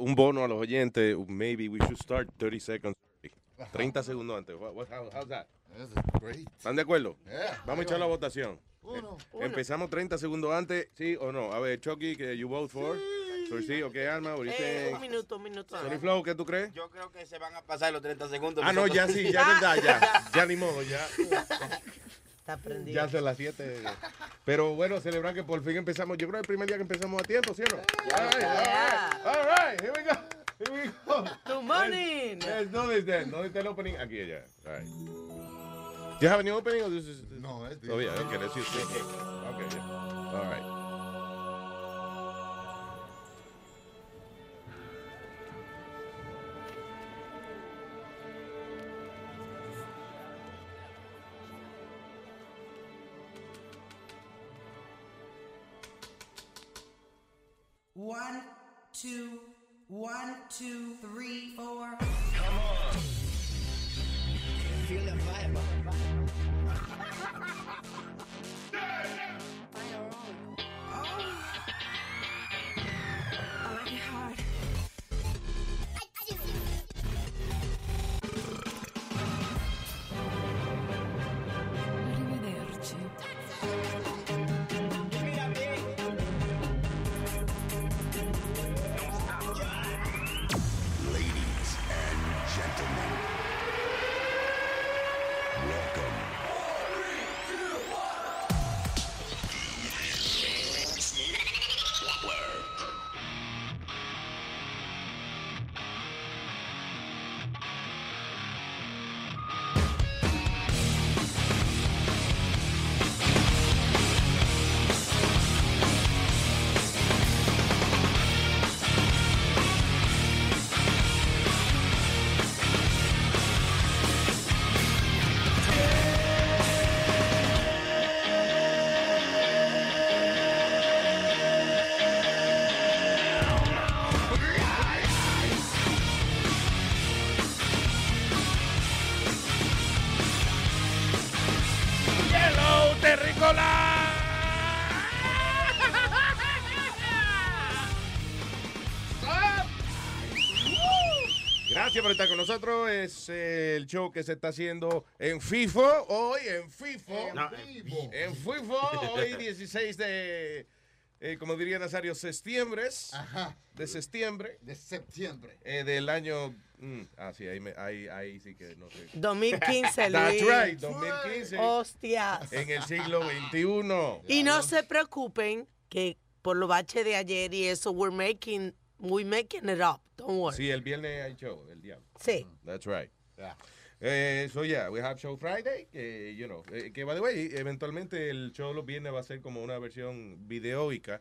Un bono a los oyentes, maybe we should start 30 seconds. 30 segundos antes. What, what, how, how's that? Great. ¿Están de acuerdo? Yeah. Vamos a echar la votación. Uno. Empezamos 30 segundos antes, ¿sí o no? A ver, Chucky, que you vote for. So, sí, ok, Alma, Eh, un minuto, un minuto. Sony Flow, ¿qué tú crees? Yo creo que se van a pasar los 30 segundos. Ah, no, ya sí, ya es verdad, ya. Ya ni modo, ya. Está prendido. Ya son las 7. Pero bueno, celebrar que por fin empezamos. Yo creo que el primer día que empezamos a tiempo, ¿sí o no? All right, all right. All right, here we go. Here we go. Good morning. Let's do this then. ¿Dónde está el opening? Aquí, ya. All right. Do you have any opening or this is... No, es Oh, yeah, okay, let's use this. Okay, yeah. All right. One, two, one, two, three, four. Come on. Feel the vibe. por estar con nosotros. Es eh, el show que se está haciendo en FIFO. Hoy en FIFO. No, En FIFO. Hoy 16 de, eh, como diría Nazario, septiembre. Ajá. De septiembre. De septiembre. eh, del año... mm, ah, sí, ahí, me- ahí, ahí sí que no sé. 2015, That's right, 2015. Hostias. En el siglo XXI. Y no se preocupen que por los baches de ayer y eso, we're making, we making it up. Don't worry. Sí, el viernes hay show, el diablo. Sí. That's right. Yeah. Eh, so yeah, we have show Friday, que, you know, eh, que by the way, eventualmente el show los viernes va a ser como una versión videoica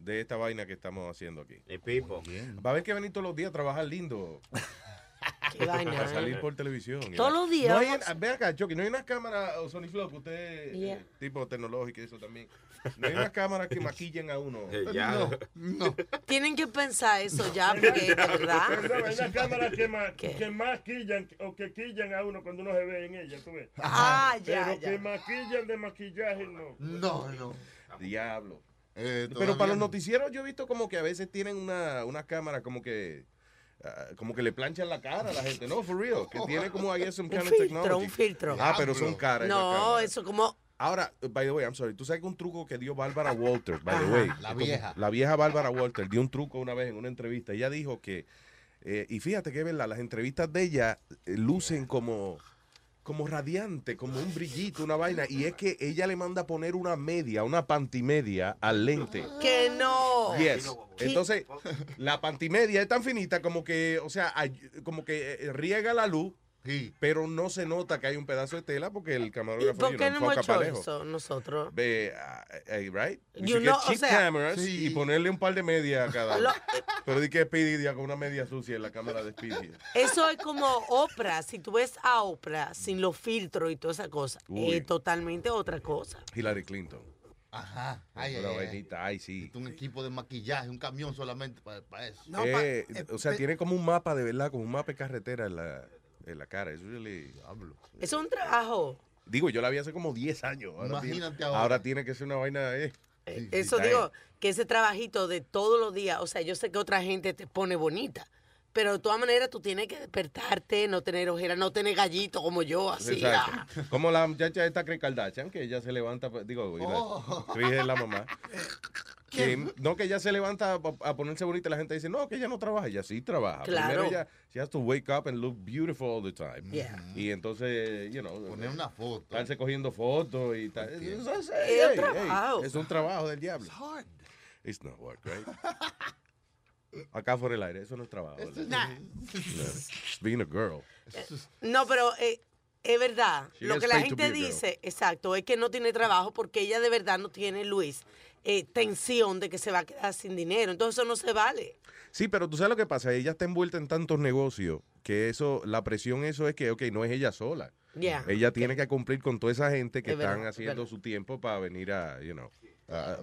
de esta vaina que estamos haciendo aquí. El Pipo. Va a haber que venir todos los días a trabajar lindo Qué vaina. para ¿eh? salir por televisión. Todos los días No hay, vamos- ve acá, Chucky, no hay unas cámaras, o Sony Flow, que usted, Yeah. eh, tipo tecnológico y eso también. No hay unas cámaras que maquillen a uno. Eh, ya. No, no. Tienen que pensar eso ya, porque de verdad. Perdón, hay unas cámaras que más, ¿Qué? que más quillan o que quillan a uno cuando uno se ve en ella, tú ves. Ah, ya, Pero que ya. maquillan de maquillaje, no. No, no. Diablo. Eh, Pero para los no. noticieros yo he visto como que a veces tienen una, una cámara como que ah, como que le planchan la cara a la gente. No, for real. Que tiene como ahí some Un kind of filtro, technology. un filtro. Ah, pero son caras. No, eso como. Ahora, by the way, I'm sorry. Tú sabes que un truco que dio Bárbara Walters, by the way. La vieja. La vieja Bárbara Walters dio un truco una vez en una entrevista. Ella dijo que, eh, y fíjate que es verdad, las entrevistas de ella eh, lucen como, como radiante, como un brillito, una vaina. Y es que ella le manda a poner una media, una pantimedia al lente. Que no. Yes. Entonces, la pantimedia es tan finita como que, o sea, como que eh, riega la luz, Sí. pero no se nota que hay un pedazo de tela porque el ¿Y camarógrafo por qué no hemos hecho eso nosotros? Ve, eh, right? You know, o cheap sea, cameras sí. y ponerle un par de medias a cada uno. Lo- Pero di que Speedy ya con una media sucia en la cámara de Speedy. Eso es como Oprah. Si tú ves a Oprah sin los filtros y toda esa cosa, Uy. es totalmente otra cosa. Hillary Clinton. Ajá. Ay, ay, Una ay, ay. vainita, ay, sí. Un equipo de maquillaje, un camión solamente para eso. No, Eh, pa- eh, o sea, tiene como un mapa de verdad, como un mapa de carretera en la, en la cara. Eso really... Eso es un trabajo. Digo, yo la vi hace como 10 años. Ahora Imagínate tiene, ahora. ahora tiene que ser una vaina... Eh. Eh, Eso está digo, que ese trabajito de todos los días, o sea, yo sé que otra gente te pone bonita, pero de todas maneras tú tienes que despertarte, no tener ojeras, no tener gallito como yo, así. ah. Como la muchacha esta Kardashian, que ella se levanta, pues, digo, la- Oh. Es la mamá. Que, no, que ella se levanta a, a ponerse bonita y la gente dice, no, que ella no trabaja. Ella sí trabaja. Claro. Primero ella, she has to wake up and look beautiful all the time. Yeah. Y entonces, you know, Poner una foto. estarse cogiendo fotos y tal. Eso es, Es un trabajo. es un trabajo del diablo. It's hard. It's not work, right? Acá fuera el aire, eso no es trabajo. being a girl. No, pero eh, es verdad. She Lo que la gente dice, exacto, es que no tiene trabajo porque ella de verdad no tiene, Luis, eh, tensión de que se va a quedar sin dinero. Entonces eso no se vale. Sí, pero tú sabes lo que pasa, ella está envuelta en tantos negocios que eso, la presión eso es que, ok, no es ella sola. Ella tiene que cumplir con toda esa gente que Es están es haciendo verdad. su tiempo para venir a, you know,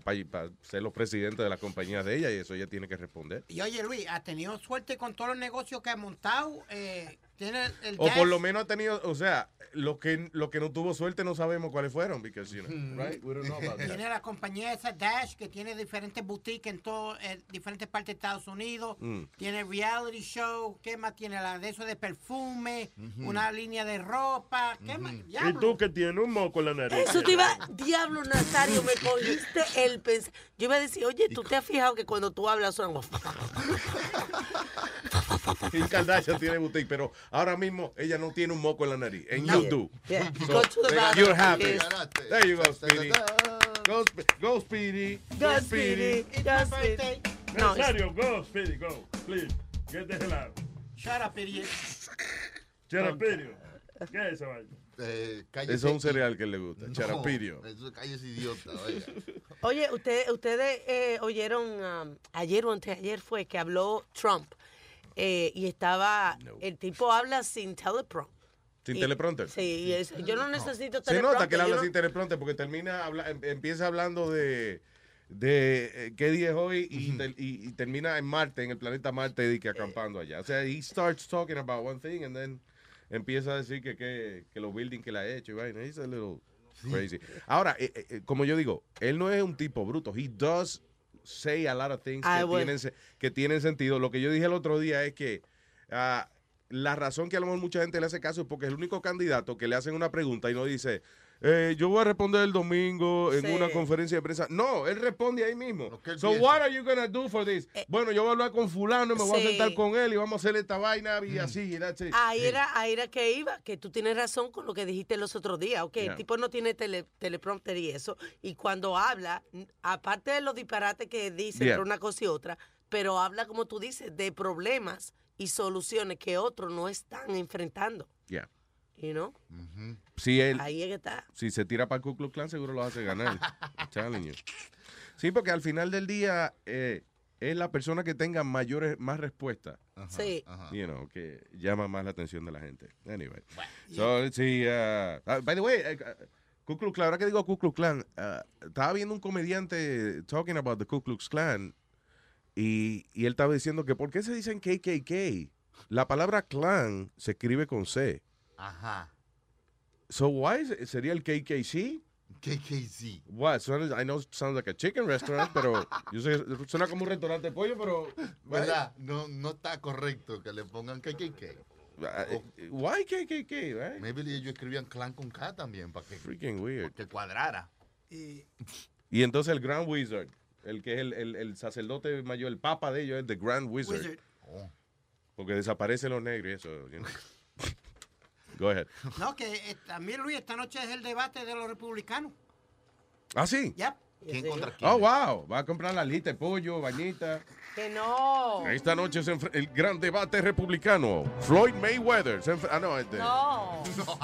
para ser los presidentes de las compañías de ella y eso ella tiene que responder. Y oye, Luis, ¿has tenido suerte con todos los negocios que ha montado? Eh, ¿Tiene el O por lo menos ha tenido, o sea, lo que, lo que no tuvo suerte no sabemos cuáles fueron, because, you know, right? We don't know about that. Tiene la compañía esa Dash que tiene diferentes boutiques en todo, en diferentes partes de Estados Unidos. Mm. Tiene reality show. ¿Qué más tiene? La de eso de perfume. Una línea de ropa. ¿Qué más? Y Diablo. tú que tienes un moco en la nariz. Eso te iba, diablo Nazario, me cogiste el pens. Yo iba a decir, oye, ¿tú te has fijado que cuando tú hablas como... Kim Kardashian tiene boutique, pero ahora mismo ella no tiene un moco en la nariz. And you do. Yeah. So, Go to the bathroom, you're happy. please. There you go, Speedy. Go, go Speedy. Go, Speedy. It's Go, my Speedy. birthday. No, go, Speedy, go. Please, get the hell out. Shut up, idiot. Charapirio. ¿Qué es esa vaina? Eh, es un cereal que le gusta. No, Charapirio. Eso cállese idiota, oiga. Oye, usted, ustedes eh, oyeron, um, ayer o anteayer fue que habló Trump eh, y estaba, No. el tipo habla sin teleprompter. Sin Y- teleprompter. Sí, y es- yo no necesito Se teleprompter. nota que él habla no- sin teleprompter porque termina habla- em- empieza hablando de de eh, qué día es hoy y, ter- y- y termina en Marte, en el planeta Marte, y que acampando allá. O sea, he starts talking about one thing and then empieza a decir que, que, que los buildings que le ha hecho y vaina. He's a little crazy. Ahora, eh, como yo digo, él no es un tipo bruto. He does say a lot of things Ah, que, tienen, se- que tienen sentido. Lo que yo dije el otro día es que ah, la razón que a lo mejor mucha gente le hace caso es porque es el único candidato que le hacen una pregunta y no dice, eh, yo voy a responder el domingo en Sí. una conferencia de prensa. No, él responde ahí mismo. So piensa. what are you gonna do for this? bueno, yo voy a hablar con fulano, me voy a sentar con él y vamos a hacer esta vaina y así, y that's it. Ahí era, ahí era que iba, que tú tienes razón con lo que dijiste los otros días. Ok, Yeah. el tipo no tiene tele- teleprompter y eso. Y cuando habla, aparte de los disparates que dice Yeah. entre una cosa y otra, pero habla, como tú dices, de problemas y soluciones que otros no están enfrentando. Yeah. You know? Si él, Ahí es que está. si se tira para el Ku Klux Klan, seguro lo hace ganar. You. Sí, porque al final del día eh, es la persona que tenga mayores, más respuestas. Ajá, Sí. ajá. you know, que llama más la atención de la gente. Anyway. So, see, uh, uh, by the way, uh, Ku Klux Klan, ahora que digo Ku Klux Klan, uh, estaba viendo un comediante talking about the Ku Klux Klan y, y él estaba diciendo que ¿por qué se dicen KKK? La palabra clan se escribe con C. Ajá. So why is it- sería el KKC? KKZ. What? Sounds- I know it sounds like a chicken restaurant, pero yo sé, suena como un restaurante de pollo, pero ¿Verdad? No, no está correcto que le pongan KKK. Uh, why KKK, right? Maybe ellos escribían clan con K también para que, Freaking weird. que cuadrara. Y Y entonces el Grand Wizard, el que es el, el- el sacerdote mayor, el papa de ellos, es The Grand Wizard. Wizard. Oh. Porque desaparecen los negros y eso. you know. Go ahead. No, que eh, también, Luis, esta noche es el debate de los republicanos. Ah, sí. Yep. ¿Quién contra quién? Oh, wow. Va a comprar la lista de pollo, bañita. Que no. Esta noche es el gran debate republicano. Floyd Mayweather. ah, no, este. No.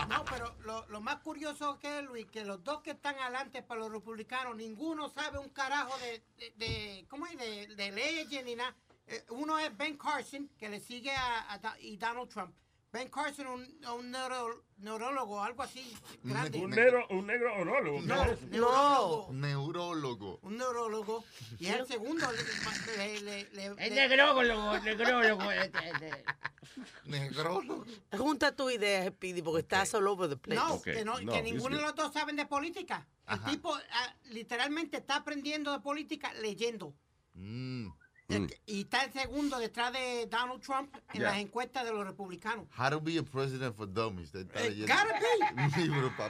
No, pero lo, lo más curioso que es, Luis, que los dos que están adelante para los republicanos, ninguno sabe un carajo de, de, de- ¿cómo es? De, de leyes ni nada. Eh, uno es Ben Carson, que le sigue a, a y Donald Trump. Ben Carson, un, un neuro- neurólogo, algo así grande. Un negro, un negro orólogo. ¿qué No, neurólogo. Neurólogo. Un neurólogo. Y es el segundo. Le, le, le, Es le- negrólogo, negrólogo. este, este. Negrólogo. Junta tu idea, Speedy, porque estás all over the place. No, que, no, no, que it's ninguno de los dos saben de política. El tipo ah, literalmente está aprendiendo de política leyendo. Mm. Mm. Y está el segundo detrás de Donald Trump en las encuestas de los republicanos. How to be a president for dummies. Eh.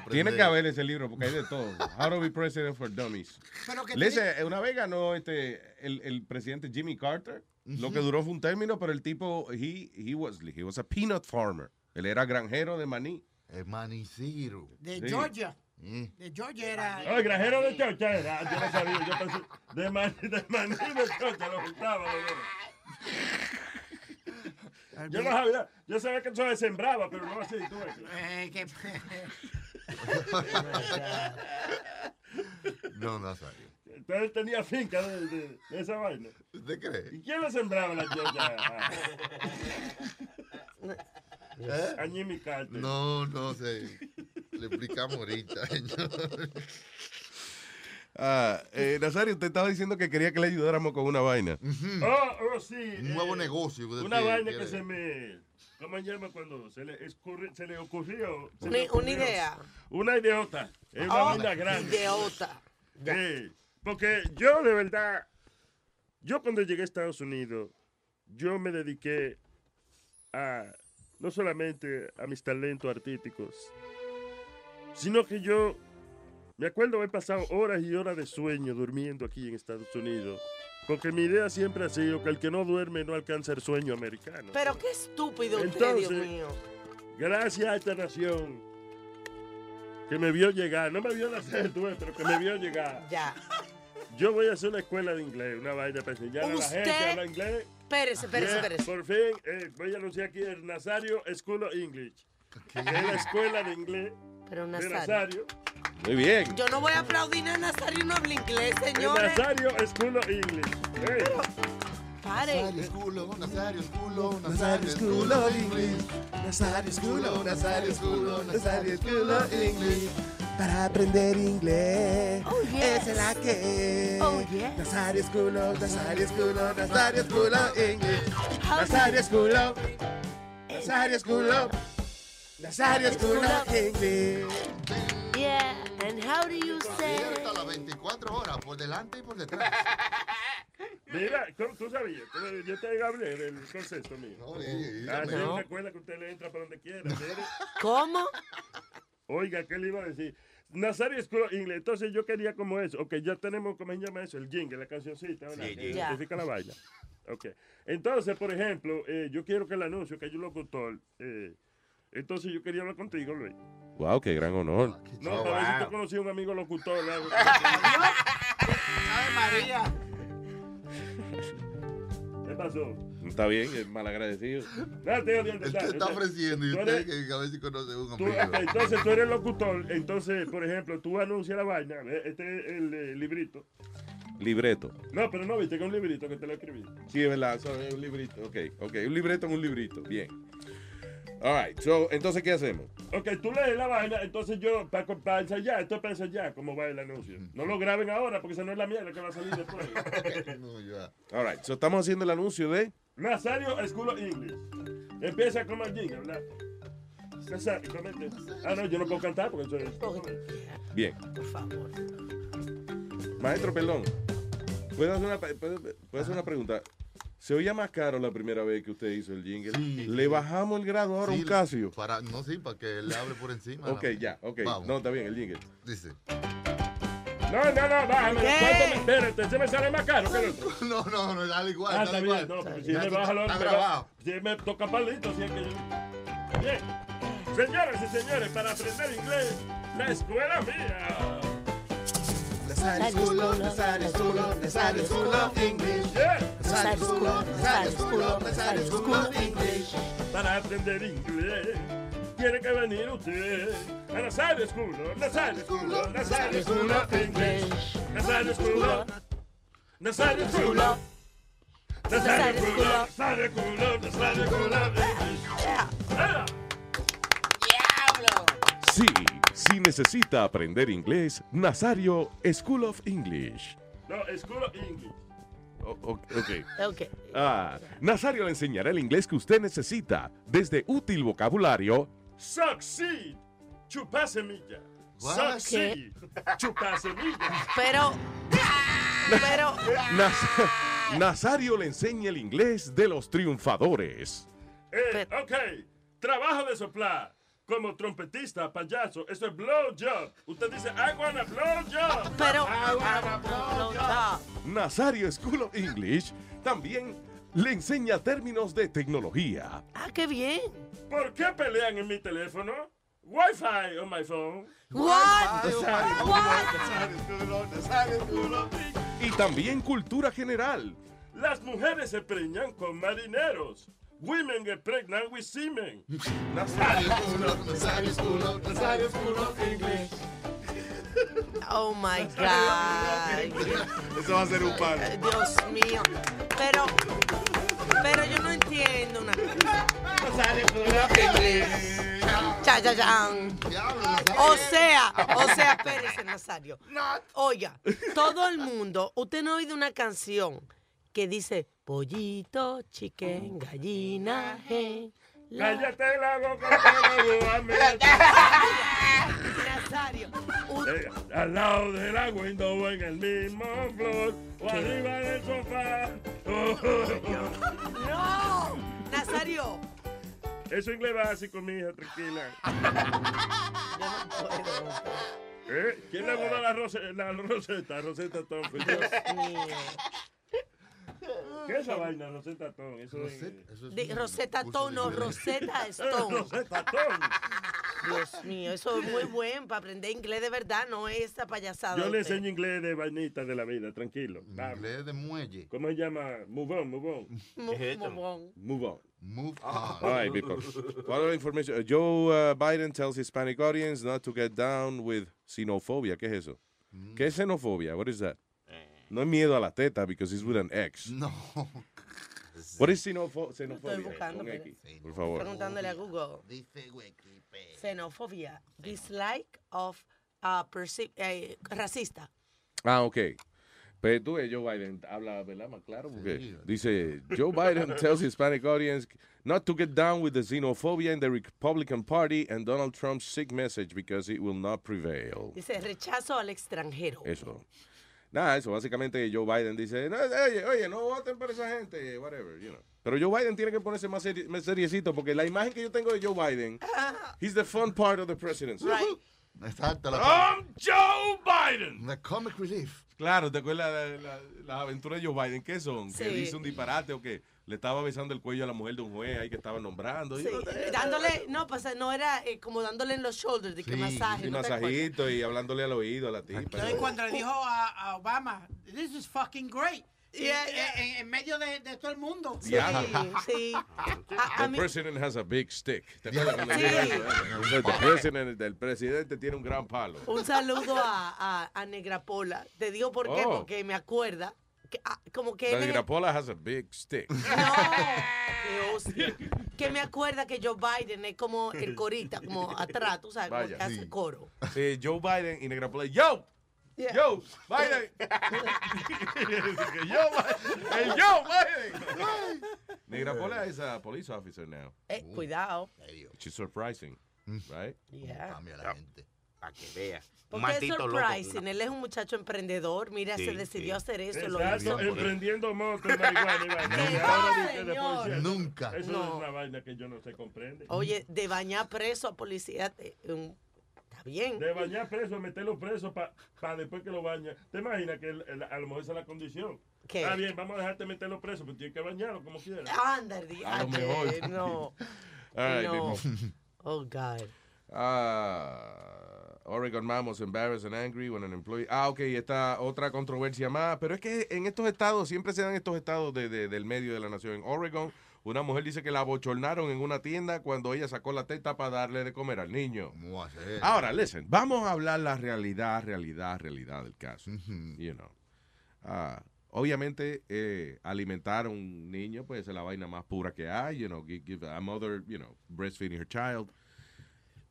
Tiene que haber ese libro porque hay de todo. How to be president for dummies. Pero que Lese, una vez ganó este, el, el presidente Jimmy Carter. Lo que duró fue un término, pero el tipo, he, he, was, he was a peanut farmer. Él era granjero de maní. Es maniciro. de Sí. Georgia. De Georgia era. Oh, el granjero de chocha era. Yo no sabía. Yo pensé. De maní de, maní de chocha lo juntaba. dos. Yo no sabía. Yo sabía que eso se sembraba, pero no así. Tú ves. Eh, que- No, no sabía. Entonces tenía finca de, de- de esa vaina. ¿Usted cree? ¿Y quién le sembraba la chocha? A, ¿Eh? a Jimmy Carter. No, no sé. Le explicamos ahorita. señor. Ah, eh, Nazario, usted estaba diciendo que quería que le ayudáramos con una vaina. Oh, oh, sí. Un eh, nuevo negocio. que Una vaina quiere. que se me. ¿Cómo se llama cuando se le, escurri- se le ocurrió? Se Una, le una ocurrió. idea. Una idiota. Es una Oh, vaina grande. Idiota. Sí, porque yo de verdad, yo cuando llegué a Estados Unidos, yo me dediqué a no solamente a mis talentos artísticos, sino que yo me acuerdo haber pasado horas y horas de sueño durmiendo aquí en Estados Unidos. Porque mi idea siempre ha sido que el que no duerme no alcanza el sueño americano. Pero qué estúpido usted, Entonces- Dios mío. Gracias a esta nación que me vio llegar, no me vio nacer, pero que me vio llegar. Ya. Yo voy a hacer una escuela de inglés, una vaina para enseñar a la gente a hablar inglés. Espérese, espérese, Yeah, espérese. Por fin, eh, voy a anunciar aquí el Nazario School of English. Que es la escuela de inglés Pero de Nazario. Nazario. Muy bien. Yo no voy a aplaudir a Nazario, no habla inglés, El señores. Nazario School of English. Hey, Pare. Nazario Esculo, Nazario Esculo, Nazario Esculo English. Nazario Esculo, Nazario Esculo, Nazario Esculo English. Para aprender inglés. Oh, yes. Esa es la que es. Oh, yes. Nazario Esculo, Nazario Esculo, Nazario Esculo English. How Nazario Esculo, Nazario Esculo, Nazario Esculo English. Yeah, and how do you say? Abierta las 24 horas, por delante y por detrás. mira, ¿cómo- tú sabías, yo te hablé del concepto mío. No, Ah, una escuela que usted le entra para donde quiera. ¿Cómo? Oiga, ¿qué le iba a decir? Nazario School of English. Entonces yo quería como eso. Ok, ya tenemos, ¿cómo se llama eso? El jingle, la cancioncita, ¿verdad? Sí, identifica la vaina. Ok. Entonces, por ejemplo, eh, yo quiero que el anuncio, que hay un locutor, eh, entonces yo quería hablar contigo, Luis. Wow, qué gran honor. No, para ver si tú conocías un amigo locutor. Ave María. ¿Qué pasó? Está bien, es mal agradecido. No, te te está ofreciendo y Tú usted eres- que a ver si conoce un Tú, amigo. entonces tú eres locutor, entonces, por ejemplo, tú anuncias la vaina, este es el eh, librito. Libreto. No, pero no viste que es un librito que te lo escribí. Sí, es verdad, eso es un librito. Ok, ok, un libreto en un librito. Bien. All right, so, entonces, ¿qué hacemos? Ok, tú lees la vaina, entonces yo, para ensayar, esto es para ensayar cómo va el anuncio. No lo graben ahora porque esa no es la mierda que va a salir después. No, ya. All right, so, estamos haciendo el anuncio de... Nazario School of English. Empieza como el jingle, ¿verdad? Nazario, comente. Ah, no, yo no puedo cantar porque eso es... Oh, Bien. por favor. Maestro, perdón. ¿Puedo hacer una, puedo- puedo hacer una pregunta? ¿Se oía más caro la primera vez que usted hizo el jingle? Sí, ¿Le sí. bajamos el grado ahora a Sí, un Casio? Para, no, sí, para que le hable por encima. Ok, ya, ok. Vamos. No, está bien, el jingle. Dice. No, no, no, bájame. ¿Qué? ¿Cuánto me espérate? ¿Se me sale más caro que el otro? No, no, no, dale igual. Ah, dale está igual. bien, no, porque si Ya me baja lo grabado. Si me toca palito, si es que yo... Bien. Señoras y señores, para aprender inglés, la escuela mía. Nazario Esculo, Nazario Esculo, Nazario Esculo English. Yeah. Nazario Esculo, Nazario Esculo, Nazario Esculo English. Para aprender inglés, tiene que venir usted a Nazario School, Nazario School, Nazario School of English, Nazario School, Nazario School, Nazario School, Nazario School, Nazario School of English. ¡Ah! ¡Diablo! Sí, si necesita aprender inglés, Nazario School of English. No, School of English. O- o- ok. Ok. Ah, Nazario le enseñará el inglés que usted necesita, desde útil vocabulario Succeed. Chupar semilla. Succeed. Chupar semilla. Pero. Pero. Naz- Nazario le enseña el inglés de los triunfadores. Eh, ok. Trabajo de soplar. Como trompetista, payaso. Eso es blow job. Usted dice, I wanna blow job. Pero. I wanna blow job. Nazario School of English también le enseña términos de tecnología. Ah, qué bien. ¿Por qué pelean en mi teléfono? Wi-Fi on my phone. What? Y también cultura general. Las mujeres se preñan con marineros. Women get pregnant with semen. Nazario School, Nazario School, Nazario School of English. Oh my God. Eso va a ser un palo. Dios mío. Pero. Pero yo no entiendo una cosa. Cha, cha, chan. O sea, o sea, espérese, Nazario. Oiga, todo el mundo, usted no ha oído una canción que dice pollito, chicken, gallina, hen. la-". Cállate la boca. Nazario, Eh, Al lado de la window en el mismo floor. O ¿Qué? arriba del sofá. no, Nazario, Eso es inglés básico, mija, tranquila. yo no puedo. ¿Eh? ¿Quién le mandó la, rose- la roseta? Roseta. Dios mío. ¿Qué es esa vaina, Rosetta Stone? Eso es... Rosetta, eso es Di- un Rosetta Stone, de no. Rosetta Stone. Rosetta Stone. Dios mío, eso es muy bueno para aprender inglés de verdad, no es esta payasada. Yo de le usted. enseño inglés de vainita de la vida, tranquilo. Vamos. Inglés de muelle. ¿Cómo se llama? Move on, move on. Mu- ¿Qué es esto? mobón. Move on. Move All on. right, people. Following information. Joe uh, Biden tells Hispanic audience not to get down with xenophobia. ¿Qué es eso? ¿Qué es xenofobia? What is that? No es miedo a la teta because it's with an X. No. What is xenofo xenofobia? buscando, Con pero- por favor. Preguntándole a Google. Dice Wikipedia. Xenofobia, dislike of a perci- eh, racista. Ah, ok. Pero tú, Joe Biden habla, ¿verdad? Más claro, porque Sí. dice, Joe Biden tells Hispanic audience not to get down with the xenophobia in the Republican Party and Donald Trump's sick message because it will not prevail. Dice rechazo al extranjero. Eso. Nada, eso. Básicamente Joe Biden dice, no, oye, oye, no voten por esa gente, whatever, you know. Pero Joe Biden tiene que ponerse más, seri- más seriecito porque la imagen que yo tengo de Joe Biden, he's the fun part of the presidency. Right. Exacto. La, I'm Joe Biden. la comic relief. Claro, ¿te acuerdas de la- las aventuras de Joe Biden? ¿Qué son? Que Sí. dice un disparate o que le estaba besando el cuello a la mujer de un juez ahí que estaba nombrando. Sí, Y, dándole, no, pasa, no era eh, como dándole en los shoulders, de que Sí, masaje. y ¿no masajito y hablándole al oído a la tipa. No, y cuando le dijo a, a Obama, this is fucking great. Y- Yeah, en-. En, medio de, de todo el mundo. Sí, sí. Mí, president has a big stick. ¿Te acuerdas cuando Sí. president, el presidente tiene un gran palo. un saludo a, a, a Negra Pola. Te digo por qué, Oh. porque me acuerda. Que, ah, como que La él es- Grapola has a big stick. No, qué hostia. Que me acuerda que Joe Biden es como el corita, como atrás, tú sabes, como Vaya. que hace coro. Sí, Joe Biden y Negra Pola, yo, Yeah. yo, Biden. yo, Biden. Hey, yo, Biden. Negra Pola is a police officer now, Eh, cuidado. Is surprising, right? Yeah. Cambia la gente. Para que vea. Porque es loco. surprising, él es un muchacho emprendedor, mira, Sí, se decidió sí. hacer eso, lo Exacto, hizo. emprendiendo motos, marihuana Nunca. Eso No. es una vaina que yo no se comprende. Oye, de bañar preso a policía, te- un- está bien. De bañar preso, meterlo preso para después que lo baña. ¿Te imaginas que el- el- a lo mejor esa es la condición? ¿Qué? Está bien, vamos a dejarte meterlo preso, pero tienes que bañarlo como quieras. Anda. A lo mejor. No. No. Oh, God. Ah, Oregon man was embarrassed and angry when an employee. Ah, ok, esta otra controversia más. Pero es que en estos estados, siempre se dan estos estados de- de- del medio de la nación. En Oregon, una mujer dice que la bochornaron en una tienda cuando ella sacó la teta para darle de comer al niño. ¿Cómo va a ser? Ahora, listen, vamos a hablar la realidad, realidad, realidad del caso. You know. Ah, obviamente, eh, alimentar a un niño, pues es la vaina más pura que hay, you know, gi- give a mother, you know, breastfeeding her child.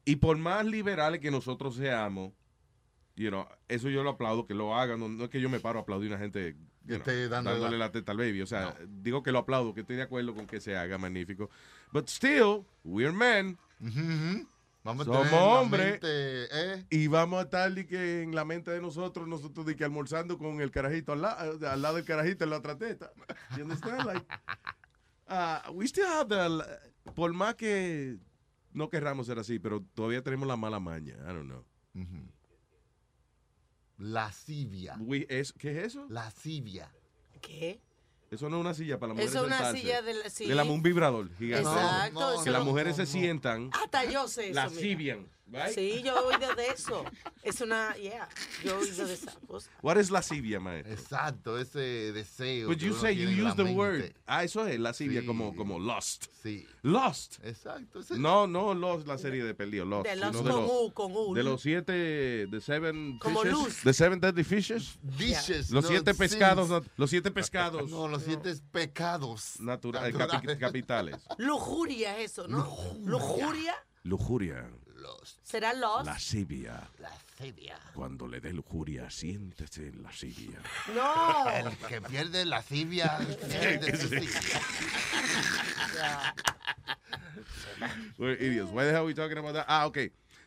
Y por más liberales que nosotros seamos, you know, eso yo lo aplaudo, que lo hagan. No, no es que yo me paro a aplaudir a una gente esté dándole dándole la- la teta al baby. O sea, digo que lo aplaudo, que estoy de acuerdo con que se haga magnífico. But still, we're men. Ujú, ujú. Vamos a Somos la hombres. ¿eh? Y vamos a estar de que en la mente de nosotros, nosotros de que almorzando con el carajito al, lado al lado del carajito en la otra teta. You understand? Like, uh, we still have the, por más que no querramos ser así, pero todavía tenemos la mala maña. I don't know. Ujú. Lascivia. We- es, ¿Qué es eso? Lascivia. ¿Qué? Eso no es una silla para las mujeres Eso es una sentarse. silla de la- sí. De la- un vibrador gigante. Exacto, No, Que las mujeres se sientan, Hasta yo sé eso. la mira. Right? Sí, yo he oído de eso. Es una, yeah, yo he oído de esa cosa. What is lascivia, maestro? Exacto, ese deseo. But you say you use the word. mente. Ah, eso es lascivia, Sí. como, como lost. Sí, Lost. exacto. ese- No, no Lost, la serie de pelío, Lost. De sino los de, con los, U, con U. de los siete, the seven Como fishes, luz. the seven deadly fishes. Dishes. Los no, siete sins. pescados, nat- los siete pescados No, los siete pecados. natura- eh, naturales. capi- capitales. Lujuria es eso, ¿no? Lujuria. Lujuria, Los. ¿Será los? lascivia. Lascivia. Cuando le dé lujuria, siéntese en lascivia. No. El que pierde lascivia. pierde. We're idiots. Why the hell are we talking about that? Ah, ok.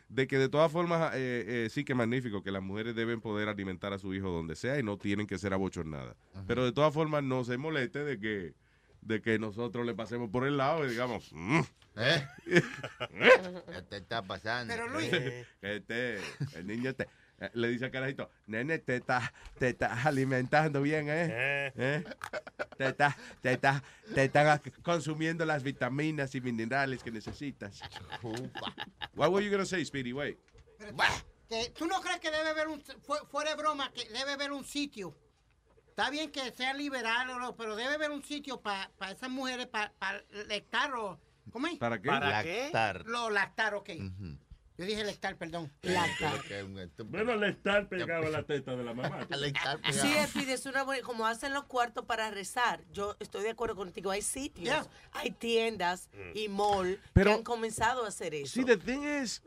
De que de todas formas, eh, eh, sí que magnífico que las mujeres deben poder alimentar a su hijo donde sea y no tienen que ser abochornadas. Pero de todas formas, no se moleste de que, de que nosotros le pasemos por el lado y digamos, "Mm, ¿Eh? ¿Qué te está pasando? Pero Luis, este, el niño te, eh, le dice al carajito, nene, te estás te estás alimentando bien, ¿eh? ¿Eh? Te estás te estás te están consumiendo las vitaminas y minerales que necesitas. What were you gonna say, Speedy? Wait. pero ¿tú no crees que debe haber un, fu- fuera de broma, que debe haber un sitio? Está bien que sea liberal, o no, pero debe haber un sitio para esas mujeres, para lactar o... ¿Cómo es? ¿Para qué? ¿Para qué? Lactar. Lo lactar, ok. Yo dije lactar, perdón. Lactar. Bueno, le estar pegado a la teta de la mamá. Lactar pegado. Sí, Speedy, es una buena, como hacen los cuartos para rezar. Yo estoy de acuerdo contigo. Hay sitios, Yeah. hay tiendas y mall Pero- que han comenzado a hacer eso. See, the thing is,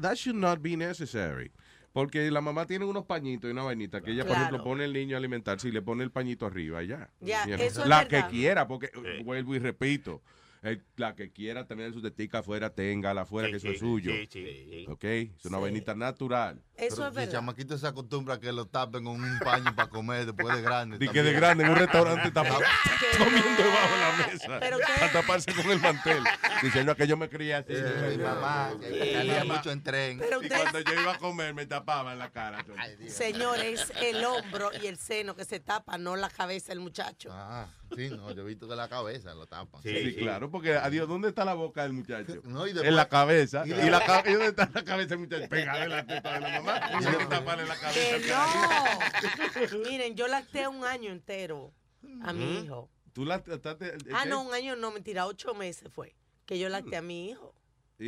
that should not be necessary. Porque la mamá tiene unos pañitos y una vainita que ella, por Claro. ejemplo, pone el niño a alimentarse y le pone el pañito arriba y ya. Ya, eso es La que quiera, porque eh, vuelvo y repito, la que quiera tener su tetica afuera, téngala afuera, que eso es suyo. Sí, sí, sí. ¿Ok? Es una Sí. vainita natural. Eso Pero es si el chamaquito se acostumbra a que lo tapen con un paño para comer después de grande. De que de grande en un restaurante está Que- comiendo debajo de la mesa. Pero Para taparse con el mantel. Diciendo que yo me crié así. Eh, mi mamá, que salía mucho en tren. Pero Y cuando yo iba a comer me tapaba en la cara. Señores, el hombro y el seno que se tapa, no la cabeza del muchacho. Ah, sí, no, yo he visto que la cabeza lo tapan. Sí. Sí, claro, porque adiós, ¿dónde está la boca del muchacho? No, y después- en la cabeza. y Y, la- ¿y dónde está la cabeza del muchacho? Pegada en la teta de la mamá. Y hay que taparle la cabeza. Que al carajo. no. Miren, yo lacté un año entero a mi hijo. Tú la trataste. Ah, no, un año no, mentira, ocho meses fue que yo lacté a mi hijo.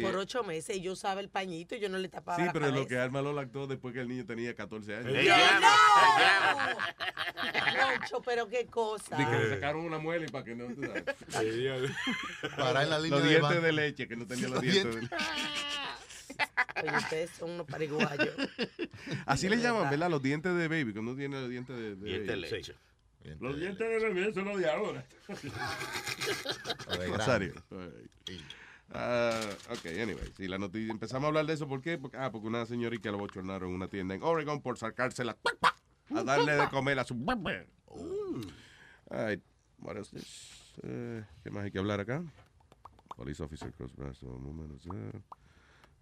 Por ocho meses y yo usaba el pañito y yo no le tapaba Sí, la pero lo que. Alma lo lactó después que el niño tenía 14 años. El ¡Que llama, no! Concho, pero qué cosa. De que le sacaron una muela y para que no. Para en la línea Los de dientes de leche, que no tenía los Los dientes de leche. Oye, ustedes son unos pariguayos. Así le llaman, ¿verdad? Los dientes de baby, cuando tiene los dientes de, de baby. leche. Los dientes de bebé son los de ahora. Rosario. Ah, ok, anyway, sí, la noticia, empezamos a hablar de eso, ¿por qué? Porque, ah, porque una señorita lo bochornaron en una tienda en Oregon por sacársela a darle de comer a su bebé. Alright, what is this? Eh, ¿Qué más hay que hablar acá? Police officer cross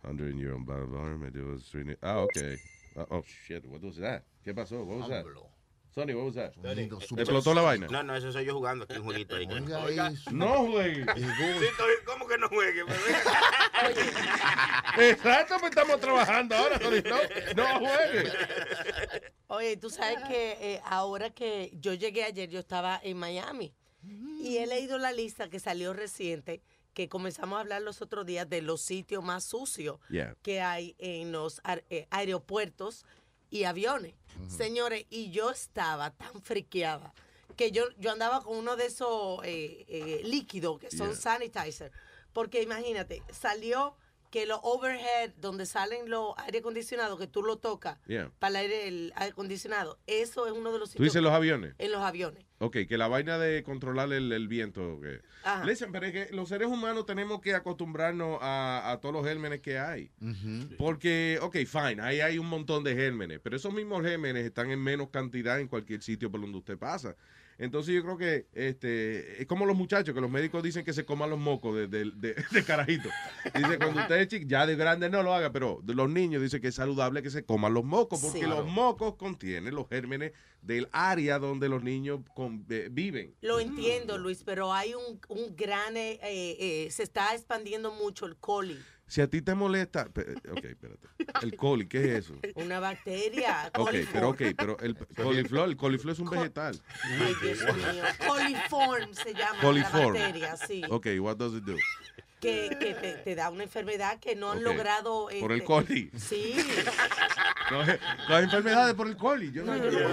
100 year old arm, it was really- Ah, okay. Ah, oh, shit, what was that? ¿Qué pasó? What was that? Sonny, what was that? Sonido súper- ¿Explotó la vaina? No, no, eso soy yo jugando aquí un jueguito ahí. Oiga eso. No, estoy- ¿Cómo que no juegue? Exacto, pues estamos trabajando ahora, Sonny. No, no juegue. Oye, tú sabes que eh, ahora que yo llegué ayer, yo estaba en Miami y he leído la lista que salió reciente, que comenzamos a hablar los otros días de los sitios más sucios Yeah. que hay en los aer- eh, aeropuertos y aviones. Señores, y yo estaba tan friqueada que yo, yo andaba con uno de esos eh, eh, líquidos que son Yeah. sanitizer. Porque imagínate, salió que los overhead, donde salen los aire acondicionados, que tú lo tocas Yeah. para el aire, el aire acondicionado, eso es uno de los ¿Tú dices sitios- los aviones? En los aviones. Ok, que la vaina de controlar el, el viento. Que... Ajá. Listen, pero es que los seres humanos tenemos que acostumbrarnos a, a todos los gérmenes que hay. Porque, ok, fine, ahí hay un montón de gérmenes, pero esos mismos gérmenes están en menos cantidad en cualquier sitio por donde usted pasa. Entonces yo creo que este es como los muchachos, que los médicos dicen que se coman los mocos de, de, de- de carajito. Dice, cuando usted es chico, ya de grande no lo haga, pero de los niños dice que es saludable que se coman los mocos, porque Sí. los mocos contienen los gérmenes del área donde los niños con- eh, viven. Lo entiendo, Luis, pero hay un, un gran, eh, eh, eh, se está expandiendo mucho el coli, Si a ti te molesta, ok, espérate. El coli, ¿qué es eso? una bacteria. Ok, pero ok, pero el coliflor, el coliflor es un vegetal. Ay, Dios mío. Coliform se llama Coliform. la bacteria, sí. Ok, what does it do? Que, que te, te da una enfermedad que no han logrado. Por el este, coli. Sí. No, Las enfermedades por el coli. Yo no, No, no.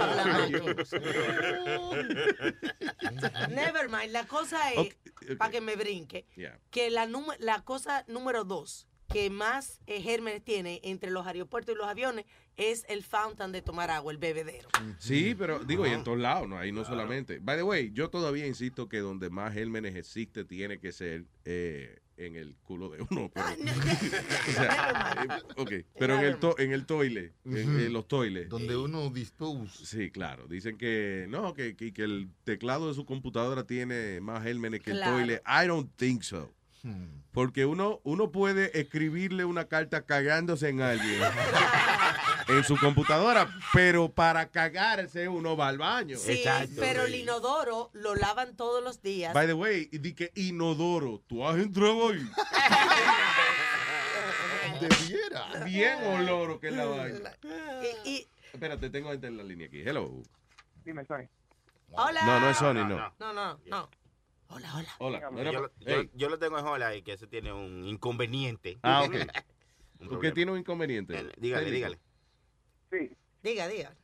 Never mind. La cosa es, para que me brinque, Yeah. que la, la cosa número dos que más eh, gérmenes tiene entre los aeropuertos y los aviones es el fountain de tomar agua, el bebedero. Sí, pero digo, y en todos lados, no, ahí no solamente. By the way, yo todavía insisto que donde más gérmenes existe tiene que ser eh, en el culo de uno. Pero, o sea, eh, ok, pero en el, to- en el toile, en, en los toiles. Donde uno dispose. Sí, claro. Dicen que no, que, que, que el teclado de su computadora tiene más gérmenes que Claro. el toile. I don't think so. Hmm. Porque uno, uno puede escribirle una carta cagándose en alguien en su computadora, pero para cagarse uno va al baño. Sí, pero el inodoro lo lavan todos los días. By the way, di que inodoro, tú has entrado ahí. Debiera. Bien oloro que la vaina. Y, y- Espérate, tengo gente en la línea aquí. Hello. Dime, Sony. hola. No, no es Sony, no. No, no, no. Hola, hola. Hola. Yo, yo- lo tengo en Hola y que ese tiene un inconveniente. Ah, ok. ¿Por qué tiene un inconveniente? Eh, Dígale, Técnico. dígale. Sí, Diga, diga.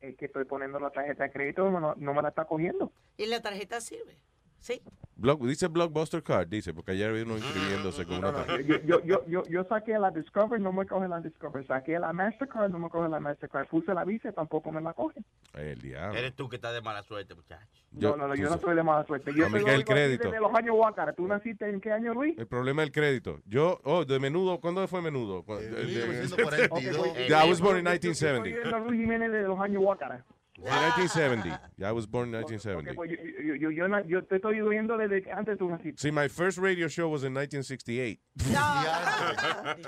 es que estoy poniendo la tarjeta de crédito, no, no me la está cogiendo. ¿Y la tarjeta sirve? Sí. Block- dice Blockbuster Card, dice, porque ayer uno inscribiéndose con una tarjeta. yo, yo, yo, yo, yo saqué la Discover, no me coge la Discover. Saqué la Mastercard, no me coge la Mastercard. Puse la Visa, tampoco me la coge. El diablo. Eres tú que estás de mala suerte, muchacho. no, no, yo no soy de mala suerte. Yo lo el crédito. Desde los años Huácara. ¿Tú naciste en qué año, Luis? El problema del crédito. Yo, oh, de menudo, ¿cuándo fue menudo? Cu- de- de- 1942. Ok, pues, Yeah, I was yo- born in yo- yo- 1970. Yo soy de Luis Jiménez de los años Huácara. In 1970. Yeah, I was born in Ok, 1970. pues yo, yo, yo, yo, te estoy oyendo desde antes tú naciste. See, my first radio show was in 1968.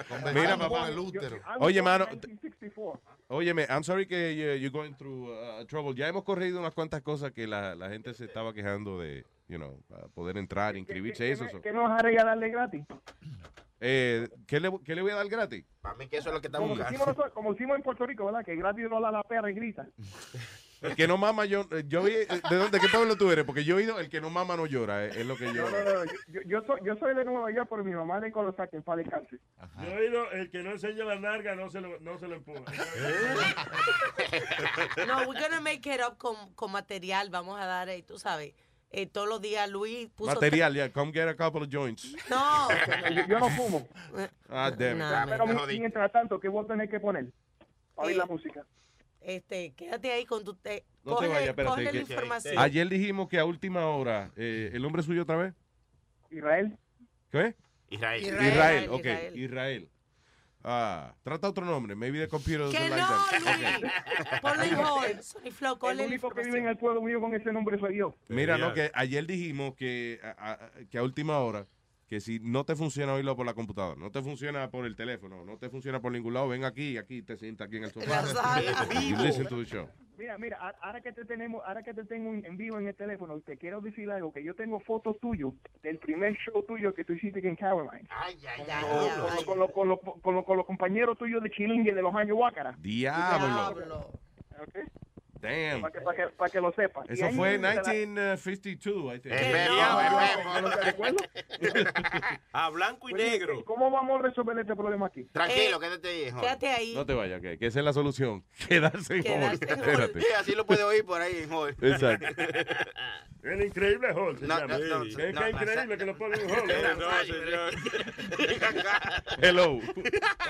Conversando Mira, papá. el útero. Oye, mano, 1964. Óyeme, I'm sorry que you- you're going through uh, trouble. Ya hemos corregido unas cuantas cosas que la, la gente se estaba quejando de, you know, para poder entrar, inscribirse, ¿Qué- eso. qué, ¿Qué nos vas a regalarle gratis? Eh, ¿qué, le, ¿Qué le voy a dar gratis? Para mí que eso es lo que está Como buscando. hicimos, nosotros- como hicimos en Puerto Rico, ¿verdad? Que gratis rola la perra y grita. El que no mama, yo, eh, yo vi, eh, ¿de dónde, de qué pueblo tú eres? Porque yo he oído, el que no mama no llora, eh, es lo que yo... No, no, no. Yo, yo, soy, yo soy de Nueva York, pero mi mamá es de Colossac, en paz descanse. Yo he oído, el que no enseña la narga no se lo, no se lo empuja. No, we're gonna make it up con, con material. Vamos a dar, eh, tú sabes, eh, todos los días Luis puso... Material, yeah, come get a couple of joints. No. Yo, yo no fumo. Ah, damn. No, Pero mientras tanto, ¿qué voy a tener que poner? Para oír Eh, la música. Este, quédate ahí con tu... Te, No te coge, vayas, espérate, coge la que- información. Ayer dijimos que a última hora, eh, ¿el nombre suyo otra vez? Israel. ¿Qué? Israel. Israel. Israel, ok, Israel. Israel. Ah, trata otro nombre, maybe the computer doesn't like no, that. Luis. Ponlo en hold. Sony Flow, El único que vive en el pueblo mío con ese nombre soy yo. Mira, no, que ayer dijimos que a, a- que a última hora, que si no te funciona oírlo por la computadora, no te funciona por el teléfono, no te funciona por ningún lado, ven aquí, aquí te sientas aquí en el sofá. You listen to the show. Mira, mira, ahora que te tenemos, ahora que te tengo en vivo en el teléfono, te quiero decir algo, que yo tengo fotos tuyos del primer show tuyo que tú hiciste en Caroline. Ay, ay, ay. Con, los- con los- con los- con los compañeros tuyos de Chilingue de los años Huácara. Diablo. Diablo. ¿ok? Damn. Para que, para que, para que lo sepas. Eso fue en mismo te la- 1952, I think. Que. A blanco y Oye, negro. ¿Cómo vamos a resolver este problema aquí? Tranquilo, Eh, quédate ahí, joven. Quédate ahí. No te vayas, que, que esa es la solución. Quedarse en. Espérate. Sí, así lo puede oír por ahí, joven. Exacto. El increíble No, no, no, Qué no, qué increíble que lo ponen en. No, señor. Hello.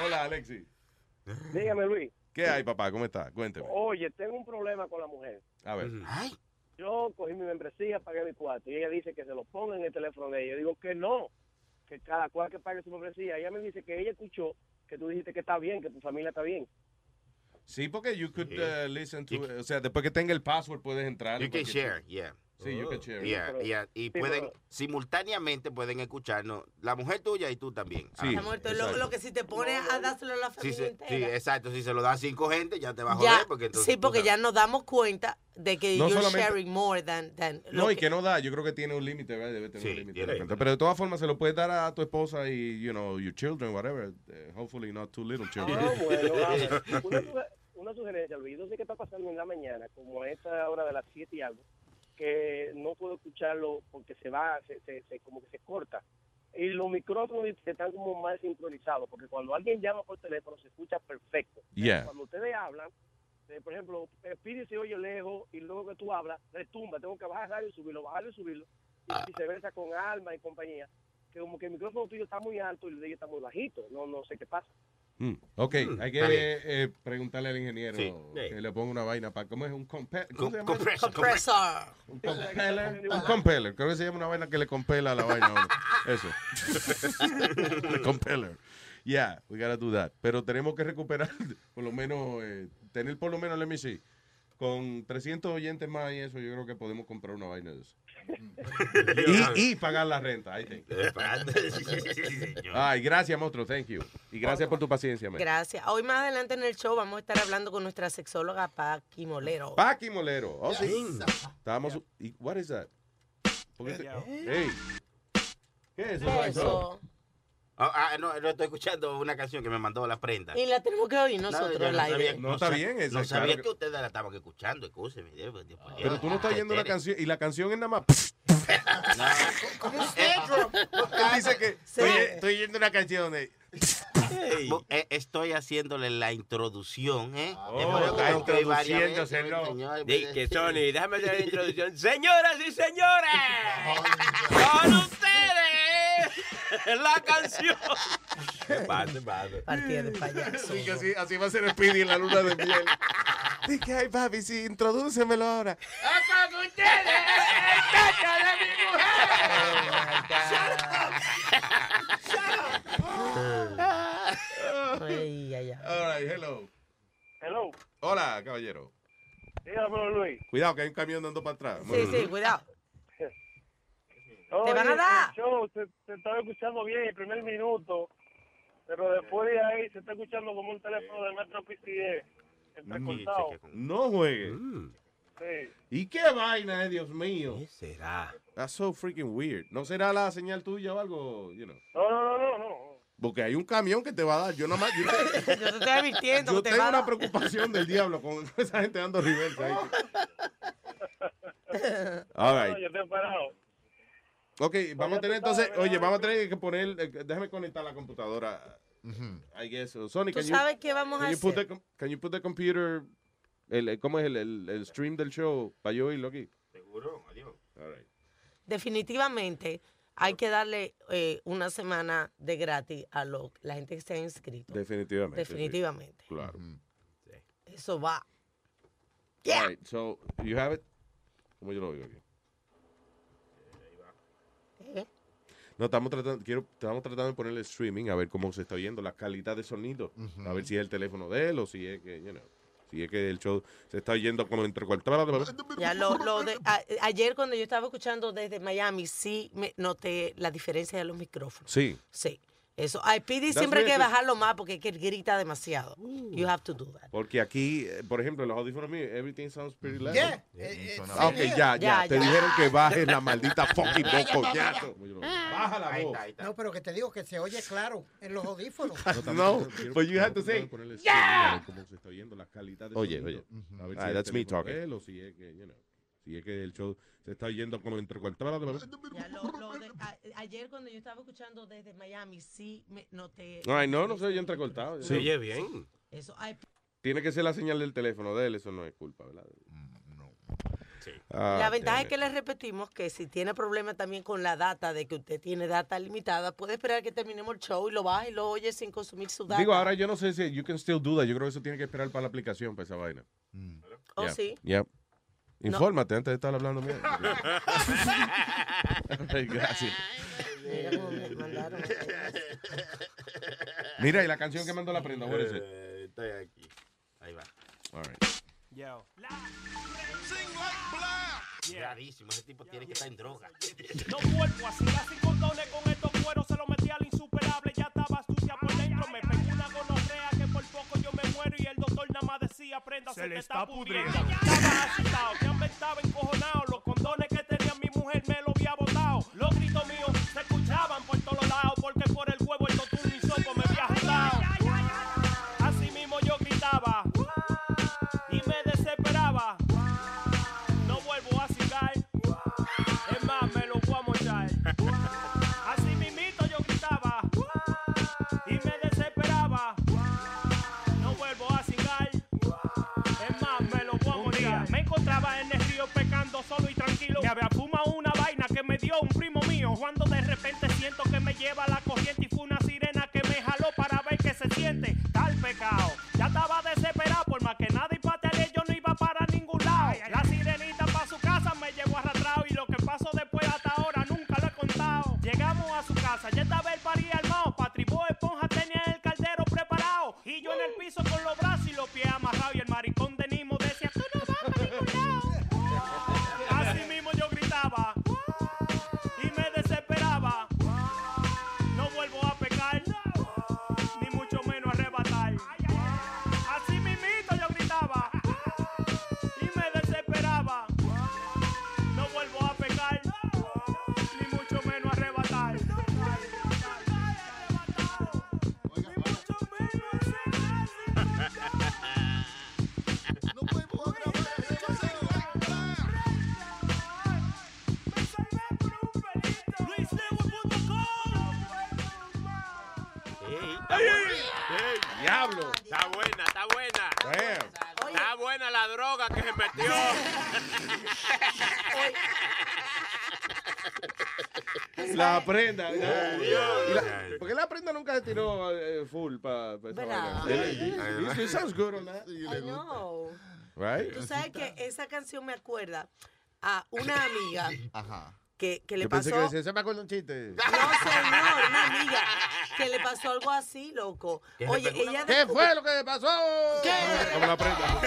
Hola, Alexi. Dígame, Luis. ¿Qué hay, papá? ¿Cómo está? Cuénteme. Oye, tengo un problema con la mujer. A ver. Yo cogí mi membresía, pagué mi cuarto y ella dice que se lo ponga en el teléfono de ella. Yo digo que no, que cada cual que pague su membresía. Ella me dice que ella escuchó que tú dijiste que está bien, que tu familia está bien. Sí, porque you could uh, listen to, o sea, después que tenga el password puedes entrar. You en can cualquier- share, yeah. Sí, you can share. Yeah, yeah. Y Sí, pueden, pero- simultáneamente pueden escucharnos, la mujer tuya y tú también. Sí, muerto. Lo, lo que si te pones a dárselo a la familia sí, entera. sí, exacto. Si se lo da a cinco gente, ya te va a Ya, joder. Porque entonces sí, porque ya nos damos cuenta de que No you're sharing more than, than lo No, y que no da, yo creo que tiene un límite, ¿verdad? Debe tener Sí, un límite. de. Pero de todas formas se lo puedes dar a tu esposa y, you know, your children, whatever. Eh, hopefully not too little children. Ah, bueno, ah, una, una sugerencia, Luis. Yo sé que está pasando en la mañana, como a esta hora de las 7 y algo, que no puedo escucharlo porque se va, se, se- se- como que se corta. Y los micrófonos están como mal sincronizados, porque cuando alguien llama por teléfono se escucha perfecto. Yeah. Cuando ustedes hablan, eh, por ejemplo, Pidi se oye lejos y luego que tú hablas, retumba, tengo que bajar el radio y subirlo, bajarlo y subirlo. Y viceversa con Alma y compañía, que como que el micrófono tuyo está muy alto y el de ella está muy bajito. No, no sé qué pasa. Mm, Ok, hay que eh, preguntarle al ingeniero Sí. que le ponga una vaina para. ¿Cómo es un compe-. Un compeller. Un compeller. Creo que se llama una vaina que le compela la vaina. a. Eso. compeller. Yeah, we gotta do that. Pero tenemos que recuperar, por lo menos, eh, tener por lo menos, let me see, con 300 oyentes más y eso, yo creo que podemos comprar una vaina de eso. Y, y pagar la renta, think. Ay, gracias, monstruo, thank you. Y gracias por tu paciencia, man. Gracias. Hoy más adelante en el show vamos a estar hablando con nuestra sexóloga Paqui Molero. Paqui Molero. Oh, sí. Estábamos. y- What is that? ¿Por qué te- Hey. ¿Qué es eso? Ah, ah, no, no estoy escuchando una canción que me mandó la prenda. Y la tenemos que oír nosotros al no aire. sabía- No, está bien, esa, No sabía claro que- que ustedes la estaban escuchando, escúcheme. Dios, Dios, Dios, Pero tú no estás oyendo la canción. Y la canción es nada más. Él dice que estoy, estoy oyendo una canción de. Bu- eh, Estoy haciéndole la introducción, ¿eh? Oh, Después está veces, señor, Di pues, que Sony, déjame hacer la introducción. Señoras y señores, con ustedes la canción. ¿Qué pasa? Partida de payaso. Sí, que así, así va a ser Speedy en la luna de miel. Dije, ay, papi, sí, introdúcemelo ahora. ¡Con ustedes, el tacho de mi Ay, ay, ay. All right, hello. Hello. Hola, caballero. Dígamelo, Luis. Cuidado, que hay un camión dando para atrás. Sí, sí, cuidado. Oye, van a dar? el show se, se estaba escuchando bien el primer minuto, pero después de ahí se está escuchando como un teléfono de Metro. Está cortado. No juegue. Sí. ¿Y qué vaina, eh, Dios mío? ¿Qué será? That's so freaking weird. ¿No será la señal tuya o algo? You know? No, no, no, no, no. Porque hay un camión que te va a dar. Yo nada más. Yo, Yo te estoy advirtiendo yo te tengo va una preocupación del diablo con esa gente dando reversa ahí. All No, right. yo estoy parado. Ok, vamos a tener entonces. Oye, vamos a tener que poner. eh, déjame conectar la computadora. I guess. so. Sony, ¿Tú can you- sabes qué vamos a can you put hacer? the com- Can you put the computer. El, el- ¿Cómo es el, el, el stream del show? Para yo oírlo aquí. Seguro, adiós. All right. Definitivamente hay que darle eh, una semana de gratis a lo, la gente que se ha inscrito. Definitivamente. sí. Definitivamente. Claro. Eso va. All right, so, you have it. ¿Cómo yo lo oigo aquí? No, estamos tratando, quiero, estamos tratando de ponerle streaming a ver cómo se está oyendo la calidad de sonido. A ver si es el teléfono de él o si es que, you know, si es que el show se está oyendo como entre cuartos. Ya lo, lo de, a- ayer cuando yo estaba escuchando desde Miami, sí me noté la diferencia de los micrófonos. Sí. Sí. Eso. Pidi That's siempre hay que bajarlo más porque es que grita demasiado. You have to do that. Porque aquí, eh, por ejemplo, en los audífonos míos, everything sounds pretty loud. Yeah, eh, eh, Ah, ok, ya, ya, Ya, Te ya. dijeron que bajes la maldita fucking voz, coñazo. Baja la voz. No, pero que te digo que se oye claro en los audífonos. No, but you have to say, Yeah. Cómo se está oyendo la calidad de Oye, oye. A ver si that's me talking. o si es que, you know, si es que el show se está oyendo como entre cuartos. Ya lo, lo de, a- ayer cuando yo estaba escuchando desde Miami, sí me noté. Ay, no, no se oye entrecortado. Se oye bien. Eso. Ay, Tiene que ser la señal del teléfono de él, eso no es culpa, ¿verdad? Mm, No. Ah, la ventaja es que le repetimos que si tiene problema también con la data, de que usted tiene data limitada, puede esperar que terminemos el show y lo baja y lo oye sin consumir su data. Digo, ahora yo no sé si you can still do that. Yo creo que eso tiene que esperar para la aplicación, para esa vaina. ¿Oh, Yeah. sí? Yeah. Infórmate antes de estar hablando mierda. Gracias. Mira cómo me mandaron. Mira, y la canción que mandó la prenda, is it? Eh, Estoy aquí. Ahí va. All right. Yo. Gravísimo, ese tipo tiene que estar en droga. No vuelvo así, así condones con estos cueros, se lo metí al insuperable, ya estaba sucia por dentro, me pegó prenda, se, te está pudriendo. Estaba asustado, ya me estaba encojonado, los condones que tenía mi mujer me lo había botado. Los gritos míos se escuchaban por todos lados, porque un primo prenda. Y la- ¿Por qué la prenda nunca se tiró eh, full para It sounds good on that. I know. Right? Tú sabes que esa canción me acuerda a una amiga Ajá. que, que le Yo pensé pasó. que se me acuerda un chiste. No, señor, una amiga que le pasó algo así, loco. ¿Qué Oye, ella. ¿Qué fue lo que le pasó? Como la prenda.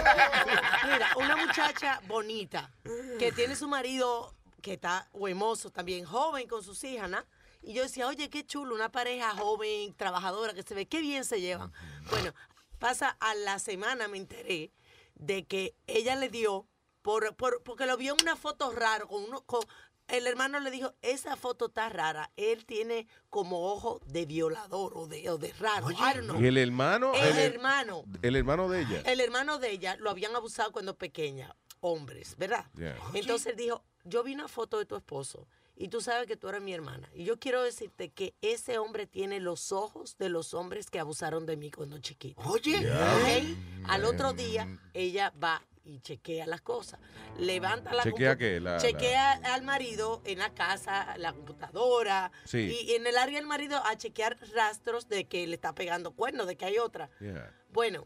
Mira, una muchacha bonita que tiene su marido que está huemoso también, joven con sus hijas, ¿no? Y yo decía, oye, qué chulo, una pareja joven, trabajadora, que se ve, qué bien se llevan. Bueno, pasa a la semana, me enteré de que ella le dio, por, por- porque lo vio en una foto rara, con uno, con, el hermano le dijo, esa foto está rara, él tiene como ojo de violador o de, o de raro. Y el hermano. El el, hermano. el hermano de ella. El hermano de ella lo habían abusado cuando pequeña, hombres, ¿verdad? Yeah. Entonces él dijo, yo vi una foto de tu esposo y tú sabes que tú eres mi hermana. Y yo quiero decirte que ese hombre tiene los ojos de los hombres que abusaron de mí cuando chiquito. Oye. Al otro día ella va y chequea las cosas. Levanta la ¿Chequea qué? La- chequea al marido en la casa, la computadora. Sí. Y en el área del marido a chequear rastros de que le está pegando cuernos, de que hay otra. Yeah. Bueno,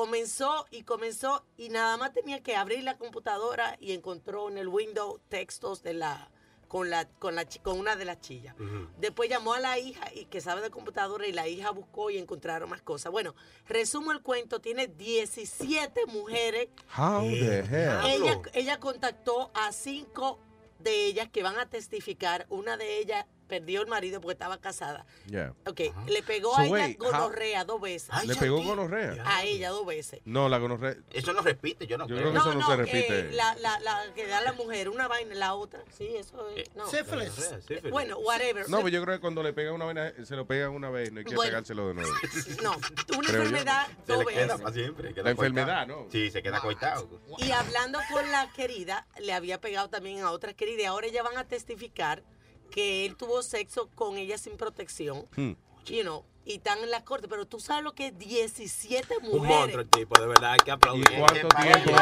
comenzó y comenzó y nada más tenía que abrir la computadora y encontró en el window textos de la con la con la chi- con una de las chillas. Después llamó a la hija y que sabe de computadora y la hija buscó y encontraron más cosas. Bueno, resumo el cuento, tiene 17 mujeres. How the hell? Ella, ella contactó a cinco de ellas que van a testificar. Una de ellas perdió el marido porque estaba casada. Yeah. Ok, le pegó So a ella wait, how- gonorrea dos veces. ¿Le pegó gonorrea? A ella dos veces. No, la gonorrea. Eso no repite, yo no Yo creo. creo que eso no, se eh, repite. la, la, la que da la mujer, una vaina, la otra. Sí, eso es. No. Sífilis. sífilis. Bueno, whatever. No, pues yo creo que cuando le pegan una vaina, se lo pegan una vez, no hay que Bueno. pegárselo de nuevo. No, una Creo yo. enfermedad Se dos queda veces. para siempre. queda La enfermedad, coitado. ¿no? Sí, se queda coitado. Y hablando con la querida, le había pegado también a otra querida. Y ahora ellas van a testificar que él tuvo sexo con ella sin protección. Hmm. You know, y están en la corte. Pero tú sabes lo que es 17 Un monstruo mujeres. el tipo, de verdad, hay que aplaudir. ¿Y cuánto tiempo?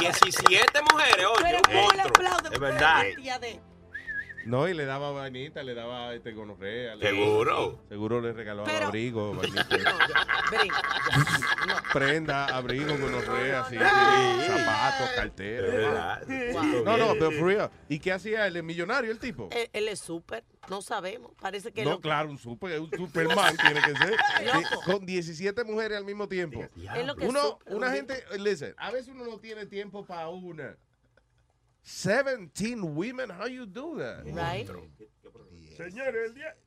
17 mujeres, oye. Pero un ¿cómo le verdad. Tía de- No, y le daba vainita, le daba este gonorrea. le- Seguro. Seguro le regalaba Pero- abrigo, vainita. Brinca. prenda, abrigo, gonorrea, sí, no. zapatos, cartera. Es. Wow. No, no, pero for real. ¿Y qué hacía él? ¿El millonario, el tipo? Él, él es súper, no sabemos. Parece que No, lo- claro, un super, un superman tiene que ser. Loco. Con 17 mujeres al mismo tiempo. es lo que es Uno, súper, una un- gente, listen, a veces uno no tiene tiempo para una. 17 women, how you do that? Right? Señores, el día.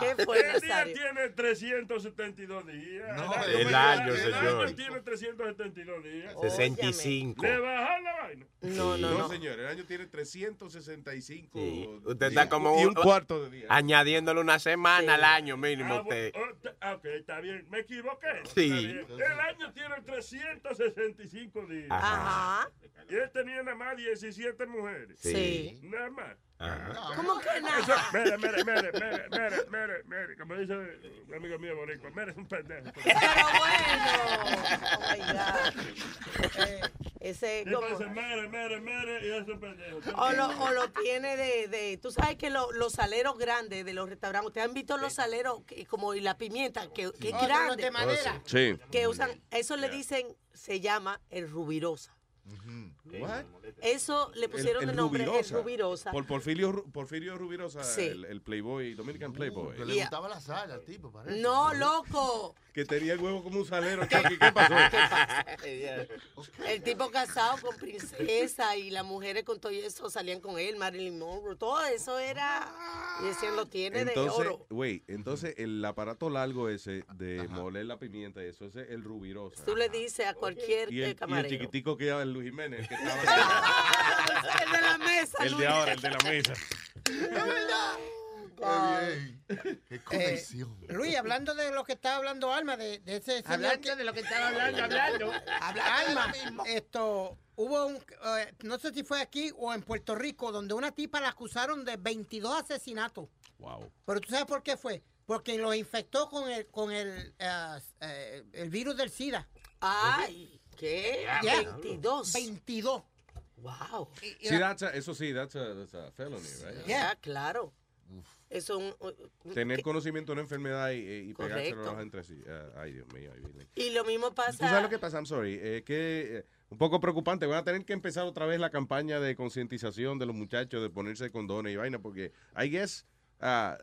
¿Qué fue, El día tiene 372 días. No, El año, el señor. año tiene 372 días. 65. ¿Le bajan la vaina? No, no, No, no. señor, el año tiene 365. Sí. Usted días está como y un cuarto de día. añadiéndole una semana al año mínimo Ah, usted. oh, ah, ok, está bien. Me equivoqué. Sí. El año tiene 365 días. Ajá. Y él tenía nada más 17 mujeres. Sí. Nada más. Ajá. ¿Cómo que Eso, nada? mire, mire, mire, mire, mire, mire, mire, como dice un amigo mío boricua, mire, es un pendejo. Pero bueno. Oh my God. Eh, ese como. entonces, mire, mire, mire, y es un pendejo. O lo, o lo tiene de, de. Tú sabes que lo- los saleros grandes de los restaurantes. Ustedes han visto los saleros que- como y la pimienta, que, que es Oh, grande. de madera. Sí. Que usan. Eso le dicen. Se llama el rubirosa. What? Eso le pusieron El- nombre Rubirosa. el rubirosa. Por Porfirio, Porfirio Rubirosa, Sí. el, el Playboy, Dominican Playboy. Que le Yeah. gustaba la sal al tipo, parece. No, loco. Que tenía el huevo como un salero. Chucky. ¿Qué pasó? El tipo casado con princesa y las mujeres con todo eso salían con él, Marilyn Monroe, todo eso era. Y decían, lo tiene de oro. güey, entonces el aparato largo ese de moler la pimienta, eso ese es el rubirosa. Tú le dices a cualquier Y eh, el, y el camarero. chiquitico que el Luis Jiménez, que estaba el de la mesa. el de ahora, el de la mesa. Qué bien. Qué conexión. Luis, hablando de lo que estaba hablando Alma, de, de ese señor Hablando que- de lo que estaba hablando, hablando. Alma, esto, hubo un, eh, no sé si fue aquí o en Puerto Rico, donde una tipa la acusaron de 22 asesinatos. Wow. Pero tú sabes por qué fue. Porque lo infectó con el, con el, eh, eh, el virus del SIDA. Ay, ¿qué? Yeah. 22. 22. Wow. Sí, that's a- eso sí, that's a, that's a felony, right? Ya, claro. Eso es un- un- Tener que- conocimiento de una enfermedad y, y pegárselo entre sí. Ah, ay, Dios mío. Ay. Y lo mismo ¿Tú pasa. sabes lo que pasa? I'm sorry. Es que eh, un poco preocupante. Van a tener que empezar otra vez la campaña de concientización de los muchachos de ponerse condones y vaina, porque I guess ah,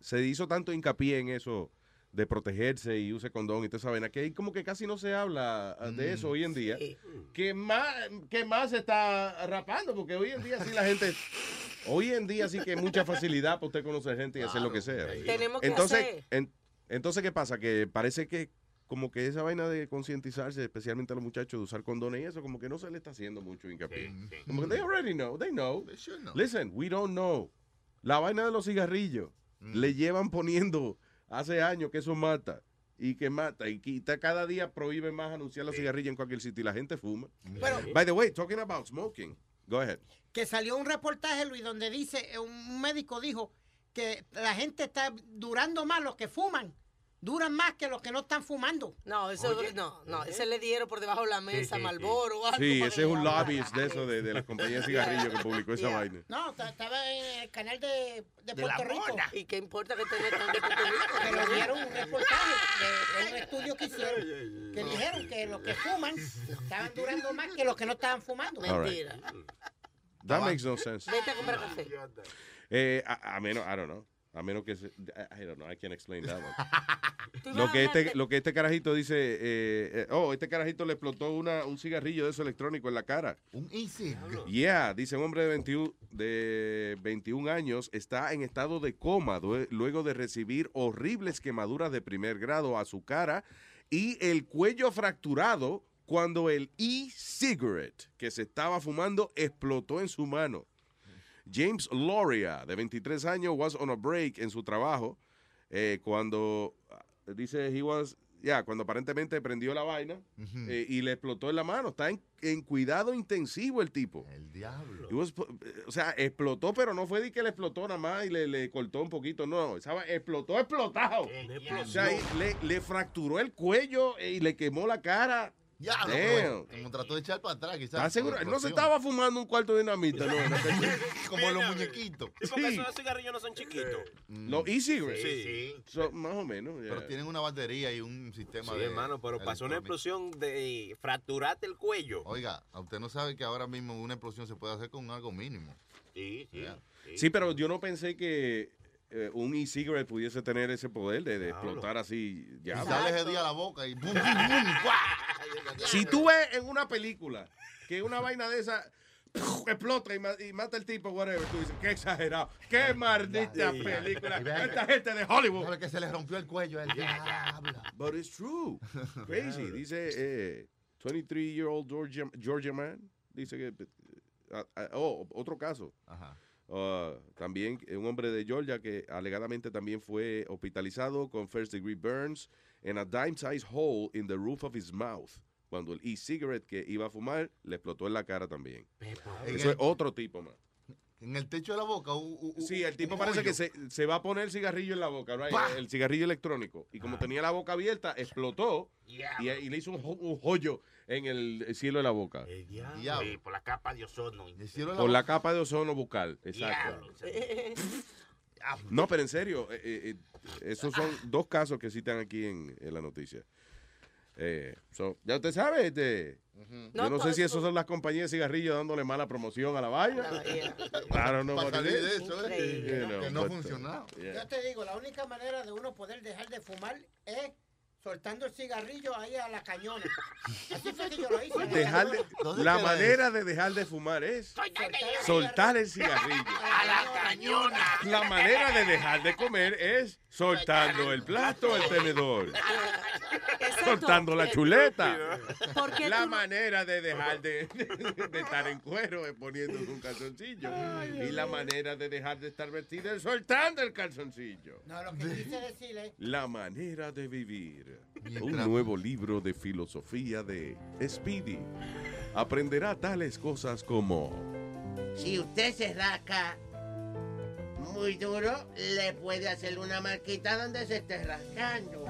se hizo tanto hincapié en eso de protegerse y use condón y toda esa vaina, que ahí como que casi no se habla ah, de eso hoy en día. Sí. Que más, que más se está rapando, porque hoy en día sí la gente... Hoy en día sí que hay mucha facilidad para usted conocer gente y hacer lo que sea. Tenemos que Entonces, hacer. en- entonces, ¿qué pasa? Que parece que como que esa vaina de concientizarse, especialmente a los muchachos de usar condones y eso, como que no se le está haciendo mucho hincapié. Como que they already know, they know. They should know. Listen, we don't know. La vaina de los cigarrillos, le llevan poniendo hace años que eso mata y que mata y quita cada día prohíbe más anunciar los cigarrillos en cualquier sitio y la gente fuma. Pero By the way, talking about smoking, go ahead. que salió un reportaje, Luis, donde dice, eh, un médico dijo que la gente está durando más, los que fuman, duran más que los que no están fumando. No, eso no, no, ese le dieron por debajo de la mesa, sí, Malboro o algo. Sí, ese es un lobbyist de eso, de, de la compañía de cigarrillos que publicó esa Yeah. vaina. No, ta- estaba en el canal de, de Puerto Rico. mona. ¿Y qué importa que tenga de Puerto Rico? Que lo dieron un reportaje de, de un estudio que hicieron. Que dijeron que los que fuman estaban durando más que los que no estaban fumando. Mentira. That makes no sense. Vete a comprar café. Eh, a, a menos, I don't know. A menos que se, I, I don't know, I can't explain that one. Lo que este, lo que este carajito dice, eh, eh, oh, este carajito le explotó una, un cigarrillo de eso electrónico en la cara. Un easy. Yeah, dice un hombre de 21, de 21 años está en estado de coma luego de recibir horribles quemaduras de primer grado a su cara y el cuello fracturado cuando el e-cigarette que se estaba fumando explotó en su mano. James Loria, de 23 años, was on a break en su trabajo eh, cuando ah, dice he was, ya, cuando aparentemente prendió la vaina eh, y le explotó en la mano. Está en, en cuidado intensivo el tipo. El diablo. Was- eh, o sea, explotó, pero no fue de que le explotó nada más y le, le cortó un poquito. No, estaba, explotó, explotado. O sea, le, le fracturó el cuello y le quemó la cara. Ya, no, pero como trató de echar para atrás, quizás. No se estaba fumando un cuarto de dinamita, ¿no? Como los muñequitos. Sí, porque Sí. esos cigarrillos no son chiquitos. Los e-cigarettes. Sí, sí. So, más o menos. Pero tienen una batería y un sistema Sí, de. hermano, pero pasó una explosión de fracturarte el cuello. Oiga, a usted no sabe que ahora mismo una explosión se puede hacer con algo mínimo. Sí, sí. Sí, pero yo no pensé que eh, un e-cigarette pudiese tener ese poder de, explotar así. Ya. sale ese día a la boca y ¡bum, bum, bum! Si tú ves en una película que una vaina de esa explota y, ma- y mata al tipo, whatever, tú dices, qué exagerado, qué maldita película. Esta gente de Hollywood. ¿Sabe que se le rompió el cuello? El diablo. But it's true. Crazy. Dice eh, 23-year-old Georgia, Georgia man. Dice que. ah, oh, otro caso. Ajá. Ah, también eh, un hombre de Georgia que alegadamente también fue hospitalizado con first degree burns and a dime size hole in the roof of his mouth. Cuando el e-cigarette que iba a fumar le explotó en la cara también. Eso es otro tipo, man. en el techo de la boca. u- u- u- Sí, el tipo parece hoyo. que se, se va a poner el cigarrillo en la boca, right? El cigarrillo electrónico. Y como tenía la boca abierta, explotó y, y le hizo un, un hoyo en el cielo de la boca. El diablo. Diablo. Sí, por la capa de ozono. El cielo de la Por la capa de ozono bucal. Exacto. Diablo. No, pero en serio, eh, eh, eh, esos son dos casos que citan aquí en, en la noticia. Eh, so, ya usted sabe, este, yo no sé si esos son las compañías de cigarrillos dándole mala promoción a la vaina. don't know Para what it salir de is. eso, ¿eh? Increíble. You know, Que no ha uh, funcionado. yeah. Yo te digo, la única manera de uno poder dejar de fumar es soltando el cigarrillo ahí a la cañona. Así fue que yo lo hice. a la Dejar de- cañona. ¿Dónde la queda manera de dejar de fumar es soltar el cigarrillo. A la cañona. La manera de dejar de comer es soltando el plato, el tenedor, Exacto. soltando la chuleta. ¿Por qué La tú no- manera de dejar de, estar en cuero es poniéndose un calzoncillo. y la manera de dejar de estar vestida es soltando el calzoncillo. No, lo que quise decirle, La manera de vivir. Mientras- Un nuevo libro de filosofía de Speedy. Aprenderá tales cosas como Si usted se rasca muy duro, le puede hacer una marquita donde se esté rascando.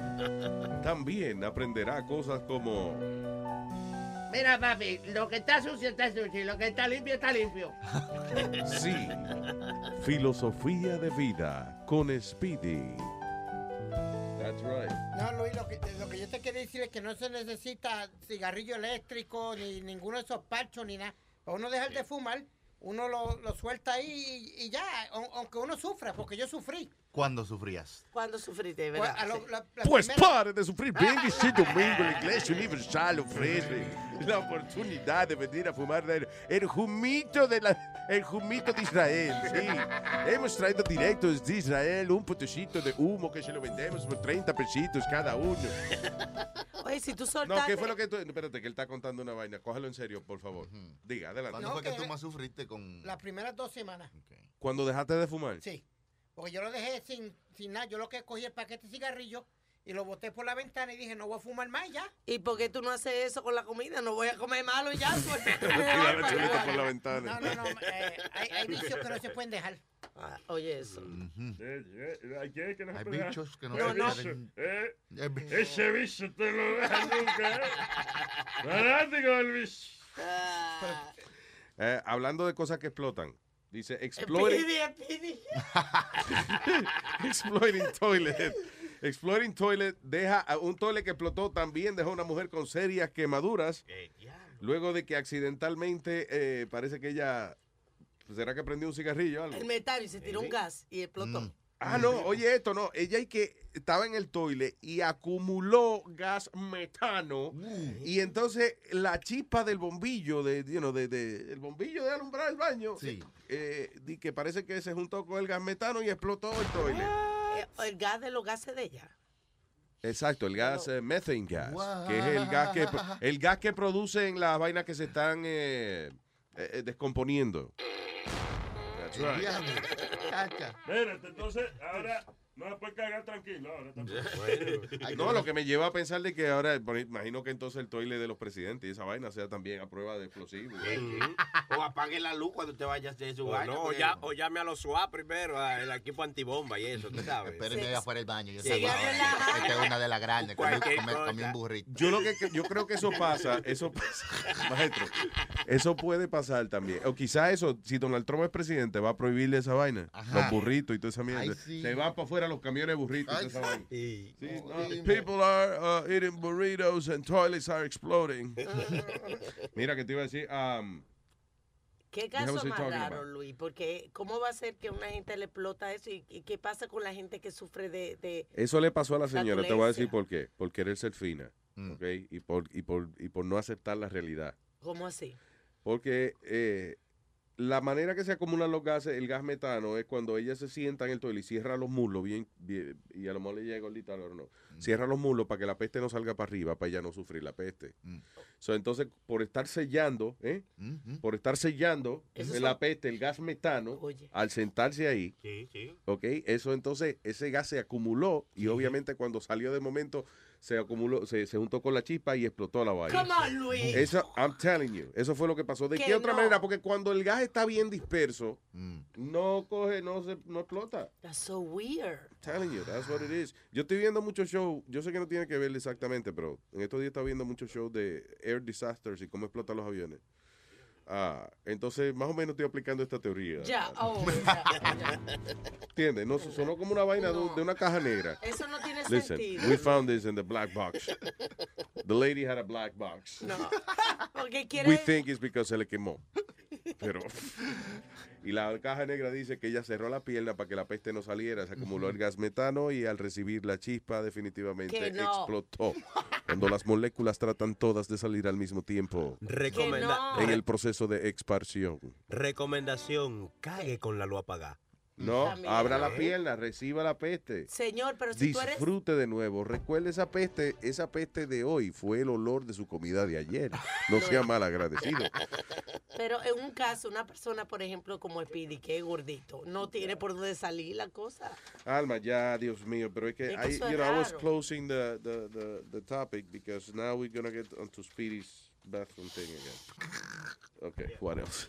también aprenderá cosas como Mira, papi, lo que está sucio está sucio y lo que está limpio está limpio. sí. Filosofía de vida con Speedy. That's right. no, Luis, lo que, lo que yo te quería decir es que no se necesita cigarrillo eléctrico, ni ninguno de esos parchos, ni nada. Para uno dejar de fumar, uno lo, lo suelta ahí y, y ya, au- aunque uno sufra, porque yo sufrí. ¿Cuándo sufrías? ¿Cuándo sufriste, Pues, verdad? a lo- Sí. la- la Pues primera- pare de sufrir bien este domingo la Iglesia Universal ofrece la oportunidad de venir a fumar el, el humito de la, el humito de Israel. Sí. Hemos traído directo desde Israel un potecito de humo que se lo vendemos por 30 pesitos cada uno. Oye, si tú No, soltaste... ¿qué fue lo que tú? Espérate, que él está contando una vaina. Cógelo en serio, por favor. Diga, adelante. ¿Cuándo No, fue que que- tú más sufriste con...? Las primeras dos semanas, Ok. Cuando dejaste de fumar. sí. Porque yo lo dejé sin, sin nada. Yo lo que cogí el paquete de cigarrillos y lo boté por la ventana y dije, no voy a fumar más ya. ¿Y por qué tú no haces eso con la comida? No voy a comer malo y ya. pues. Por la ventana. No, no, no. eh, hay, hay vicios que no se pueden dejar. Ah, oye, eso. Eh, eh, Hay que no bichos que no No, se no. pueden- Eh, Hay bi- ese bicho te lo deja nunca. ¿eh? Fanático del bicho. Ah, Eh, hablando de cosas que explotan. Dice, exploiting, exploiting toilet. Exploiting toilet deja a un toilet que explotó también dejó a una mujer con serias quemaduras luego de que accidentalmente eh, parece que ella será que prendió un cigarrillo o algo. El metal y se tiró un gas y explotó. Mm. Ah, no, oye esto, no. Ella y que estaba en el toile y acumuló gas metano. Y entonces la chispa del bombillo, de, you know, de, de- el bombillo de alumbrar el baño, Sí. eh, di que parece que se juntó con el gas metano y explotó el toile. Eh, El gas de los gases de ella. Exacto, el gas eh, methane gas, Wow. que es el gas que el gas que producen las vainas que se están eh, eh, descomponiendo. That's right. Espérate, entonces, ahora No la puedes cagar tranquilo ahora. No, lo que me lleva a pensar de que ahora, imagino que entonces el toile de los presidentes y esa vaina sea también a prueba de explosivos. O apague la luz cuando te vayas de su O baño. no, o, ya, o llame a los SWAT primero, al equipo antibomba y eso, tú sabes. Espérenme ahí afuera del baño. Yo Sí. relajando. Esta es una de las grandes. Comí, Cualquier comí- comí cosa. un burrito. Yo lo que yo creo que eso pasa, eso pasa, maestro, eso puede pasar también. O quizá eso, si Donald Trump es presidente, va a prohibirle esa vaina, Ajá. los burritos y toda esa mierda. Ay, sí. Se van para afuera los camiones burritos. Sí. Sí, no, people are uh, eating burritos and toilets are exploding. Mira que te iba a decir, um, ¿Qué caso más raro. Luis? Porque ¿cómo va a ser que a una gente le explota eso? ¿Y, y qué pasa con la gente que sufre de... de eso le pasó a la señora, te voy a decir por qué, por querer ser fina, ¿ok? Y por, y, por, y por no aceptar la realidad. ¿Cómo así? Porque eh, la manera que se acumulan los gases, el gas metano, es cuando ella se sienta en el toile y cierra los muslos bien, bien- y a lo mejor le llega gordita, mejor no. Cierra los muslos para que la peste no salga para arriba, para ella no sufrir la peste. So, entonces, por estar sellando, ¿eh? por estar sellando Esos la son- peste, el gas metano, Oye. al sentarse ahí, Sí, sí. ¿ok? Eso entonces, ese gas se acumuló y obviamente cuando salió de momento se acumuló, se, se juntó con la chispa y explotó la vaina. Come on, Luis. Eso, I'm telling you, eso fue lo que pasó. ¿De Que qué otra no. manera? Porque cuando el gas está bien disperso, no coge, no se, no explota. That's so weird. Telling you, that's what it is. Yo estoy viendo muchos shows, yo sé que no tiene que ver exactamente, pero en estos días estaba viendo muchos shows de air disasters y cómo explotan los aviones. Ah, entonces más o menos estoy aplicando esta teoría. Ya, oh, ya, ya. ¿Entiendes? No, sonó como una vaina de, un- de una caja negra. Eso no tiene Listen, sentido. we found this in the black box. The lady had a black box. No. Porque We quiere... think it's because se le quemó. Pero. Y la caja negra dice que ella cerró la pierna para que la peste no saliera. Se acumuló el gas metano y al recibir la chispa, definitivamente no. explotó. Cuando las moléculas tratan todas de salir al mismo tiempo. Recomenda- En el proceso de expansión. Recomendación, cague con la luz apagada. No, También. abra la pierna, reciba la peste. Señor, pero si tú eres... Disfrute de nuevo. Recuerde esa peste, esa peste de hoy fue el olor de su comida de ayer. No sea mal agradecido. Pero en un caso, una persona, por ejemplo, como Speedy, que es gordito, no tiene por dónde salir la cosa. Alma, ya, Dios mío, pero es que, Es que I, you know, I was closing the, the, the, the topic because now we're gonna get onto Speedy's bathroom thing again. Okay, what else?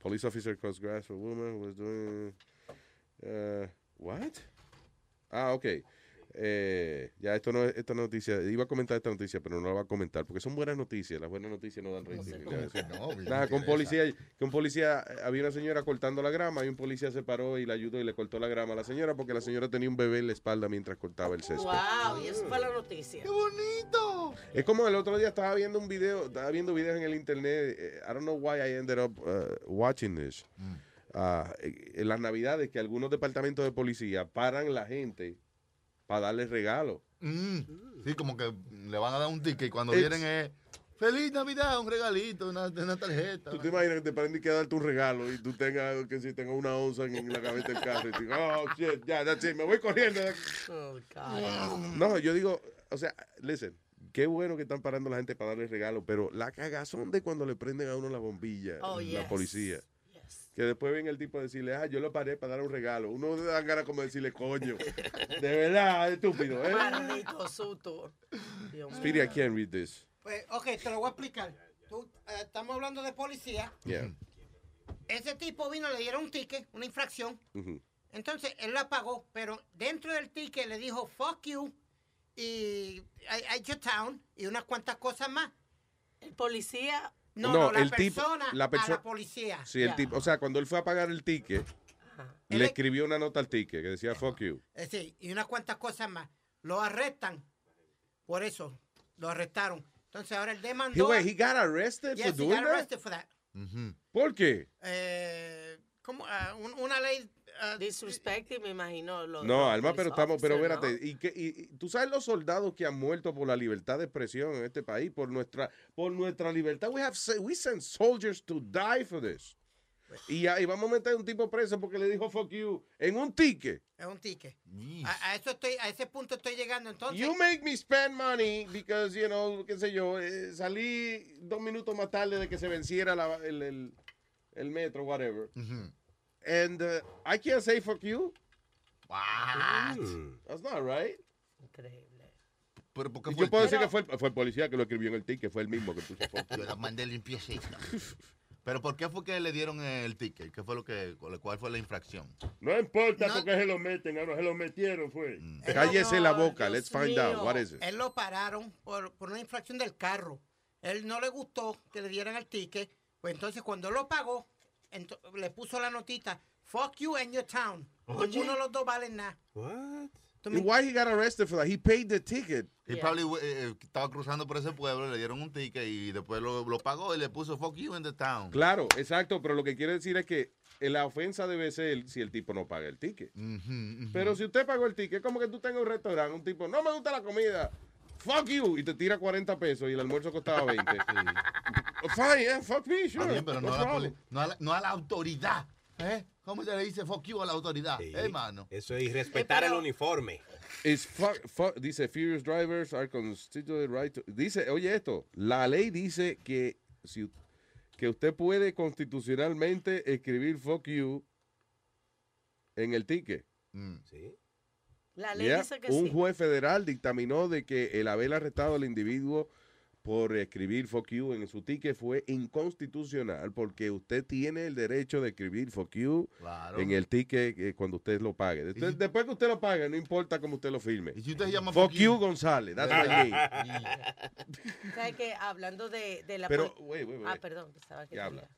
Police officer cuts grass for woman who was doing, uh, what? Ah, ok. Eh, ya esto no es esta noticia, iba a comentar esta noticia, pero no la voy a comentar porque son buenas noticias, las buenas noticias no dan rating. nada no? Con policía, que un policía, eh, había una señora cortando la grama y un policía se paró y la ayudó y le cortó la grama a la señora porque la señora tenía un bebé en la espalda mientras cortaba el césped. Wow, y eso fue la noticia. ¡Qué bonito! Es como el otro día estaba viendo un video, estaba viendo videos en el internet. eh, I don't know why I ended up uh, watching this. Ah, eh, en las navidades que algunos departamentos de policía paran la gente para darles regalos. Mm, Sí, como que le van a dar un ticket y cuando It's- vienen es Feliz Navidad, un regalito, una, una tarjeta. Tú te imaginas que te y que darte un regalo y tú tengas que si tengas una onza en, en la gaveta del carro y digas, oh shit, ya, that's it, me voy corriendo. Oh, God. No, yo digo, o sea, listen, qué bueno que están parando la gente para darle regalos, pero la cagazón de cuando le prenden a uno la bombilla, Oh, la yes. policía. Que después ven el tipo a decirle, ah, yo lo paré para dar un regalo. Uno le dan ganas como de decirle, coño. De verdad, estúpido, ¿eh? Maldito susto. Speedy, I can't read this. Pues, ok, te lo voy a explicar. Tú, eh, estamos hablando de policía. Yeah. Ese tipo vino, le dieron un ticket, una infracción. Entonces, él la pagó, pero dentro del ticket le dijo, fuck you, y I, I your town, y unas cuantas cosas más. El policía... No, No, no, la el tipo- persona la a perso- la policía. Sí, el tipo, o sea, cuando él fue a pagar el ticket, le escribió una nota al ticket que decía, fuck you. Eh, sí, y unas cuantas cosas más. Lo arrestan. Por eso, lo arrestaron. Entonces ahora él He, demandó. wait, he got arrested Yes, for he doing got that? arrested for that. ¿Por qué? Eh, ¿cómo? Ah, un- una ley. Ah, Disrespect, me imagino. lo- No, los Alma, pero estamos, pero officer, ¿no? espérate, y, que, y, tú sabes los soldados que han muerto por la libertad de expresión en este país, por nuestra, por nuestra libertad. We have, we send soldiers to die for this. Y ahí vamos a meter a un tipo preso porque le dijo fuck you en un ticket. Es un ticket. A, a eso estoy, a ese punto estoy llegando. Entonces, You make me spend money because, you know, qué sé yo, eh, salí dos minutos más tarde de que se venciera la- el, el, el metro, whatever. And uh, I can't say fuck you. That's not right. Increíble. Pero porque fue yo puedo decir que fue el, fue el policía que lo escribió en el ticket, fue el mismo que puso fuck Yo la mandé limpiecita. Pero ¿por qué fue que le dieron el ticket? ¿Qué fue lo que, cuál fue la infracción? No importa No. porque se lo meten, ahora se lo metieron, fue. Mm. Cállese la boca, Dios let's find mío. out, what is it? Él lo pararon por, por una infracción del carro. Él no le gustó que le dieran el ticket. Pues entonces cuando él lo pagó, le puso la notita, fuck you and your town. Ninguno de los dos valen nada. ¿Tú me- And why he got arrested for that? He paid the ticket. He Yeah. probably eh, eh, estaba cruzando por ese pueblo, le dieron un ticket y después lo, lo pagó y le puso fuck you in the town. Claro, exacto, pero lo que quiere decir es que la ofensa debe ser si el tipo no paga el ticket. Pero si usted pagó el ticket, es como que tú tengas un restaurante, un tipo, no me gusta la comida, fuck you, y te tira 40 pesos y el almuerzo costaba 20. Fine, yeah, fuck me, sure. bien, pero no no a, la problem. poli- no, a la, no a la autoridad. ¿eh? ¿Cómo se le dice fuck you a la autoridad? Sí. Hermano. Eso es respetar el uniforme. Is fuck, fuck- dice, furious drivers are constituted right to- Dice, oye esto, la ley dice que, si, que usted puede constitucionalmente escribir fuck you en el ticket. Mm. Sí. La ley Yeah, dice que un sí. juez federal dictaminó de que el haber arrestado al individuo por escribir fuck you en su ticket fue inconstitucional porque usted tiene el derecho de escribir fuck you Claro. en el ticket eh, cuando usted lo pague. Después, si- después que usted lo pague, no importa cómo usted lo firme. Y si usted llama Fuck you, González. That's. ¿Sabes qué? Hablando de, de la... Pero, pol- wait, wait, Ah, perdón. pensaba que ¿Qué tenía- habla?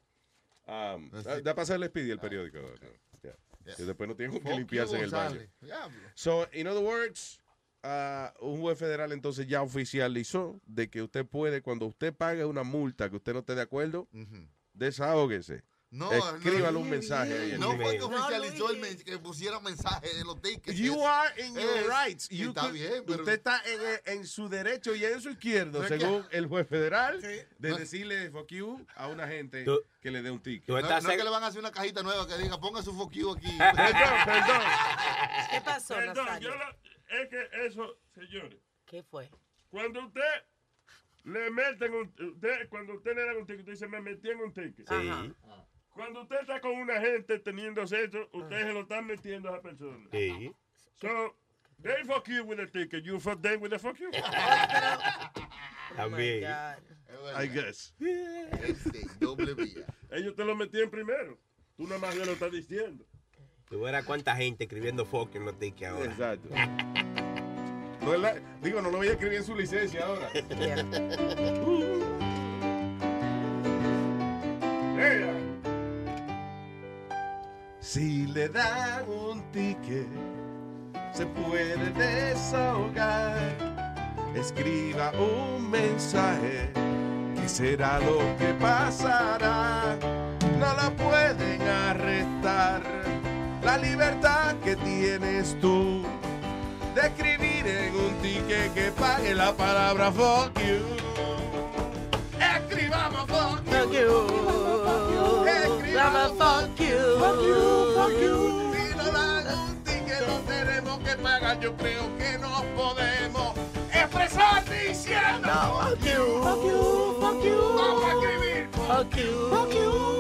Um, da, da pasarle Speedy el periódico. No, yeah. Que después no tiene con Fuck qué you, limpiarse en el baño. So, in other words, ah, un juez federal entonces ya oficializó de que usted puede, cuando usted pague una multa que usted no esté de acuerdo, Ujú. desahógese. No, Escríbale no, un mensaje ahí. No fue que oficializó el men- que pusiera mensaje en los tickets. You are in your es- rights. y You está could- bien, pero Usted está en, en su derecho y en su izquierdo, No es que- según el juez federal, Sí. de No- decirle fuck you a una gente Tú- que le dé un ticket. Tú no, estás no seg- que le van a hacer una cajita nueva que diga ponga su fuck you aquí. Perdón, perdón. ¿Qué pasó, Perdón, yo lo- es que eso, señores, ¿Qué fue? cuando usted le meten un, usted, cuando usted le da un ticket, usted dice, me metí en un ticket. Ajá. Cuando usted está con una gente teniendo sexo, usted se lo está metiendo a esa persona. Sí. So, they fuck you with a ticket, you fuck them with a fuck you. Oh, my También. God. I guess. Este, doble vía. Ellos te lo metían primero. Tú nada más le lo estás diciendo. Tú verás cuánta gente escribiendo fuck en los tickets ahora. Exacto. No es la- digo, no lo voy a escribir en su licencia ahora. Ella, Si le dan un ticket, se puede desahogar. Escriba un mensaje, que será lo que pasará. No la pueden arrestar. La libertad que tienes tú de escribir en un ticket que pague la palabra fuck you. Escribamos fuck you. Fuck you. Fuck you. Si no dan un ticket lo tenemos que pagar. Yo creo que nos podemos expresar diciendo Fuck you. Fuck you, fuck you. Vamos a escribir Fuck you. Fuck you, fuck you.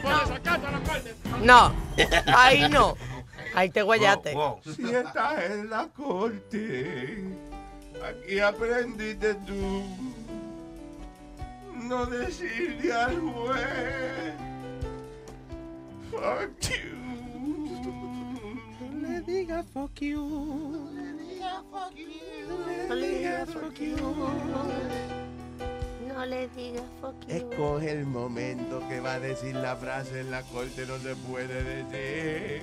No, no, no. No, ahí no. Ahí te guayaste. Wow, wow. Si estás en la corte, aquí aprendiste tú no decirle al juez. Fuck you. Le diga fuck you. No le digas fuck you. No le digas fuck you. Escoge el momento que va a decir la frase en la corte, no se puede decir.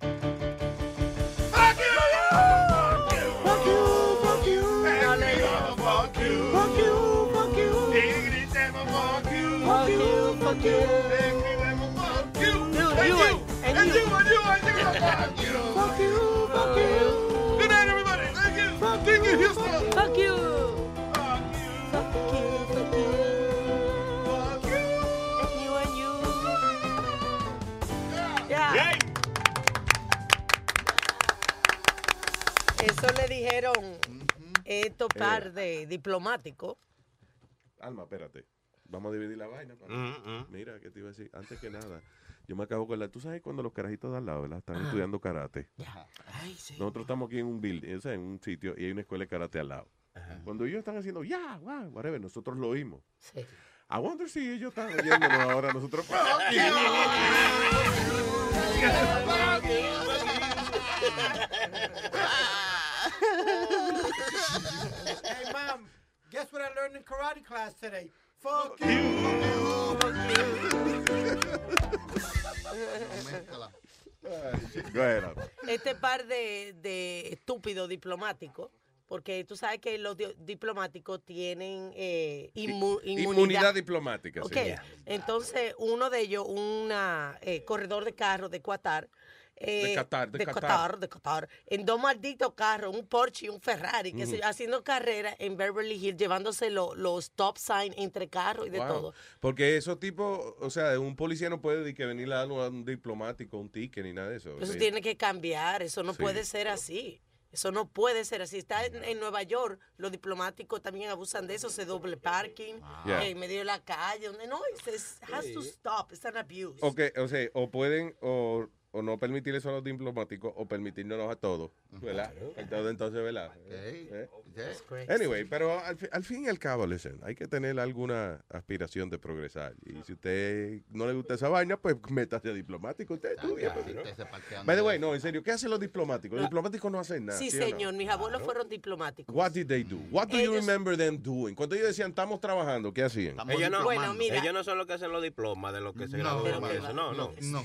Fuck you. Fuck you, fuck you. No le digas fuck you. Fuck you, fuck you. Y gritemos fuck you. Fuck you, fuck you. Escribimos fuck you. You, And you, you, and and you. you, and you, and you. Fuck you. Fuck you, fuck you. Good night, everybody. Thank you. Thank you, Houston. Fuck you. Esto par de diplomático. Alma, espérate. Vamos a dividir la vaina. pana. Mm, Mira, ¿qué te iba a decir? Antes que nada, yo me acabo con la... Tú sabes cuando los carajitos de al lado, ¿verdad? Están Ajá. estudiando karate. Ay, sí. Nosotros estamos aquí en un building, o sea, en un sitio, y hay una escuela de karate al lado. Cuando ellos están haciendo, ya, wow, whatever, nosotros lo oímos. Sí. I wonder si ellos están oyéndonos ahora, nosotros... hey, mom, guess what I learned in karate class today? Fuck you. Go ahead, Alma. Este par de, de estúpidos diplomáticos, porque tú sabes que los di- diplomáticos tienen eh, inmu- inmunidad. Inmunidad diplomática, Ok, sí. entonces uno de ellos, un corredor de carros de Qatar. Eh, De Qatar, de de Qatar. Qatar, de Qatar, en dos malditos carros, un Porsche y un Ferrari, que se- haciendo carrera en Beverly Hills, llevándose lo- los stop sign entre carros y de Wow. todo. Porque esos tipos, o sea, un policía no puede de que venir a dar a un diplomático, un ticket ni nada de eso. Eso Sí. tiene que cambiar, eso no Sí. puede ser así. Eso no puede ser así. Está en, en Nueva York, los diplomáticos también abusan de eso, se doble parking Yeah. en medio de la calle, donde no, it has to stop, it's an abuse. O, que, o sea, o pueden o, o no permitir eso a los diplomáticos o permitirnos a todos, ¿verdad? Entonces, entonces ¿verdad? ¿Eh? Anyway, pero al, fi- al fin y al cabo, listen, hay que tener alguna aspiración de progresar. Y si usted no le gusta esa vaina, pues métase a diplomático. Usted estudia. pues, ¿no? By the way, no, en serio, ¿qué hacen los diplomáticos? Los diplomáticos no hacen nada. sí, ¿sí o no? señor, mis abuelos fueron diplomáticos. What did they do? What do you remember them doing? Cuando ellos decían, estamos trabajando, ¿qué hacían? Ellos no, Bueno, mira. ellos no son los que hacen los diplomas de lo que se No, eso. va. No, no. No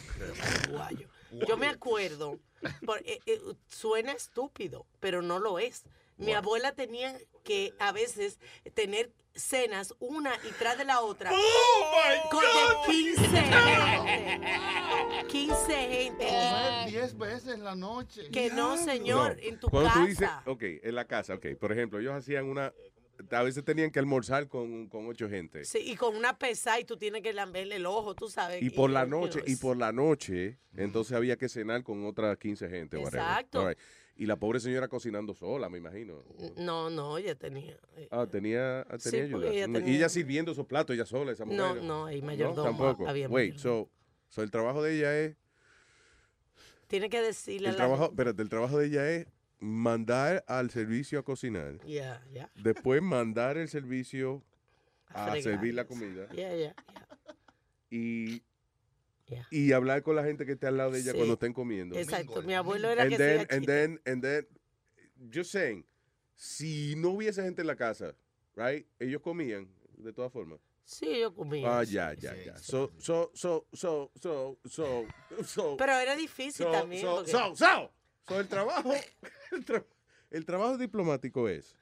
Guayo. Yo me acuerdo, por- eh, eh, suena estúpido, pero no lo es. Mi abuela tenía que a veces tener cenas una y tras de la otra con de 15 gente. 15 gente. Comer 10 veces en la noche. Que no, señor, en tu Cuando casa. tú dices, ok, en la casa, ok. Por ejemplo, ellos hacían una, a veces tenían que almorzar con, con ocho gente. Sí, y con una pesa y tú tienes que lamberle el ojo, tú sabes. Y por la noche, y por la noche, entonces había que cenar con otras 15 gente. Exacto. Right. Y la pobre señora cocinando sola, me imagino. No, no, ella tenía. eh, Ah, tenía, ah, Sí, tenía ayuda. ella Y tenía- ella sirviendo esos platos, ella sola, esa mujer. No, no, hay mayordomo, tampoco. había Wait, so, so el trabajo de ella es, Tiene que decirle el la trabajo, espérate, el trabajo de ella es mandar al servicio a cocinar. Después mandar el servicio a servir la comida. Y, y hablar con la gente que está al lado de ella Sí. cuando estén comiendo. Exacto. Mi abuelo era and que then, and then, and then, just saying, si no hubiese gente en la casa, right, ellos comían de todas formas. Sí, yo comía. Ah, ya, ya, ya. So, so, so, so, so, so, so. Pero era difícil so, también. So, porque- so, so, so, el trabajo, el, tra- el trabajo diplomático es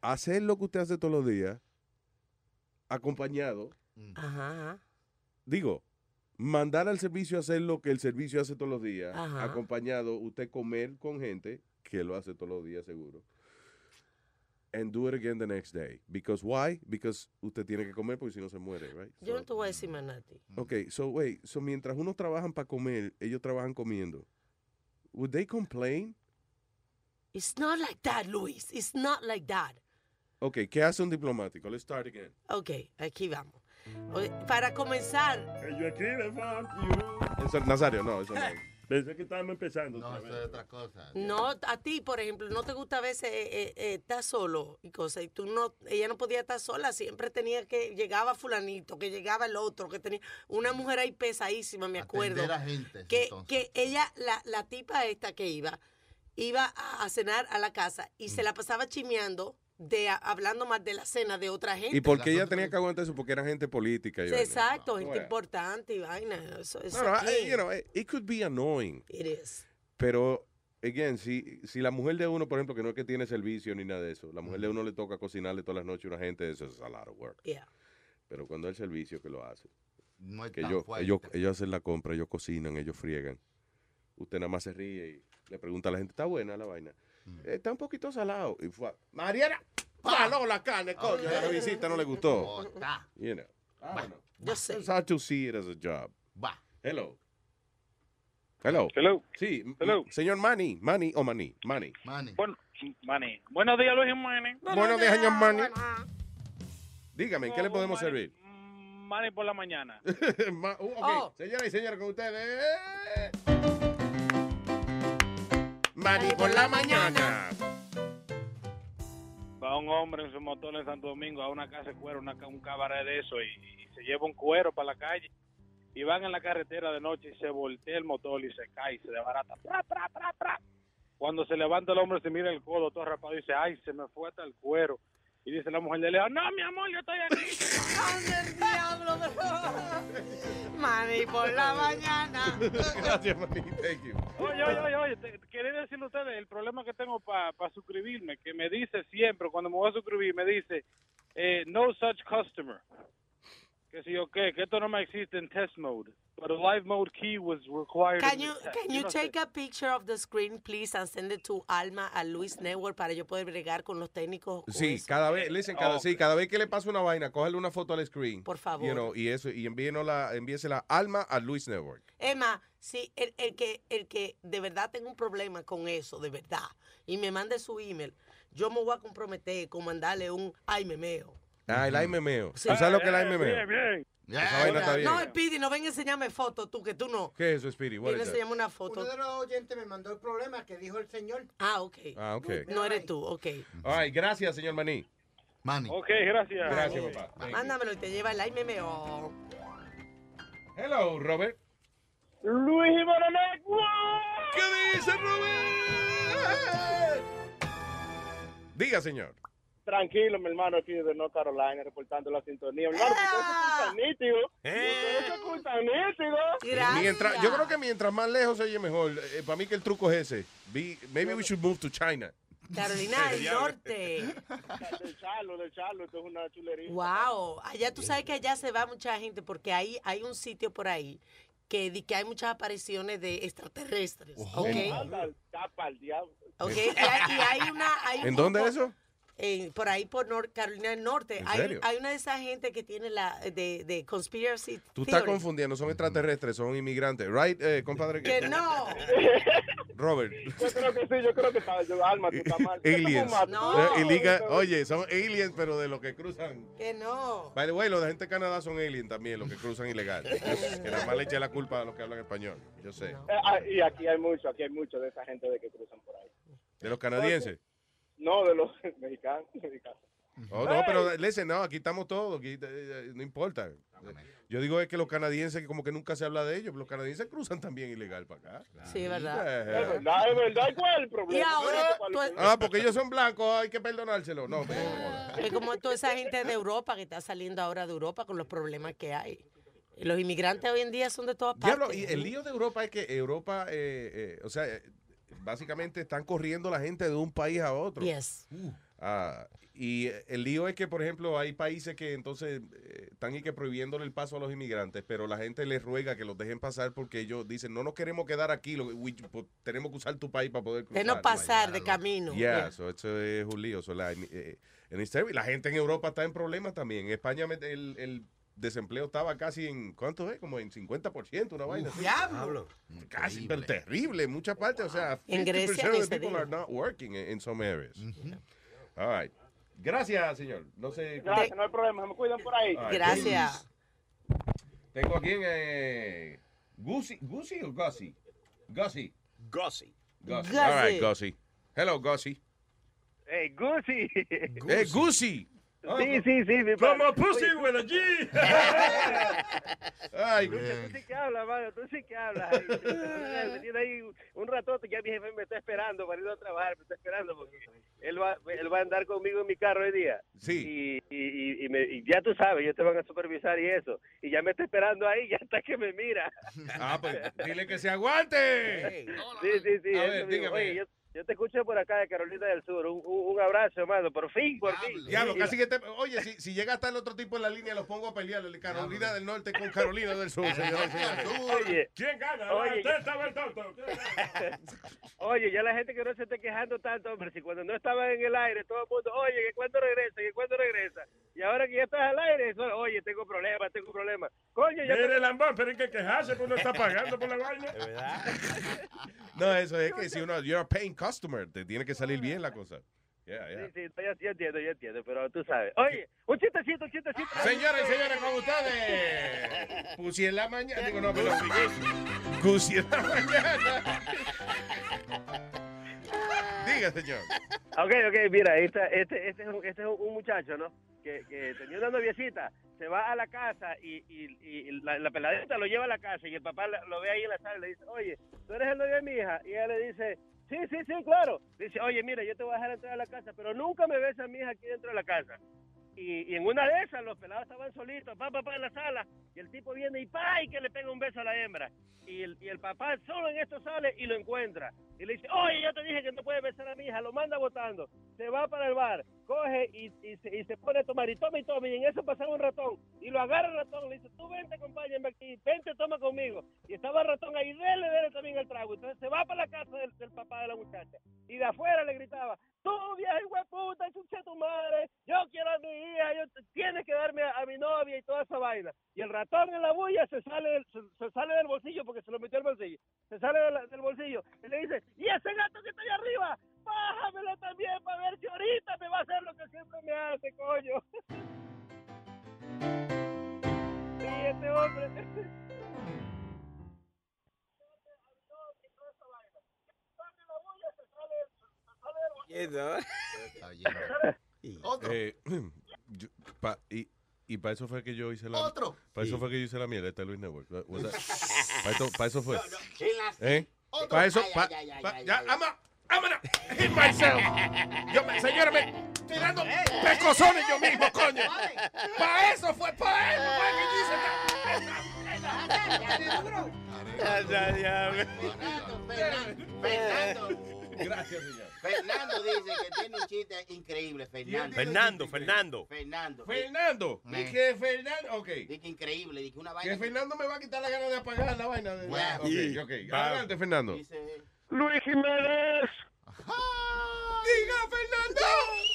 hacer lo que usted hace todos los días, acompañado, Ajá, ajá. digo, mandar al servicio a hacer lo que el servicio hace todos los días, Ajá. acompañado, usted comer con gente que lo hace todos los días seguro. And do it again the next day. Because why? Because usted tiene que comer porque si no se muere, right? Yo no te voy a decir más nada. Ok, so wait, so mientras unos trabajan para comer, ellos trabajan comiendo. Would they complain? It's not like that, Luis. It's not like that. Ok, ¿qué hace un diplomático? Let's start again. Ok, aquí vamos. Oye, Para comenzar, Yo aquí le fuck you. Eso- Nazario, no, eso no. Pensé que estábamos empezando. No, eso es otra cosa. no, a ti, por ejemplo, no te gusta a veces eh, eh, eh, estar solo y cosas, y tú no, ella no podía estar sola, siempre tenía que, llegaba fulanito, que llegaba el otro, que tenía una mujer ahí pesadísima, me acuerdo. Atender a gente, que, entonces. que ella, la, la tipa esta que iba, iba a, a cenar a la casa y Mm. se la pasaba chimeando, de, a- hablando más de la cena de otra gente. ¿Y por qué ella tenía que aguantar eso? Porque eran gente política. y vaina. Exacto, gente Bueno. importante y vaina. Eso, eso No, no, aquí. eh, you know, eh, it could be annoying. It is. Pero, again, si, si la mujer de uno, por ejemplo, que no es que tiene servicio ni nada de eso, la mujer de uno le toca cocinarle todas las noches a una gente, eso es a lot of work. Yeah. Pero cuando es el servicio que lo hace, No es que tan ellos, fuerte. ellos, ellos hacen la compra, ellos cocinan, ellos friegan. Usted nada más se ríe y le pregunta a la gente, ¿está buena la vaina? "Eh, Está un poquito salado. Y fue, Mariana, ¡Paló la carne, coño! A la visita no le gustó. You know. Don't know. Yo sé. It's hard to see it as a job. Va. Hello. Hello. Hello. Sí, Hello. señor Manny. Manny o Manny. Manny. Bueno, Manny. Buenos días, Luis Manny. Buenos días, señor Manny. Dígame, ¿en qué le podemos servir? Manny por la mañana. Ma- uh, ok, Oh. señoras y señores, con ustedes. Manny por la mañana. Va un hombre en su motor en Santo Domingo a una casa de cuero, una un cabaret de eso, y, y se lleva un cuero para la calle. Y van en la carretera de noche y se voltea el motor y se cae y se desbarata. Pra, pra, pra, pra. Cuando se levanta el hombre, se mira el codo todo rapado y dice, ay, se me fue hasta el cuero. Y dice la mujer de Leo, no, mi amor, yo estoy aquí. ¡Ande el diablo! Mani por la mañana. Gracias, Manny. Thank you. Oye, oye, oye, oye, te- quería decirle a ustedes el problema que tengo para suscribirme, que me dice siempre, cuando me voy a suscribir, me dice, eh, no such customer. Que si yo qué, que esto no me existe en test mode, pero live mode key was required. Can you, can Yo you no sé. take a picture of the screen, please, and send it to Alma a Luis Network para yo poder bregar con los técnicos? Sí, eso? cada vez, listen, cada, Oh. sí, cada vez que le pase una vaina, cógele una foto al screen. Por favor. You know, y eso, y envíenosla, envíesela alma a Luis Network. Emma, si el, el que, el que de verdad tenga un problema con eso, de verdad, y me mande su email, yo me voy a comprometer con mandarle un ay memeo. Ah, el. Sí. ¿Tú sabes lo que es el Eh, memeo? Bien, bien. Esa vaina está bien. No, Speedy, no ven a enseñarme fotos, tú, que tú no. ¿Qué es eso, Speedy? Ven a enseñarme una foto. Uno de los oyentes me mandó el problema que dijo el señor. Ah, ok. Ah, ok. No eres tú, ok. All right, gracias, señor Maní. Manny. Ok, gracias. Gracias, papá. Thank you. Mándamelo y te lleva el ay memeo. Hello, Robert. Luis Jiménez. ¿Qué dice Robert? Diga, señor. Tranquilo, mi hermano, aquí de North Carolina, reportando la sintonía. Mi hermano, ustedes se escuchan nítido. Ustedes se escuchan nítido. Mientras, yo creo que mientras más lejos se oye mejor. Eh, para mí que el truco es ese. Be- maybe we should move to China. Carolina del Norte. Del Charlo, del Charlo, esto es una chulería. Wow, allá tú sabes que allá se va mucha gente porque ahí hay un sitio por ahí que, di que hay muchas apariciones de extraterrestres. ¿ok? Anda, tapa al diablo. ¿ok? Y, hay, y hay una... hay un ¿En dónde grupo- eso? Por ahí por Nor- Carolina del Norte. ¿En Hay, una de esas gente que tiene la de, de conspiracy Tú estás confundiendo, son extraterrestres, son inmigrantes. Right, eh, compadre? Que no. Robert. Yo creo que sí, yo creo que está, yo, Alma, tú estás mal. Aliens. No. Eh, iliga- oye, son aliens, pero de los que cruzan. Que no. By the way, los de gente de Canadá son aliens también, los que cruzan ilegal. que nada más le eché la culpa a los que hablan español. Yo sé. Eh, ah, y aquí hay mucho, aquí hay mucho de esa gente de que cruzan por ahí. De los canadienses. No, de los mexicanos. mexicanos. Oh, no, pero listen, no, aquí estamos todos, aquí, eh, eh, no importa. Yo digo es que los canadienses, como que nunca se habla de ellos, los canadienses cruzan también ilegal para acá. Sí, es verdad. Eh, Es verdad, es verdad. ¿Y cuál es el problema? Ah, porque ellos son blancos, hay que perdonárselo. No, pero- Es como toda esa gente de Europa que está saliendo ahora de Europa con los problemas que hay. Y Los inmigrantes hoy en día son de todas partes. Diablo, y el lío de Europa es que Europa, eh, eh, o sea, eh, básicamente están corriendo la gente de un país a otro. Yes. Ah, y el lío es que, por ejemplo, hay países que entonces eh, están y que prohibiéndole el paso a los inmigrantes, pero la gente les ruega que los dejen pasar porque ellos dicen, no nos queremos quedar aquí, lo- we- pues, tenemos que usar tu país para poder cruzar. De no pasar de camino. Yeah, so eso es un lío. So, la, eh, en este- la gente en Europa está en problemas también. En España el desempleo estaba casi en, ¿cuánto es? Como en 50%, una vaina. así. Diablo. Casi, pero terrible en muchas partes. O sea, En 50% Grecia of the people are not working in, in some areas. All right. Gracias, señor. No sé. Gracias, no hay problema, me cuidan por ahí. Right, Gracias. Tengo aquí en eh, Gussie, Gussie o Gussie? Gussie. Gussie. Gussie. All right, Gussie. Hello, Gussie. Hey, Gucci. Hey, Gussie. Sí, sí, sí. mi Como pussy Oye, with a G. Ay, Tú sí que hablas, mano, tú sí que hablas. Tiene ahí un ratote, ya mi jefe me está esperando para ir a trabajar, me está esperando porque él va, él va a andar conmigo en mi carro hoy día. Sí. Y, y, me- y ya tú sabes, ellos te van a supervisar y eso. Y ya me está esperando ahí, ya hasta que me mira. Ah, pues dile que se aguante. Sí, sí, sí. A eso ver, dígame. Oye, yo, yo te escucho por acá de Carolina del Sur. Un, un, un abrazo, hermano. Por fin, por fin. Diablo, casi que te. Oye, si, si llega hasta el otro tipo en la línea, los pongo a pelear. el Carolina del Norte con Carolina del Sur, señores. Oye, ¿Quién gana? Oye, Usted estaba el tonto. Oye, ya la gente que no se esté quejando tanto, hombre, si cuando no estaba en el aire, todo el mundo, oye, que cuándo regresa, que cuándo regresa. Y ahora que ya estás al aire, eso, oye, tengo problemas, tengo problemas. Coño, ya Mire, Lambón, pero hay que quejarse uno está pagando por la vaina. No, eso es que si uno, you're a paying customer, te tiene que salir bien la cosa. Yeah, yeah. Sí, sí, yo, yo entiendo, yo entiendo, pero tú sabes. Oye, un chistecito, un chistecito. Señoras y señores, con ustedes. Pusi en la mañana. Digo, no, pero. Pusi en la mañana. Diga, señor. Ok, ok, mira, esta, este, este, es un, este es un muchacho, ¿no? Que, que tenía una noviecita, se va a la casa y, y, y la, la peladita lo lleva a la casa y el papá lo ve ahí en la sala y le dice, oye, ¿tú eres el novio de mi hija? Y ella le dice, sí, sí, sí, claro. Dice, oye, mira, yo te voy a dejar entrar a la casa, pero nunca me ves a mi hija aquí dentro de la casa. Y, y en una de esas los pelados estaban solitos, pa, pa, pa, en la sala, y el tipo viene y pa, y que le pega un beso a la hembra. Y el, y el papá solo en esto sale y lo encuentra. Y le dice, oye, yo te dije que no puedes besar a mi hija, lo manda votando. Se va para el bar, coge y, y, se, y se pone a tomar, y toma y toma, y en eso pasaba un ratón. Y lo agarra el ratón, le dice, tú vente, acompáñame aquí, vente, toma conmigo. Y estaba el ratón ahí, dele, dele también el trago. Entonces se va para la casa del, del papá de la muchacha. Y de afuera le gritaba, tú vieja hueputa, chucha tu madre, yo quiero a mi hija, yo, tienes que darme a, mi novia y toda esa vaina. Y el ratón en la bulla se sale, se, se sale del bolsillo porque se lo metió al bolsillo. Se sale del, bolsillo y le dice, y ese gato que está ahí arriba, bájamelo también para ver si ahorita me va a hacer lo que siempre me hace, coño. Sí, este hombre. Eh, yo- pa- y, y para eso fue que yo hice la. Otro. Para eso Sí. fue que yo hice la mierda, este Luis Network. Para eso, para eso fue. ¿Qué las- ¿Eh? Otro. Para eso. Pa- pa- ya, ay, I'm a- I'm gonna hit myself. Yo, me- señores, me estoy dando pecosones yo mismo, coño. Para eso fue, para eso fue que yo hice Fernando. Gracias, señor. Fernando dice que tiene un chiste increíble, Fernando. Fernando, Fernando. Fernando. Fernando. Eh. Dije Fernando. Ok. Dice que increíble, dice una vaina. Que Fernando me va a quitar la gana de apagar la vaina. De... Bueno. Ok, ok. Adelante, Fernando. Luis Jiménez. Diga, Fernando.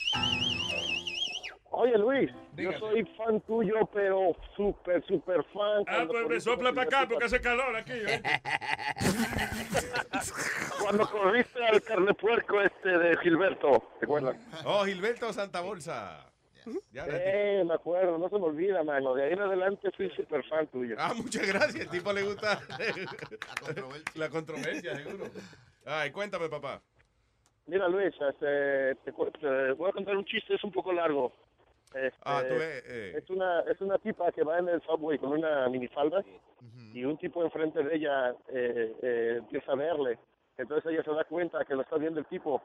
Oye, Luis, yo soy fan tuyo, pero súper, súper fan. Ah, pues me sopla para acá porque hace calor aquí. ¿eh? Cuando corriste al carnepuerco este de Gilberto, ¿te acuerdas? Oh, Gilberto Santa Bolsa. Ya, Eh, me acuerdo, no se me olvida, mano. De ahí en adelante fui súper fan tuyo. Ah, muchas gracias. El tipo le gusta la controversia, seguro. Ay, cuéntame, papá. Mira, Luis, este, te, cu- te voy a contar un chiste, es un poco largo. Este, Ah, tú ves, eh. Es una es una tipa que va en el subway con una minifalda y un tipo enfrente de ella eh, eh, empieza a verle. Entonces ella se da cuenta que lo está viendo el tipo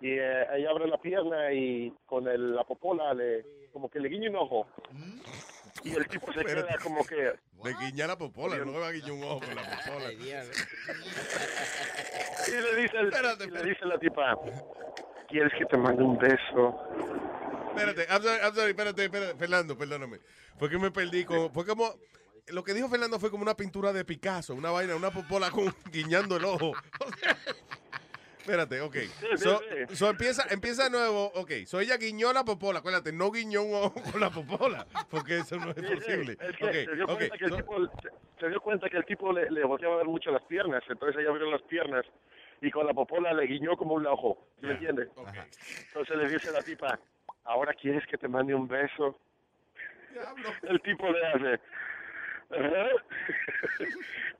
y eh, ella abre la pierna y con el, la popola le como que le guiña un ojo. Y el tipo se queda como que... Le guiña la popola, no me va a guiñar un ojo con la popola. Y le dice, el- y le dice la tipa, ¿quieres que te mande un beso? Espérate, I'm sorry, I'm sorry, espérate, espérate, Fernando, perdóname. Fue que me perdí con, fue como, lo que dijo Fernando fue como una pintura de Picasso, una vaina, una popola con, guiñando el ojo. Espérate, ok. So, so empieza, empieza de nuevo, ok. So ella guiñó la popola, acuérdate, no guiñó un ojo con la popola, porque eso no es Sí, sí, posible. es que Ok, se, dio cuenta que el So- tipo, se, se dio cuenta que el tipo le, le volteaba mucho las piernas, entonces ella abrió las piernas y con la popola le guiñó como un ojo, ¿sí ¿me entiendes? Entonces le dice la tipa, ¿ahora quieres que te mande un beso? El tipo le hace, "Ajá".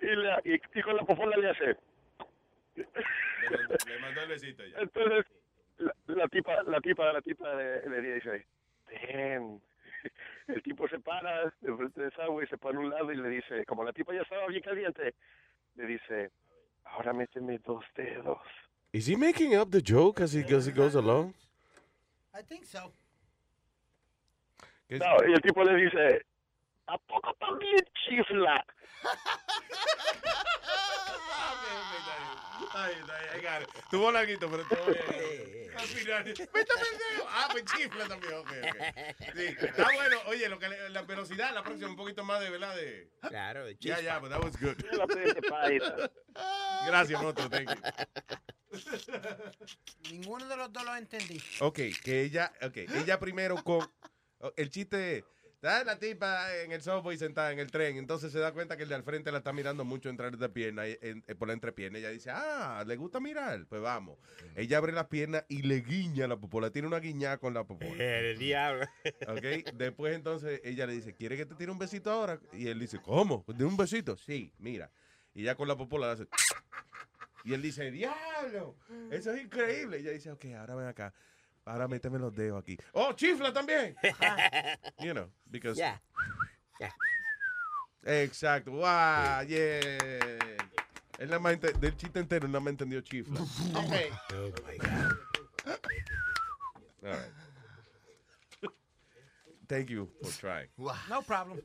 y, le- y- y con la popola le hace. Le mandó, le mandó el besito ya. Entonces la, la tipa, la tipa, la tipa le, le dice, ven. El tipo se para de frente de esa güey, se pone a un lado y le dice, como la tipa ya estaba bien caliente, le dice, ahora méteme dos dedos. Is he making up the joke as he, as he goes along? I think so. No, y el tipo le dice, ¿a poco también chifla? Got it. Tuvo larguito, pero todo bien. Al final, métame el dedo. Ah, pues chifla también, ok, ok. Sí, está bueno. Oye, lo que le- la velocidad, la próxima, un poquito más de, ¿verdad? De... Claro, de Ya, ya, but that was good. Gracias, Moto, thank you. Ninguno de los dos lo entendí. Ok, que ella, ok, ella primero con, El chiste es, está la tipa en el subway sentada en el tren, entonces se da cuenta que el de al frente la está mirando mucho entrar de pierna, y- en- en- por la entrepierna. Ella dice, ah, ¿le gusta mirar? Pues vamos. Ella abre las piernas y le guiña la popola. Tiene una guiñada con la popola. El diablo. Ok, después entonces ella le dice, ¿quiere que te tire un besito ahora? Y él dice, ¿cómo? ¿De un besito? Sí, mira. Y ya con la popola le hace... Y él dice, diablo, eso es increíble. Y ella dice, ok, ahora ven acá. Ahora méteme los dedos aquí. Oh, chifla también. you know, because... Yeah. Exacto. Wow, yeah. Él nada más del chiste entero nada más entendió chifla. Oh my God. All right. Thank you for trying. No problem.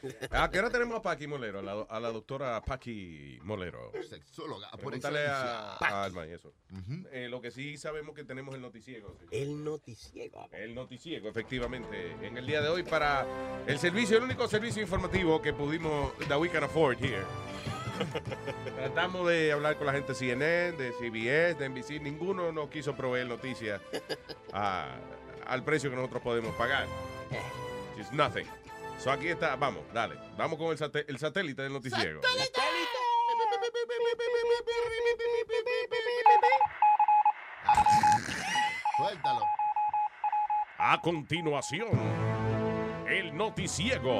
¿A qué hora tenemos a Paqui Molero? A la, a la doctora Paqui Molero. Sexóloga, por Pregúntale a, a Alma y eso. Eh, lo que sí sabemos que tenemos el noticiego. sí. El noticiego. El noticiego, efectivamente. En el día de hoy para el servicio, el único servicio informativo que pudimos, that we can afford here. Tratamos de hablar con la gente de CNN, de CBS, de NBC. Ninguno nos quiso proveer noticias a- al precio que nosotros podemos pagar. It's nothing. So aquí está, vamos, dale. Vamos con el, sate- el satélite del noticiego. Suéltalo. A continuación, el noticiego.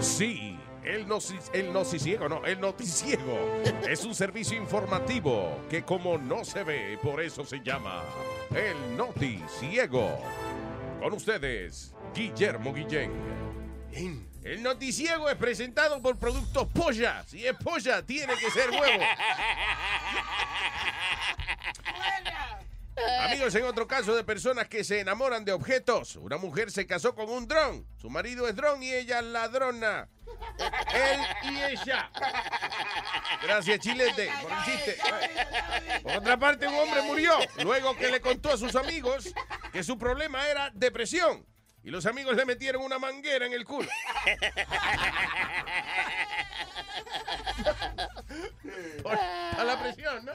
Sí, el, noci- el noticiego, no, el noticiego es un servicio informativo que como no se ve, por eso se llama el noticiego. Con ustedes, Guillermo Guillén. El noticiego es presentado por Productos Polla. Si es polla, tiene que ser huevo. Amigos, en otro caso de personas que se enamoran de objetos, una mujer se casó con un dron. Su marido es dron y ella ladrona. Él y ella. Gracias, Chilete, por el chiste. Por otra parte, un hombre murió luego que le contó a sus amigos que su problema era depresión. Y los amigos le metieron una manguera en el culo. Por- a la presión, ¿no?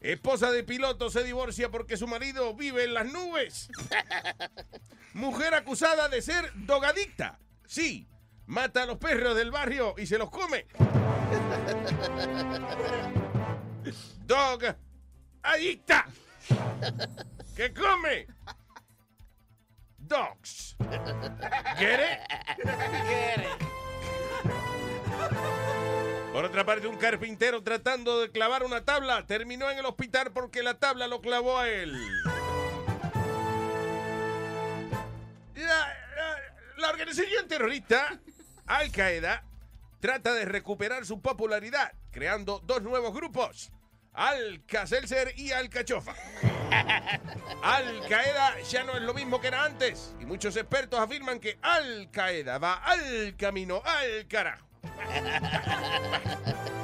Esposa de piloto se divorcia porque su marido vive en las nubes. Mujer acusada de ser dogadicta. Sí, mata a los perros del barrio y se los come. Dog adicta. ¿Qué come? Dogs. ¿Get it? Por otra parte, un carpintero tratando de clavar una tabla terminó en el hospital porque la tabla lo clavó a él. La, la- la organización terrorista Al Qaeda trata de recuperar su popularidad creando dos nuevos grupos. Al Seltzer y Al Cachofa. Al Qaeda ya no es lo mismo que era antes y muchos expertos afirman que Al Qaeda va al camino al carajo.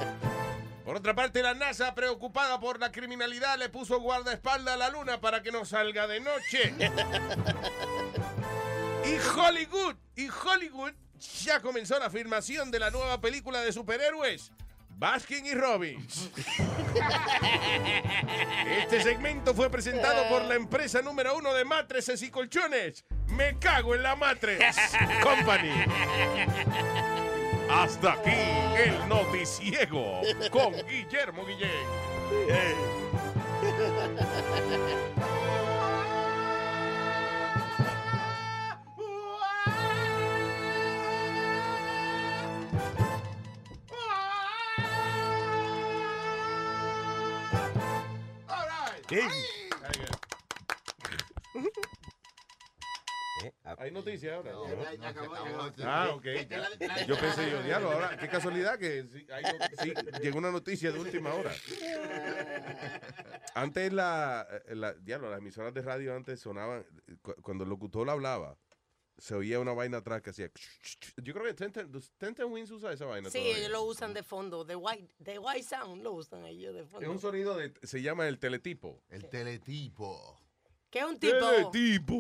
Por otra parte, la NASA, preocupada por la criminalidad, le puso guardaespaldas a la luna para que no salga de noche. y Hollywood, y Hollywood ya comenzó la filmación de la nueva película de superhéroes. Baskin y Robbins. Este segmento fue presentado por la empresa número uno de matrices y colchones. Me cago en la matres Company. Hasta aquí el noticiego con Guillermo Guillén. Hay noticias ahora. Ah, ok. Yo pensé yo, diablo, ahora, qué casualidad que sí, hay no- sí, llegó una noticia de última hora. Antes la, eh, la- diablo, las emisoras de radio antes sonaban, cu- cuando el locutor hablaba, se oía una vaina atrás que hacía. Yo creo que Tenten, Tenten Wins usa esa vaina. Sí, todavía. ellos lo usan de fondo. The White, the white Sound lo usan ellos de fondo. Es un sonido de, se llama el teletipo. El teletipo. ¿Qué es un tipo? Teletipo.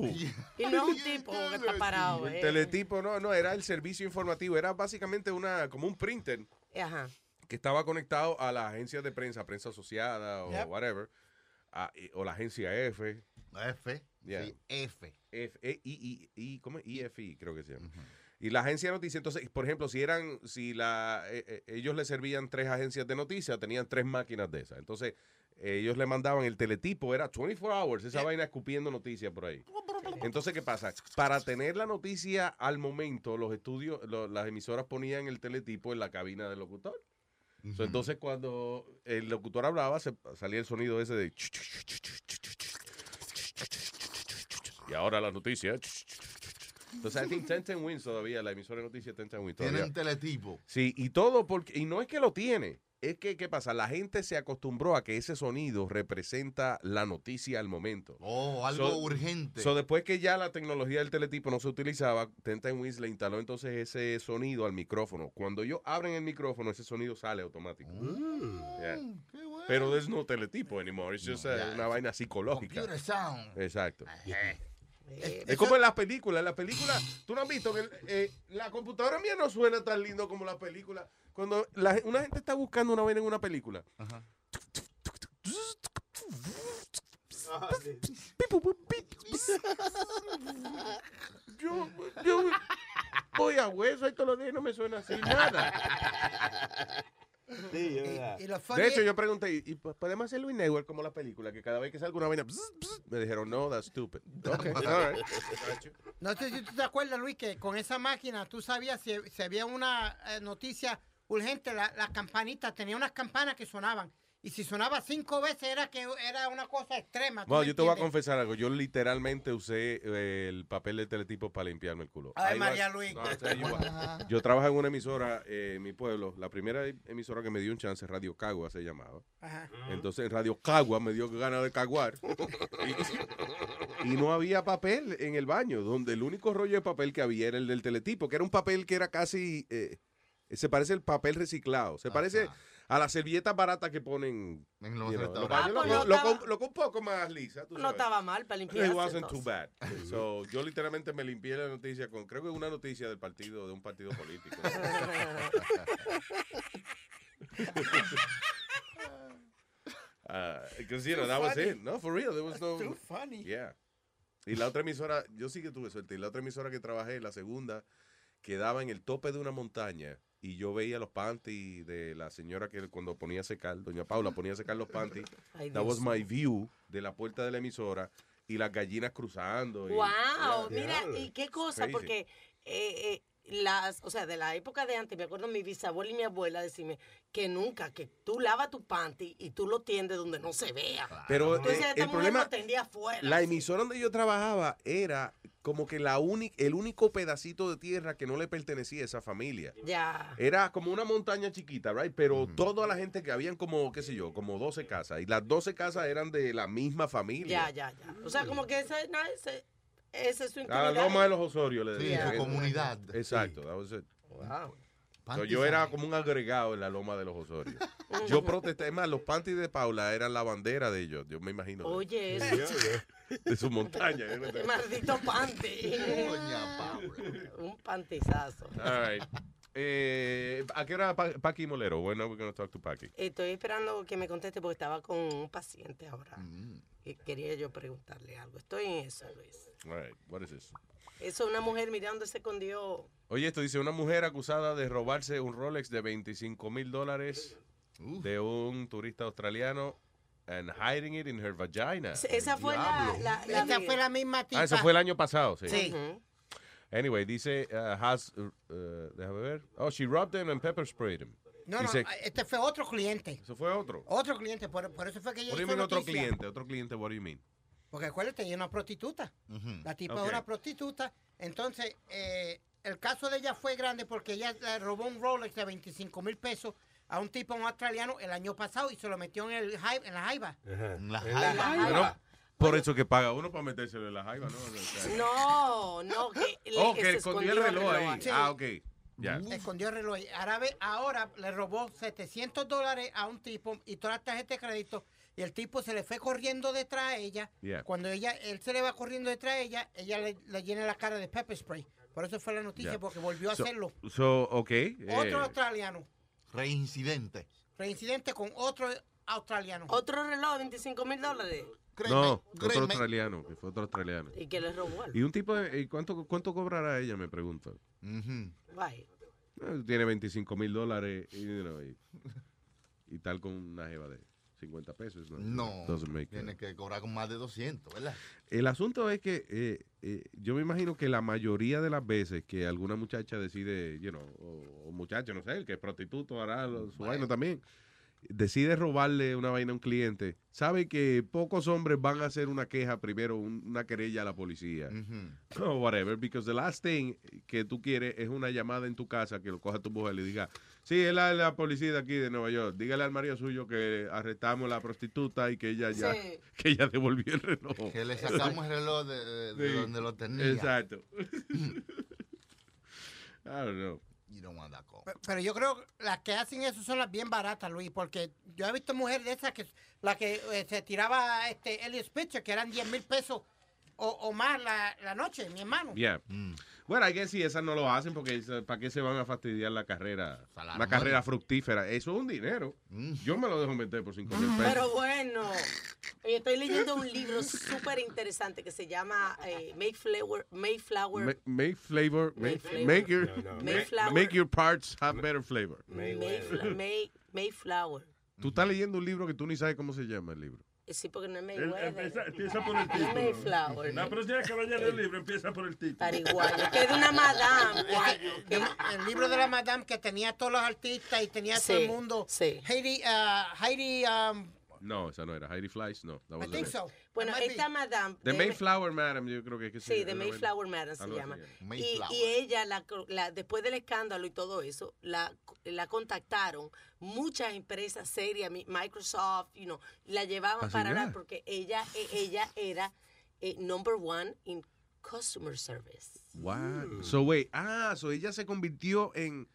Y no es un tipo que está parado. El eh. teletipo, no, no, era el servicio informativo, era básicamente una, como un printer Ajá. que estaba conectado a las agencias de prensa, prensa asociada o Yep. whatever, a- o la agencia F. F. Yeah. Sí, F. F, E, I, I, I, ¿cómo es? IFI, creo que se llama. Y la agencia de noticias, entonces, por ejemplo, si eran, si la, eh, eh, ellos le servían tres agencias de noticias, tenían tres máquinas de esas. Entonces, eh, ellos le mandaban el teletipo, era 24 hours, esa vaina escupiendo noticias por ahí. Entonces, ¿qué pasa? Para tener la noticia al momento, los estudios, lo- las emisoras ponían el teletipo en la cabina del locutor. So, entonces, cuando el locutor hablaba, se- salía el sonido ese de... Y ahora la noticia. Entonces, I think 1010 Wins todavía, la emisora de noticias 1010 Wins todavía. Tienen teletipo. Sí, y todo porque, y no es que lo tiene, es que, ¿qué pasa? La gente se acostumbró a que ese sonido representa la noticia al momento. Oh, algo urgente. So, después que ya la tecnología del teletipo no se utilizaba, Ten Wins le instaló entonces ese sonido al micrófono. Cuando ellos abren el micrófono, ese sonido sale automático. Yeah. Pero there's no teletipo anymore. Just uh, ya, una vaina psicológica. Computer sound. Exacto. Eh, Es como en las películas. En las películas, tú no has visto que el- eh, la computadora mía no suena tan lindo como la película. Cuando la- una gente está buscando una vaina en una película. Yo, yo voy a hueso y todos los días no me suena así nada. Sí, es verdad. Y lo funny De hecho, yo pregunté, ¿y po- podemos hacerlo en Network como la película? Que cada vez que salga una vaina, bzz, bzz, me dijeron, no, that's stupid. Ok, all right. No sé si tú te acuerdas, Luis, que con esa máquina tú sabías si, si había una eh, noticia urgente, la, la campanita tenía unas campanas que sonaban. Y si sonaba cinco veces era que era una cosa extrema. ¿tú Bueno, yo te voy a confesar algo. Yo literalmente usé eh, el papel de teletipo para limpiarme el culo. Ay, Ahí María va- Luis. No, what. yo trabajaba en una emisora eh, en mi pueblo. La primera emisora que me dio un chance, Radio Cagua se llamaba. Ajá. Entonces en Radio Cagua me dio ganas de caguar. y, y no había papel en el baño, donde el único rollo de papel que había era el del teletipo, que era un papel que era casi... eh, se parece al papel reciclado. Se parece a las servilletas baratas que ponen En los you know, Ah, lo, pues no lo con un poco más lisa. tú No sabes. estaba mal para It limpiarse. wasn't too bad. So, yo literalmente me limpié la noticia con, creo que una noticia del partido, de un partido político. Because, you know, that was it. No, for real, there was no... Too funny. Yeah. Y la otra emisora, yo sí que tuve suerte. Y la otra emisora que trabajé, la segunda, quedaba en el tope de una montaña. Y yo veía los panties de la señora que cuando ponía a secar, doña Paula ponía a secar los panties. Ay, That was my view de la puerta de la emisora. Y las gallinas cruzando. y- Wow, Yeah. mira, y qué cosa, porque eh, eh, las, o sea, de la época de antes, me acuerdo mi bisabuela y mi abuela decirme que nunca, que tú lavas tu panty y tú lo tiendes donde no se vea. Pero Entonces, eh, esta el mujer problema, lo tendía afuera. la así. emisora donde yo trabajaba era como que la única, el único pedacito de tierra que no le pertenecía a esa familia. Ya. Era como una montaña chiquita, right? Pero toda la gente que habían como, qué sé yo, como 12 casas. Y las 12 casas eran de la misma familia. Ya, ya, ya. O sea, como que ese, no, ese, ese es su A intimidad. la loma de los Osorios le Sí, decían. su comunidad. Exacto. Wow. So, yo era como un agregado en la loma de los Osorios. yo protesté, es más, los panties de Paula eran la bandera de ellos, yo me imagino. de- Oye, eso. De su montaña. maldito panty. Doña Paula. Un pantizazo. All right. Eh, ¿A qué hora pa Paqui Molero? Bueno, we're gonna talk to Paqui. Estoy esperando que me conteste porque estaba con un paciente ahora. Mm. Quería yo preguntarle algo. Estoy en eso, Luis. All right. What is this? Eso, una mujer, mira dónde se escondió. Oye, esto dice una mujer acusada de robarse un Rolex de 25 mil dólares de un turista australiano and hiding it in her vagina. Esa fue la, la, la Esa fue la misma tipa. Ah, eso fue el año pasado, sí. Sí. Ujú. Anyway, dice, uh, has, uh, uh, déjame ver. Oh, she robbed him and pepper sprayed him. No, no, Dice- este fue otro cliente. Eso fue otro. Otro cliente, por, por eso fue que hizo mean otro cliente? Otro cliente, what do you mean? Porque acuérdate, ella es una prostituta. La tipa Ok. es una prostituta. Entonces, eh, el caso de ella fue grande porque ella le robó un Rolex de 25 mil pesos a un tipo, un australiano, el año pasado y se lo metió en, el, en la jaiba. En la En la jaiba. Por eso que paga uno para metérselo en la jaiba, ¿no? O sea, No, no, que, oh, que escondió el reloj ahí. Sí. Ah, ok. Escondió el reloj. Ahora, ve- ahora le robó 700 dólares a un tipo y todas las tarjetas de crédito. Y el tipo se le fue corriendo detrás a ella. Yeah. Cuando ella, él se le va corriendo detrás a ella, ella le, le llena la cara de pepper spray. Por eso fue la noticia, porque volvió a So- hacerlo. So, eh, Otro australiano. Reincidente. Reincidente con otro australiano. Otro reloj, 25 mil dólares. no, otro australiano, que fue otro australiano. Y que le robó algo. Y un tipo, de- ¿y cuánto, cuánto cobrará ella? Me pregunto. Eh, Tiene 25 mil dólares y, you know, y, y tal con una jeva de 50 pesos. No, tiene que cobrar con más de 200, ¿verdad? El asunto es que eh, eh, yo me imagino que la mayoría de las veces que alguna muchacha decide, you know, o, o muchacho, no sé, el que es prostituto hará su vaina también, decide robarle una vaina a un cliente, sabe que pocos hombres van a hacer una queja primero, un- una querella a la policía. O whatever, because the last thing que tú quieres es una llamada en tu casa que lo coja tu mujer y le diga, sí, es la, la policía de aquí de Nueva York, dígale al marido suyo que arrestamos a la prostituta y que ella ya, Sí. que ella devolvió el reloj. Que le sacamos el reloj de, de- de Sí. donde lo tenía. Exacto. I don't know. You don't want that call. Pe- Pero yo creo que las que hacen eso son las bien baratas, Luis, porque yo he visto mujeres de esas que la que eh, se tiraba este Elliot Spitzer, que eran 10 mil pesos o, o más la, la noche, mi hermano. Yeah. Bueno, hay que si esas no lo hacen porque ¿para qué se van a fastidiar la carrera? La carrera fructífera. Eso es un dinero. Yo me lo dejo meter por 5 mil pesos. Pero bueno, estoy leyendo un libro súper interesante que se llama eh, Mayflower, Mayflower, Ma- Make flavor, make, Mayflower. make your No, no. make- Mayflower. make your parts have better flavor. Mayfla- May- Mayflower. Tú estás leyendo un libro que tú ni sabes cómo se llama el libro. Eh, Sí, porque no es Él Mayweather. empieza, empieza por el No es título. Mayflower. La próxima vez que vaya a leer el libro empieza por el título. Pariguayo, que es de una madame. Ese- de- el libro de la madame que tenía a todos los artistas y tenía a todo Sí, el mundo. Heidi, uh, Heidi, um, No, esa no era. Heidi Fleiss, no. I think so. Bueno, esta madame. The de- Mayflower Madam, yo creo que es que Sí, una vaina- Mayflower Madam se llama. Y, y ella, la, la- después del escándalo y todo eso, la, la contactaron muchas empresas serias, mi- Microsoft, you know, la llevaban ¿Ah, sí, para hablar porque ella, e- ella era eh, number one in customer service. What? So, wait. Ah, so ella se convirtió en.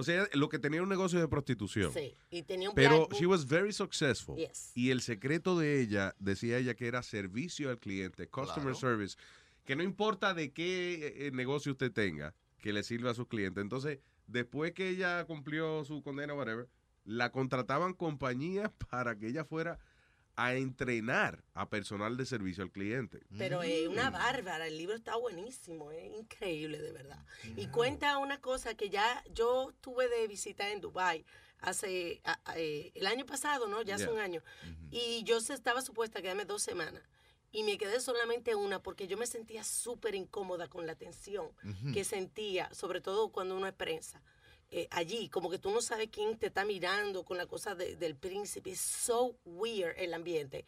O sea, lo que tenía un negocio de prostitución. Sí, y tenía un Pero she was very successful. Yes. Y el secreto de ella, decía ella, que era servicio al cliente, customer Claro. service, que no importa de qué eh, negocio usted tenga, que le sirva a sus clientes. Entonces, después que ella cumplió su condena, whatever, la contrataban compañías para que ella fuera a entrenar a personal de servicio al cliente. Pero es Mm. una bárbara, el libro está buenísimo, es increíble de verdad. Y cuenta una cosa que ya yo tuve de visita en Dubai hace a- a- eh, el año pasado, ¿no? Ya hace Yeah. un año. Y yo se- estaba supuesta a quedarme dos semanas. Y me quedé solamente una porque yo me sentía súper incómoda con la tensión que sentía, sobre todo cuando uno es prensa. Eh, allí, como que tú no sabes quién te está mirando con la cosa de- del príncipe. Es so weird el ambiente.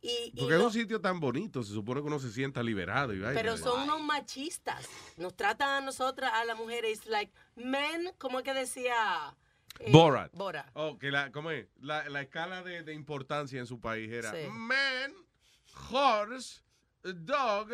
Y, y Porque es lo- un sitio tan bonito, se supone que uno se sienta liberado. Y pero son unos machistas. Nos tratan a nosotras, a las mujeres, it's like men, como es que decía? eh, Borat. Borat. Oh, que la, ¿cómo es? La, la escala de, de importancia en su país era Sí. man, horse, dog,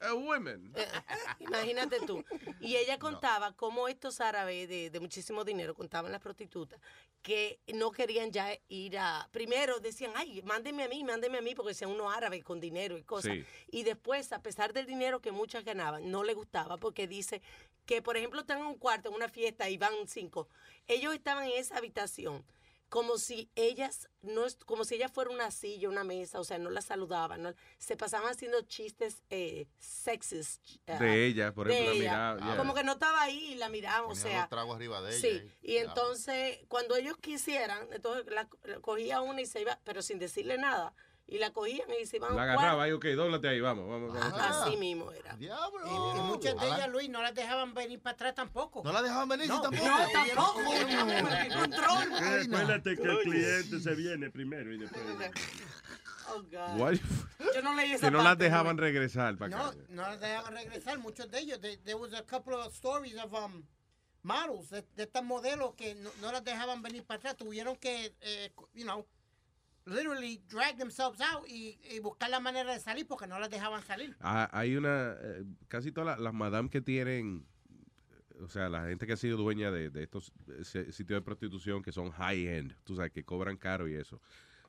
eh, women. Imagínate tú. Y ella contaba cómo estos árabes de, de muchísimo dinero, contaban las prostitutas, que no querían ya ir a... Primero decían, ay, mándeme a mí, mándeme a mí, porque decían unos árabes con dinero y cosas. Sí. Y después, a pesar del dinero que muchas ganaban, no le gustaba porque dice que, por ejemplo, están en un cuarto, en una fiesta y van cinco. Ellos estaban en esa habitación como si ellas no como si ella fuera una silla, una mesa, o sea, no la saludaban, no- se pasaban haciendo chistes eh, sexist De ella, por ejemplo, la miraba, yeah. Como que no estaba ahí y la miraban, o sea. los tragos arriba de Sí, ella y- y entonces cuando ellos quisieran, entonces la, la cogía una y se iba, pero sin decirle nada, y la cogían y se iban a La agarraba y, ok, dóblate ahí, vamos, vamos. vamos. Así mismo era. Y, y muchas de ellas, Luis, no las dejaban venir para atrás tampoco. No las dejaban venir no, tampoco. No, tampoco. Control. Acuérdate que el cliente se viene primero y después. Oh, God. Why- Yo no leí esa que no las parte, dejaban Luis. regresar para No, acá. no las dejaban regresar, muchos de ellos. There, there was a couple of stories of um, models, de, de estas modelos que no, no las dejaban venir para atrás. Tuvieron que, eh, you know, literally drag themselves out y, y buscar la manera de salir porque no las dejaban salir. Ah, hay una, eh, casi todas las, las madame que tienen, eh, o sea, la gente que ha sido dueña de, de estos eh, sitios de prostitución que son high-end, tú sabes, que cobran caro y eso.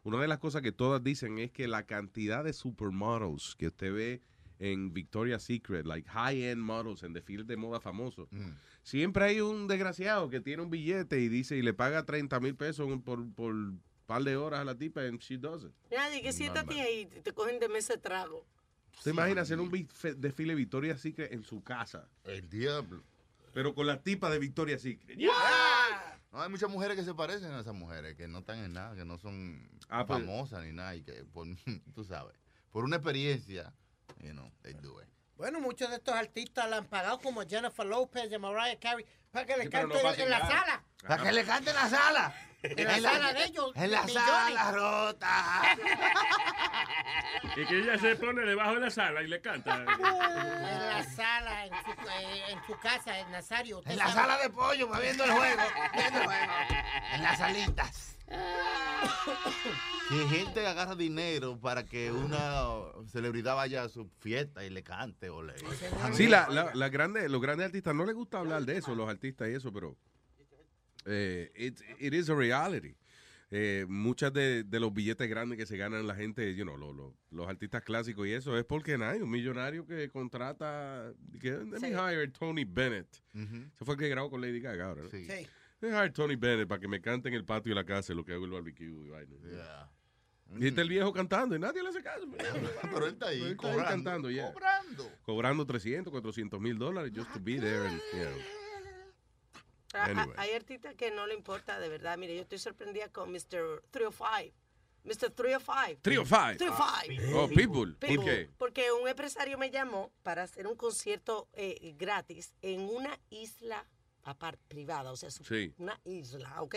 Una de las cosas que todas dicen es que la cantidad de supermodels que usted ve en Victoria's Secret, like high-end models en desfiles de moda famosos, siempre hay un desgraciado que tiene un billete y dice y le paga 30 mil pesos por, por par de horas a la tipa and she does it. Nadie que siéntate ahí y te cogen de mesa de trago. ¿Se imagina hacer un desfile Victoria's Secret en su casa? El diablo. Pero con la tipa de Victoria's Secret. No, hay muchas mujeres que se parecen a esas mujeres, que no están en nada, que no son Ah, pues- famosas ni nada, y que, por, tú sabes, por una experiencia, you know, they do it. Bueno, muchos de estos artistas la han pagado como Jennifer Lopez y Mariah Carey para que le Sí, pero cante no en la sala. Para que le cante en la sala. En la sala de ellos. En la millones. sala rota. Y que ella se pone debajo de la sala y le canta. En la sala, en su, eh, en su casa, en Nazario. En la sabe. sala de pollo, va viendo el juego. Viendo el juego. En las salitas. Que gente agarra dinero para que una celebridad vaya a su fiesta y le cante o le. Sí, la, la, la grande, los grandes artistas no les gusta hablar de eso, los artistas y eso, pero eh, it, it is a reality. Eh, muchas de, de los billetes grandes que se ganan la gente, you know, lo- lo- los artistas clásicos y eso es porque no hay un millonario que contrata, que, let me Sí. hire Tony Bennett. Ujú. Se fue el que grabó con Lady Gaga ahora, ¿no? Sí. Sí. Let me hire Tony Bennett para que me cante en el patio de la casa lo que hago el barbecue y vaina. Yeah. Y está el viejo cantando y nadie le hace caso. Pero él está ahí, Él está ahí cobrando, cantando, yeah. cobrando. Cobrando 300, 400 mil dólares just to be there. And, you know. Ah, ah, Anyway. Hay artistas que no le importa, de verdad. Mire, yo estoy sorprendida con Mr. 305. Mr. 305. 305. 305. Oh, Pitbull. ¿Por Pitbull. qué? Porque un empresario me llamó para hacer un concierto eh, gratis en una isla apart- privada, o sea, su- Sí. una isla, ¿ok?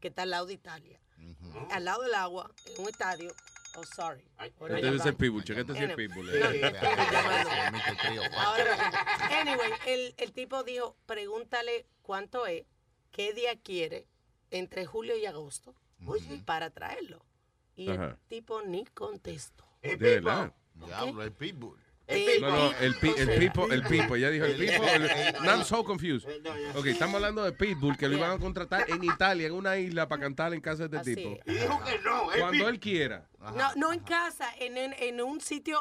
Que está al lado de Italia. Al lado del agua, en un estadio. Oh, sorry. Ahora Este debe va. ser Pitbull. Chequete si es Anyway. Pitbull. Eh. Ahora, anyway, el, el tipo dijo, pregúntale cuánto es, qué día quiere, entre julio y agosto, para traerlo. Y Ajá. el tipo ni contestó. De verdad. Diablo, el pitbull. No, no, el, pi- el pipo, el pipo, ya dijo el pipo. el- I'm so confused. Ok, estamos hablando de Pitbull, que lo iban a contratar en Italia, en una isla, para cantar en casa de este tipo. Y dijo que no, el Cuando él quiera. No, no en casa, en, en, en un sitio,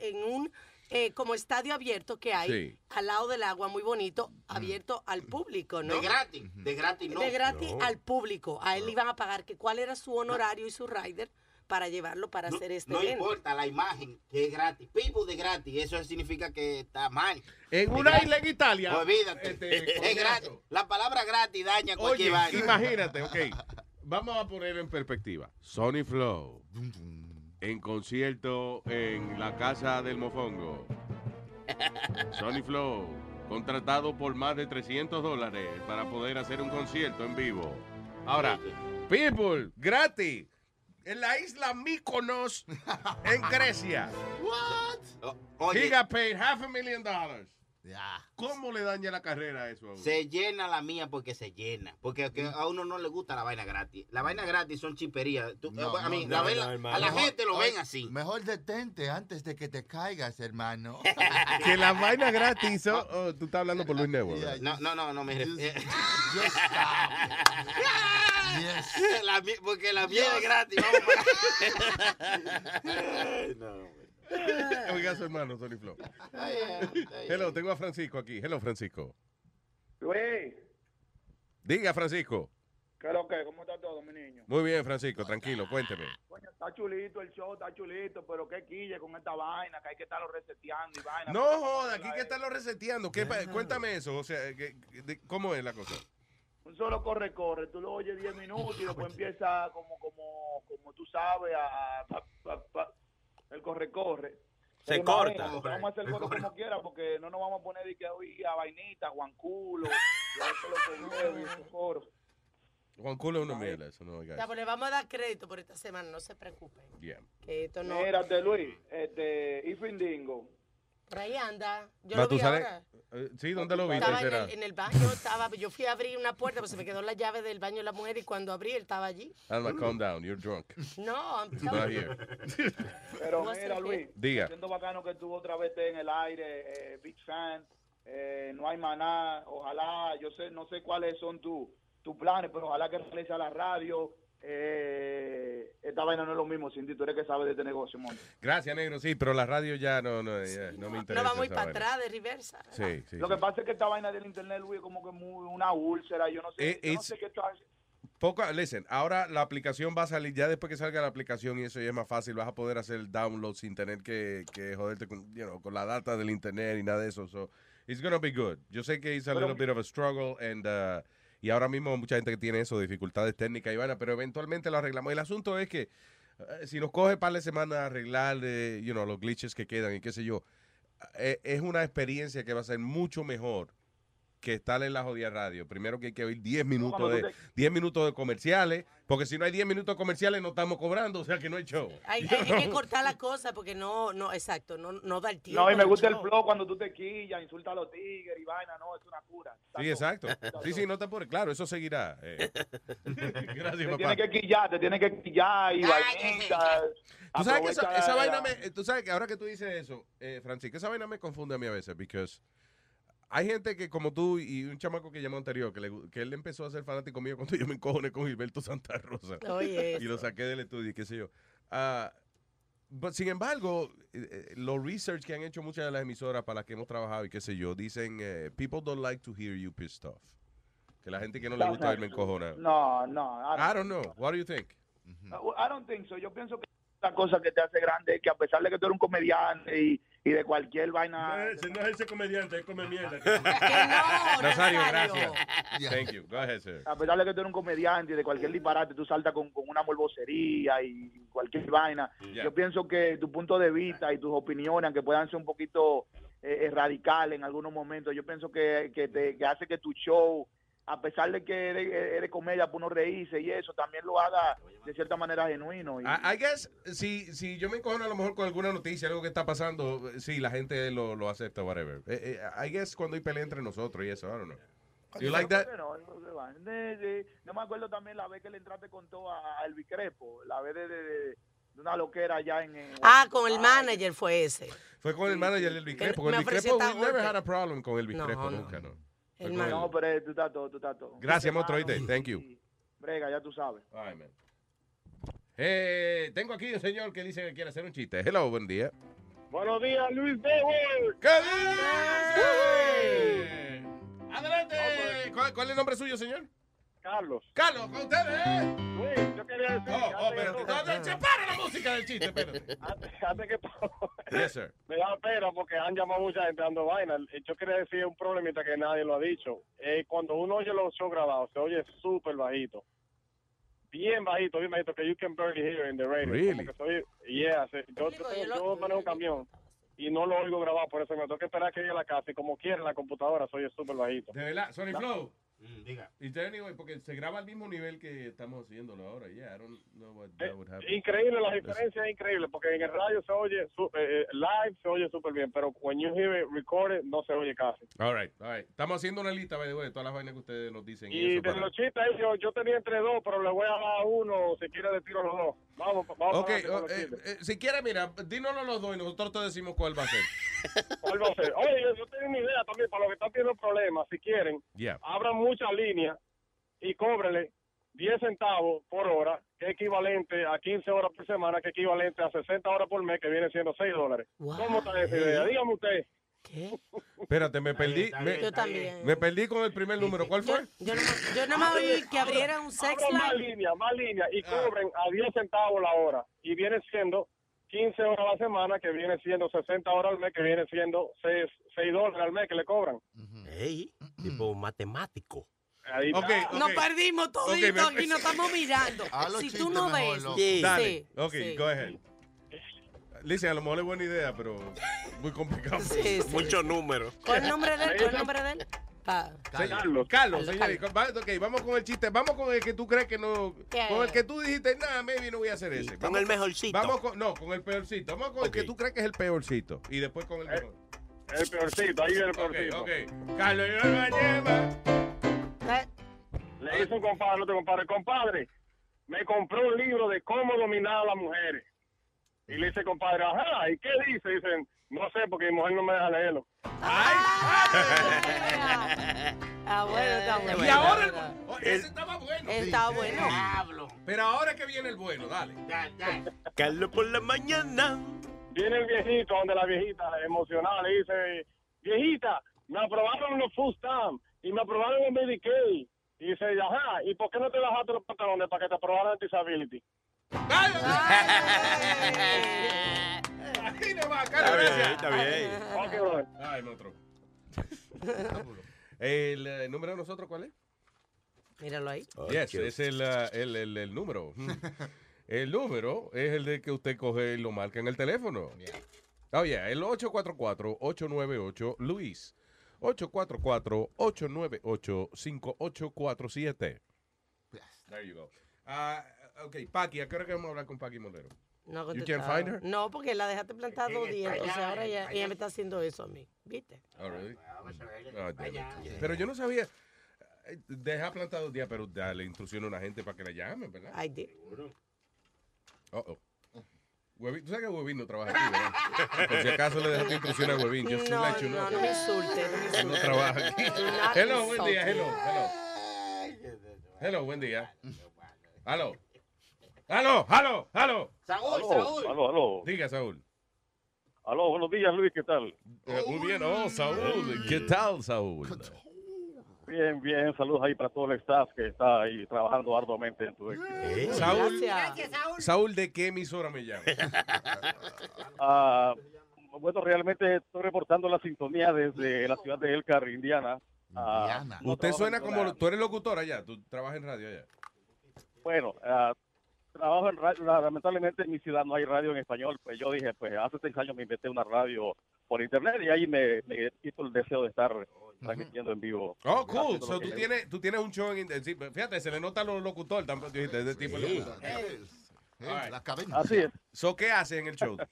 en un eh, como estadio abierto que hay Sí. al lado del agua, muy bonito, abierto al público, ¿no? De gratis, de gratis no. De gratis No. al público. A él le iban a pagar que cuál era su honorario y su rider para llevarlo para hacer este No evento. importa la imagen, que es gratis. People de gratis, eso significa que está mal. En una gratis. isla en Italia. Olvídate. Este, es gratis. La palabra gratis daña cualquier Oye, vaina. imagínate, ok. Vamos a poner en perspectiva. Sony Flow en concierto en la casa del mofongo. Sony Flow contratado por más de 300 dólares para poder hacer un concierto en vivo. Ahora, People, gratis. En la isla Mykonos, en Grecia. O- oye. He got paid half a million dollars. ¿Cómo le daña la carrera eso a uno? Se llena la mía porque se llena. Porque que a uno no le gusta la vaina gratis. La vaina gratis son chiperías. Tú- No, a, mí, no, la no, a Mejor- gente lo ven así. Mejor detente antes de que te caigas, hermano. Que la vaina gratis son- oh, tú estás hablando por Luis. ¿verdad? No, no, no, no me. Yes. La porque la miel es gratis. Vamos para... no, Oiga a su hermano, Sony Flow. Hello, tengo a Francisco aquí. Hello, Francisco. Luis, Diga, Francisco. ¿qué es lo que? ¿Cómo está todo, mi niño? Muy bien, Francisco, tranquilo, cuénteme. Coño, está chulito el show, está chulito, pero qué quille con esta vaina, que hay que estarlo reseteando y vaina. No joda, aquí que estarlo reseteando. ¿Qué pa- cuéntame eso, o sea, de- ¿cómo es la cosa? Un solo corre-corre, tú lo oyes 10 minutos y después empieza como, como, como tú sabes, a, pa- pa- pa- el corre-corre. Se corta. Vamos a hacer el coro como quiera porque no nos vamos a poner de que hoy a vainita, Juanculo, y a eso lo que veo y esos coros. Juan Culo es una mierda, eso no. Ya, pues le vamos a dar crédito por esta semana, no se preocupen. Yeah. Que esto no. Mírate, Luis, este, Ifindingo. Por ahí anda. Yo Va, lo vi sales- ahora. eh, sí, ¿dónde lo viste? Estaba en será? el, en el baño, estaba, yo fui a abrir una puerta, pues se me quedó la llave del baño de la mujer y cuando abrí él estaba allí. Alma, calm down, you're drunk. No, I'm Not here. Pero mira, Luis, Diga. siendo bacano que tú otra vez estés en el aire, eh, Big Fan, eh, no hay maná, ojalá, yo sé, no sé cuáles son tus tus planes, pero ojalá que realice a la radio. Eh, esta vaina no es lo mismo, Cindy, tú eres que sabes de este negocio, monte. Gracias, negro, sí, pero la radio ya no, no, ya no me interesa. No va muy para vaina. atrás de reversa. Sí, sí. Lo que pasa es que esta vaina del internet, Luis, es como que muy una úlcera, yo no sé, Eh, yo no sé qué tú haces. poco, listen, ahora la aplicación va a salir, ya después que salga la aplicación y eso ya es más fácil, vas a poder hacer el download sin tener que, que joderte con, you know, con la data del internet y nada de eso. So, it's gonna be good. Yo sé que it's a little bit of a struggle and, uh, y ahora mismo mucha gente que tiene eso, dificultades técnicas y vaina, pero eventualmente lo arreglamos. El asunto es que eh, si nos coge par de semanas arreglar, eh, you know, los glitches que quedan y qué sé yo, eh, es una experiencia que va a ser mucho mejor que estar en la jodida radio. Primero que hay que oír 10 minutos de tú te- 10 minutos de comerciales, porque si no hay 10 minutos de comerciales no estamos cobrando, o sea que no hay show. Hay, hay- hay que cortar la cosa porque no, no, exacto, no, no da el tiempo. No, y me gusta el flow cuando tú te quillas, insultas a los tigres y vaina, no, es una cura. Sí, exacto. Sí, sí, no te apures. Claro, eso seguirá. eh. Gracias, Te papá. tienes que quillar, te tienes que quillar y vainita. Tú sabes que esa, esa vaina me, tú sabes que ahora que tú dices eso, eh, Francisco, esa vaina me confunde a mí a veces, porque hay gente que como tú y un chamaco que llamó anterior, que, le que él empezó a ser fanático mío cuando yo me encojoné con Gilberto Santa Rosa. Oye, y lo saqué del estudio y qué sé yo. Ah, but, sin embargo, eh, eh, los research que han hecho muchas de las emisoras para las que hemos trabajado y qué sé yo, dicen, eh, people don't like to hear you pissed off. Que la gente que no le gusta verme encojonado. No, no. I don't know. What do you think? I don't think so. Yo pienso que la cosa que te hace grande es que a pesar de que tú eres un comediante y, y de cualquier vaina... Ese no es ese comediante, él come mierda. Nazario, gracias. Thank you. Go ahead, sir. A pesar de que tú eres un comediante y de cualquier disparate, tú saltas con, con una morbosería y cualquier vaina. Yeah. Yo pienso que tu punto de vista y tus opiniones, aunque puedan ser un poquito eh, eh, radicales en algunos momentos, yo pienso que, que, te, que hace que tu show, a pesar de que eres, eres comedia, por uno reírse y eso, también lo haga de cierta manera genuino. Y, I, I guess, si, si yo me encojono a lo mejor con alguna noticia, algo que está pasando, sí, la gente lo, lo acepta, whatever. Eh, eh, I guess cuando hay pelea entre nosotros y eso, I don't know. You like that? No, no, no, no, de- de- no me acuerdo también la vez que le entraste con todo a, a Elvis Crespo, la vez de, de, de- de una loquera allá en... en Ah, con el manager fue ese. Fue con el manager del Bicrepo. Con me el esta never had a problem con el No, Bicrepo, no. nunca, no. El. No, pero eh, tú estás todo, tú estás todo. Gracias, monstruo, oíste. Thank you. Brega, ya tú sabes. All right, man. Eh, tengo aquí un señor que dice que quiere hacer un chiste. Hello, buen día. Buenos días, Luis Dewey. ¿Qué dice? Adelante. ¿Cuál, cuál es el nombre suyo, señor? Carlos. Carlos, con ustedes. Luis, yo quería decir. Oh, oh, antes que espérate. todo- No, no, separa la música del chiste, espérate. antes, antes que todo, Yes, sir. me da pena porque han llamado mucha gente dando vaina. Yo quería decir un problemita que nadie lo ha dicho. Eh, cuando uno oye los shows grabados, se oye súper bajito. Bien bajito, bien bajito, que you can barely hear in the radio. Really? Como que se oye- yeah, se- yo, yo, tengo- yo manejo un camión y no lo oigo grabado, por eso me tengo que esperar que llegue a la casa y como quiera la computadora se oye súper bajito. De verdad, Sony Flow. Diga. Y then, anyway, porque se graba al mismo nivel que estamos haciéndolo ahora. Yeah, I don't know what that would happen. Increíble, la diferencia es increíble, porque en el radio se oye, su- eh, eh, live se oye súper bien, pero when you hear it recorded no se oye casi. All right, all right. Estamos haciendo una lista, by the way, de todas las vainas que ustedes nos dicen. Y, Y eso de para- los chistes, yo, yo tenía entre dos, pero le voy a dar a uno, si quiere le tiro los dos. Vamos, vamos Ok, adelante oh, eh, eh, si quiere, mira, dínoslo los dos y nosotros te decimos cuál va a ser. ¿Cuál va a ser? Oye, yo, yo tengo una idea también para los que están teniendo problemas, si quieren, Yeah. abran muchas líneas y cóbrenle 10 centavos por hora, que es equivalente a 15 horas por semana, que es equivalente a 60 horas por mes, que viene siendo 6 dólares. ¿Cómo está esa idea? Dígame usted. Espérate, me perdí. Me, Yo también. me perdí con el primer número. ¿Cuál fue? Yo no, yo no me oí que abrieran un sex Abran más line. líneas, más líneas y Ah. cobren a 10 centavos la hora. Y viene siendo 15 horas a la semana, que viene siendo 60 horas al mes, que viene siendo 6, 6 dólares al mes que le cobran. Ey, tipo matemático. Ahí Ok, está. ok. Nos perdimos todito Ok, me- aquí, nos estamos mirando. Si tú no mejor, ves, loco. sí, Dale. ok, sí. go ahead. Listen, a lo mejor es buena idea, pero muy complicado. Sí, sí. Muchos números. ¿Cuál es el nombre de él? ¿Cuál el nombre de él? Pa- Carlos. Carlos, Carlos, señor. va- ok, vamos con el chiste. Vamos con el que tú crees que no. ¿Qué? Con el que tú dijiste, nada, maybe no voy a hacer ese. Con el mejorcito. Vamos con, no, con el peorcito. Vamos con el que Ok. tú crees que es el peorcito. Y después con el mejor. El peorcito, ahí viene el Ok, peorcito. ok. Carlos, yo no la lleva. Eh, Le hizo un compadre, otro compadre, compadre, me compró un libro de cómo dominar a las mujeres. Y le dice, compadre, ajá, ¿y qué dice? Dicen, no sé, porque mi mujer no me deja leerlo. Ah, bueno, está bueno. Y ahora, el- oh, ese estaba bueno. Está bueno. Diablo. Pero ahora que viene el bueno, dale. Ya, ya. Carlos por la mañana. Viene el viejito, donde la viejita emocionada le dice, viejita, me aprobaron los food stamps y me aprobaron el Medicaid. Y dice ajá, ¿y por qué no te bajaste los pantalones para que te aprobaran disability? Aquí no va, Está Carlos, bien, gracias. está bien. Ok, brother. Ay, monstruo. El eh, número de nosotros, ¿cuál es? Míralo ahí. Yes, es el, uh, el, el, el número. El número es el de que usted coge y lo marca en el teléfono. Oh, yeah, el 844-898-LUIS. 844-898-5847. There you go. Ah, ok, Paqui, ¿a qué hora que vamos a hablar con Paqui Molero? No, You contestaba. can't find her? No, porque la dejaste plantada dos días, entonces ahora ella, ella me está haciendo eso a mí. ¿Viste? Oh, really? It. Pero yo no sabía. Deja plantado días, pero dale instrucción a una gente para que la llamen, ¿verdad? I did. Oh, oh. Huevín, tú sabes que Huevín no trabaja aquí, ¿verdad? Por si acaso le dejaste instrucción a Huevín. Just to No, let you know. no, no me insulte, no me insulte. no trabaja aquí. Hello, buen día, hello, hello. Hello, buen día. Hello. Hello, hello, hello. Aló, Aló, aló. Diga, Saúl. Aló, buenos días, Luis, ¿qué tal? Eh, muy bien, oh, Saúl. ¿Qué tal, Saúl? Bien, bien, saludos ahí para todo el staff que está ahí trabajando arduamente en tu Saúl, Gracias, Saúl. Saúl, ¿de qué emisora me llama? Ah, bueno, realmente estoy reportando la sintonía desde la ciudad de Elkhart, Indiana. Ah, no Usted suena en como, tú eres locutor allá, tú trabajas en radio allá. Bueno, ah, trabajo en radio, la- lamentablemente en mi ciudad no hay radio en español, pues yo dije, pues hace seis años me inventé una radio por internet y ahí me, me quito el deseo de estar transmitiendo en vivo. Oh, cool. So, tú, me tienes, tú tienes un show en... in- sí, fíjate, se le nota a los locutores tampoco. Dijiste, ese tipo de locutor. All right. La cadena. Así es. So, ¿qué hace en el show?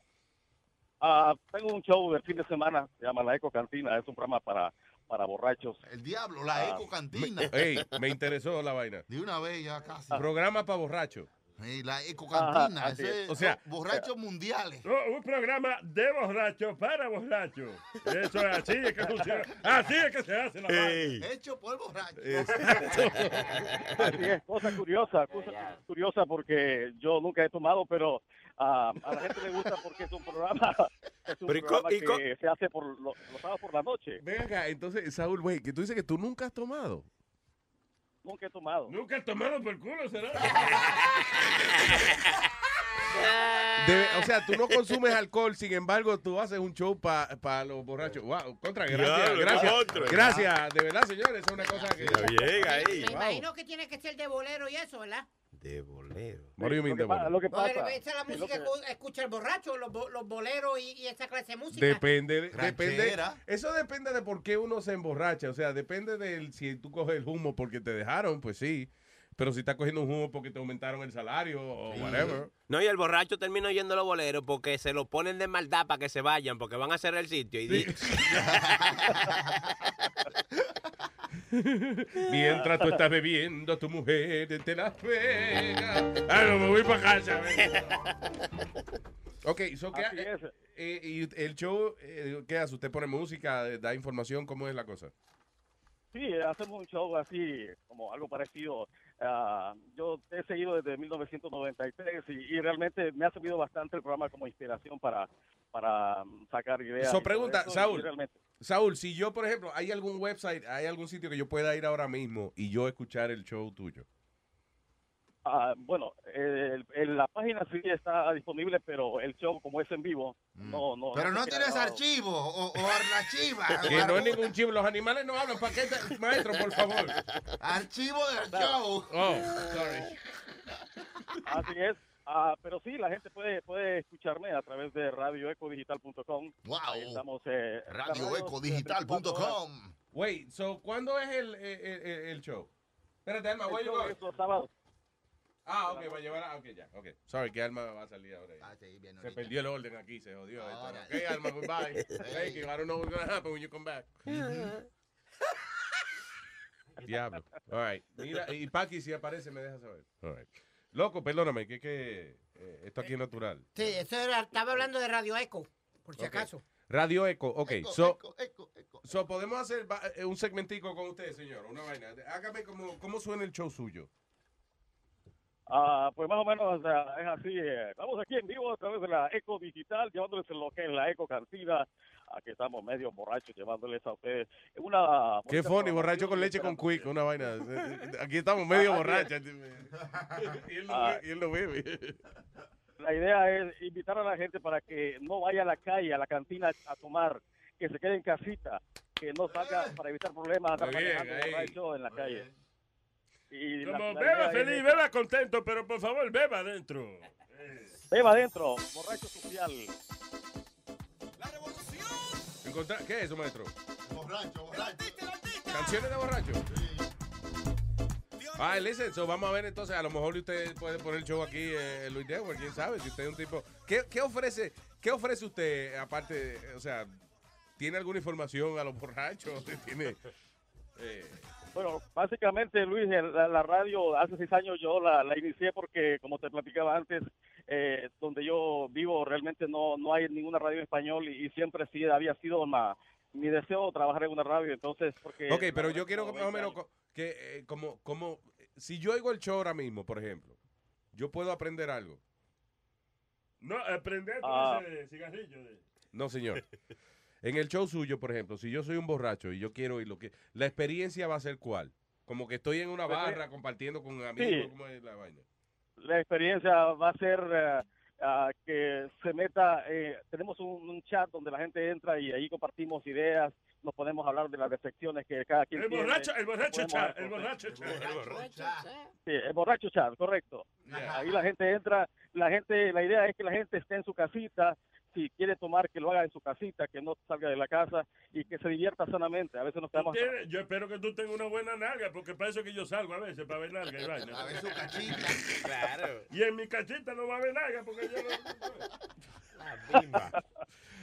Ah, tengo un show del fin de semana, se llama La Eco Cantina, es un programa para, para borrachos. El diablo, la Ah, eco cantina. Ey, me interesó la vaina. De una vez ya casi. Programa para borrachos. Sí, la eco cantina. Ajá, así ese es. O sea, borrachos mundiales. No, un programa de borrachos para borrachos. Eso es así, es que funciona. Así es que se hace la vaina. Hecho por borrachos. Así es, cosa curiosa, cosa curiosa porque yo nunca he tomado, pero ah, a la gente le gusta porque es un programa, es un Pero ¿y co- programa que se hace por lo- los sábados por la noche. Ven acá, entonces, Saúl, güey, que tú dices que tú nunca has tomado. Nunca he tomado. Nunca has tomado por culo, será. De- o sea, tú no consumes alcohol, sin embargo, tú haces un show para los borrachos. Wow, contra, gracias, Diablo, gracias. otro. Gracias, de verdad, señores, es una cosa que... Está bien ahí. Me imagino que tiene que ser de bolero y eso, ¿verdad? Bolero. Lo que, lo que esa es la música que- escucha el borracho, los, bo- los boleros y, y esa clase de música. Depende, de- depende. Eso depende de por qué uno se emborracha. O sea, depende de si tú coges el humo porque te dejaron, pues sí. Pero si estás cogiendo un humo porque te aumentaron el salario o whatever. No, y el borracho termina oyendo los boleros porque se lo ponen de maldad para que se vayan, porque van a cerrar el sitio. Y Mientras tú estás bebiendo, tu mujer te la pega. Ah, no, me voy para casa. ok, so, ¿qué, Así es. eh, y el show, eh, ¿qué hace? ¿Usted pone música, da información? ¿Cómo es la cosa? Sí, hacemos un show así, como algo parecido. Ah, yo te he seguido desde 1993 y, y realmente me ha servido bastante el programa como inspiración para, para mm, sacar ideas. So, pregunta, eso, Saúl. Saúl, si yo, por ejemplo, hay algún website, hay algún sitio que yo pueda ir ahora mismo y yo escuchar el show tuyo. Ah, bueno, el- el- la página sí está disponible, pero el show como es en vivo, no, no. Pero no tienes grabado. archivo o, o archiva. Que no es ningún chivo, los animales no hablan. ¿Para qué, te- maestro, por favor? Archivo del show. Oh, sorry. Así es. Ah, pero sí, la gente puede puede escucharme a través de radioecodigital.com. Wow. Ahí estamos. Eh, en las radios, 24 horas. Radioecodigital.com. Wait, so, ¿cuándo es el, el, el- el show? Espérate, Alma, voy a los sábados. Ah, ok, va a llevar a... Ok, ya, ok. Sorry, que Alma va a salir ahora. Ah, sí, bien, Se perdió el orden aquí, se jodió. Esto. Ok, Alma, goodbye. Thank you. I don't know what's going to happen when you come back. Diablo. All right. Mira, y Paqui, si aparece, me deja saber. All right. Loco, perdóname, que, que eh, esto aquí es natural. Sí, eso era, estaba hablando de Radio Eco, por si Ok. acaso. Radio Eco, ok. Eco, so, eco, eco, eco. so, podemos hacer eh, un segmentico con usted, señor, una vaina. Hágame como, cómo suena el show suyo. Ah, pues más o menos o sea, es así. eh, estamos aquí en vivo a través de la Eco Digital, llevándoles lo que es la Eco Cantina. Aquí estamos medio borrachos llevándoles a ustedes una... Qué funny, borracho con leche con quick, una vaina. Aquí estamos medio Ah, borrachos. y él lo ve- y él lo bebe. La idea es invitar a la gente para que no vaya a la calle, a la cantina a tomar, que se quede en casita, que no salga para evitar problemas, andar manejando en la calle. Y Como la beba feliz, beba contento, pero por favor, beba adentro. Beba adentro, borracho social. Encontra- ¿Qué es eso, maestro? Borracho, borracho. ¿Canciones de borracho? Ah, listen, so vamos a ver entonces, a lo mejor usted puede poner el show aquí eh, en Luis Network, quién sabe, si usted es un tipo... ¿Qué, qué ofrece qué ofrece usted, aparte, de- o sea, tiene alguna información a los borrachos? ¿Tiene, eh, Bueno, básicamente, Luis, la, la radio hace seis años yo la, la inicié porque, como te platicaba antes, eh, donde yo vivo realmente no, no hay ninguna radio en español y, y siempre sí había sido ma- mi deseo trabajar en una radio. Entonces, porque. ok, pero yo quiero más o 20 menos que, eh, como, como, si yo oigo el show ahora mismo, por ejemplo, yo puedo aprender algo. No, aprender con Ah. ese cigarrillo. De... No, señor. En el show suyo, por ejemplo, si yo soy un borracho y yo quiero oír lo que... La experiencia va a ser cuál? Como que estoy en una Pues, barra eh, compartiendo con amigos, sí. ¿cómo es la vaina? La experiencia va a ser ah, que se meta, eh, tenemos un, un chat donde la gente entra y ahí compartimos ideas, nos podemos hablar de las defecciones que cada quien El tiene. borracho, el borracho chat, el borracho chat. Sí, el borracho chat, correcto. Ahí la gente entra, la gente, la idea es que la gente esté en su casita, si quiere tomar que lo haga en su casita, que no salga de la casa y que se divierta sanamente. A veces nos quedamos tienes- Yo espero que tú tengas una buena nalga, porque para eso que yo salgo a veces, para ver nalga y vaina. A ver su cachita. Claro. Y en mi cachita no va a haber nalga, porque yo no...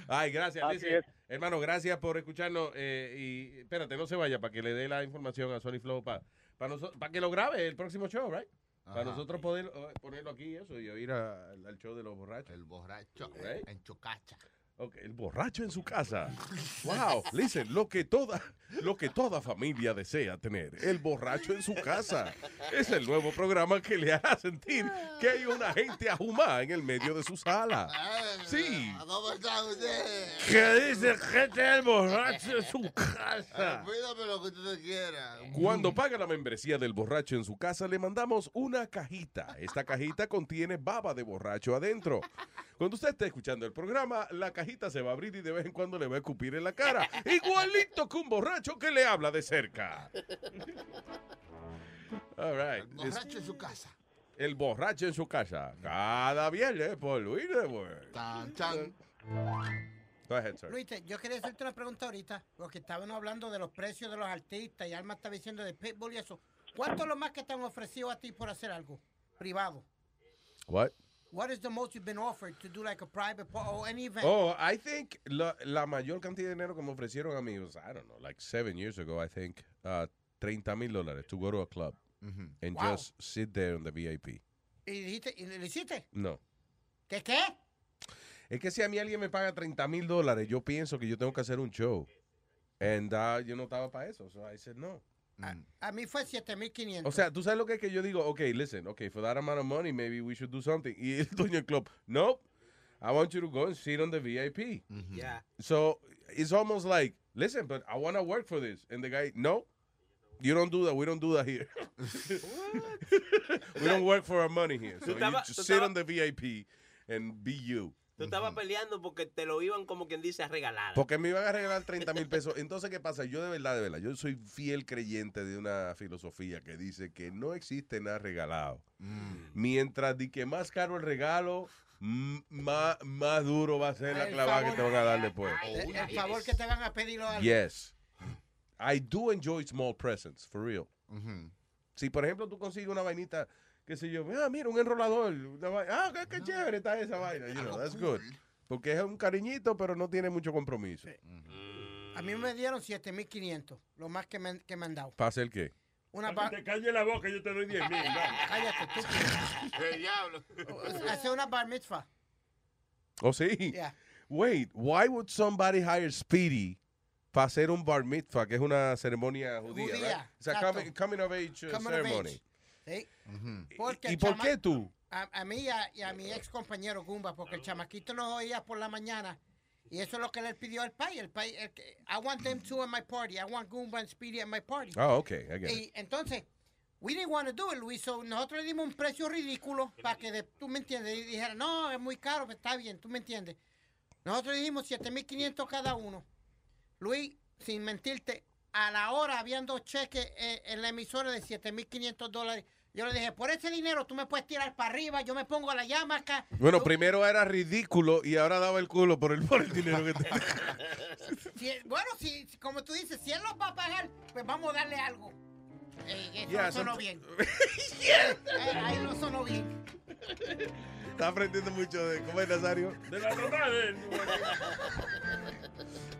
Ay, gracias, Así listen, es. hermano, gracias por escucharnos. eh, y espérate, no se vaya para que le dé la información a Sony Flow para para que lo grabe el próximo show, right? Para Ajá. nosotros poder eh, ponerlo aquí eso y oír a- al show de los borrachos. El borracho Right? en Chocacha. Ok, el borracho en su casa. Wow, listen, lo que toda, lo que toda familia desea tener, el borracho en su casa. Es el nuevo programa que le hará sentir que hay una gente ahumada en el medio de su sala. Sí. ¿Cómo está usted? ¿Qué dice gente del borracho en su casa? Pídame lo que usted quiera. Cuando paga la membresía del borracho en su casa, le mandamos una cajita. Esta cajita contiene baba de borracho adentro. Cuando usted esté escuchando el programa, la cajita se va a abrir y de vez en cuando le va a escupir en la cara. Igualito que un borracho que le habla de cerca. All right. Borracho en su casa. El borracho en su casa. Cada viernes por Luis Network. Tan, chan. Go ahead, sir. Luis, yo quería hacerte una pregunta ahorita, porque estaban hablando de los precios de los artistas y Alma estaba diciendo de Pitbull y eso. ¿Cuánto es lo más que te han ofrecido a ti por hacer algo privado? What? What is the most you've been offered to do like a private or any event? Oh, I think la, la mayor cantidad de dinero que me ofrecieron a mí was, I don't know, like seven years ago, I think, uh, 30 mil dólares to go to a club and Wow. just sit there on the VIP. ¿Y, dijiste, ¿Y lo hiciste? No. ¿Qué qué? Es que si a mí alguien me paga 30 mil dólares, yo pienso que yo tengo que hacer un show. And uh, yo no estaba para eso, so I said no. Mm. A mí fue 7500. O sea, tú sabes lo que es que yo digo, okay, listen, okay, for that amount of money, maybe we should do something. Y el dueño del club, nope, I want you to go and sit on the VIP. Mm-hmm. Yeah. So it's almost like, listen, but I want to work for this. And the guy, no, you don't do that. We don't do that here. we don't work for our money here. So you just sit on the VIP and be you. Tú estabas peleando porque te lo iban como quien dice a regalar. Porque me iban a regalar 30 mil pesos. Entonces, ¿qué pasa? Yo de verdad, de verdad, yo soy fiel creyente de una filosofía que dice que no existe nada regalado. Mientras di que más caro el regalo, más, más duro va a ser la clavada que te van a dar después. El, el favor que te van a pedir algo. Yes. I do enjoy small presents, for real. Si, por ejemplo, tú consigues una vainita, qué sé yo, ah, mira, un enrolador. ah, qué, qué chévere está esa vaina. You know, that's good. Porque es un cariñito, pero no tiene mucho compromiso. A mí me dieron 7500, lo más que me, que me han dado. ¿Para hacer qué? Una te calle la boca, yo te doy 10 mil. Cállate, tú. El diablo. Hace una bar mitzvah. Oh, sí. Yeah. Wait, why would somebody hire Speedy para hacer un bar mitzvah, que es una ceremonia judía, Judía, right? It's a exacto. coming, coming of age uh, Coming of ceremony. age. Sí. ¿Y, Porque y el por qué tú? A, a mí y a, y a mi ex compañero Gumba, porque el chamaquito nos oía por la mañana Y eso es lo que le pidió al país. El país el I want them two at my party. I want Goomba and Speedy at my party. Oh, okay, I get it. Y entonces, we didn't want to do it, Luis. So nosotros le dimos un precio ridículo para que de- tú me entiendes. Y dijera, no, es muy caro, pero está bien, tú me entiendes. Nosotros dijimos 7.500 cada uno. Luis, sin mentirte, a la hora habían dos cheques eh, en la emisora de 7.500 dólares. Yo le dije, por ese dinero tú me puedes tirar para arriba, yo me pongo la llama acá. Bueno, primero era ridículo y ahora daba el culo por el, por el dinero que te... Si- bueno, si, si- como tú dices, si él los va a pagar, pues vamos a darle algo. Eh, eso Yeah, no sonó bien. Eh, ahí no sonó bien. Está aprendiendo mucho de... ¿Cómo es, Nazario? De la mamá de él.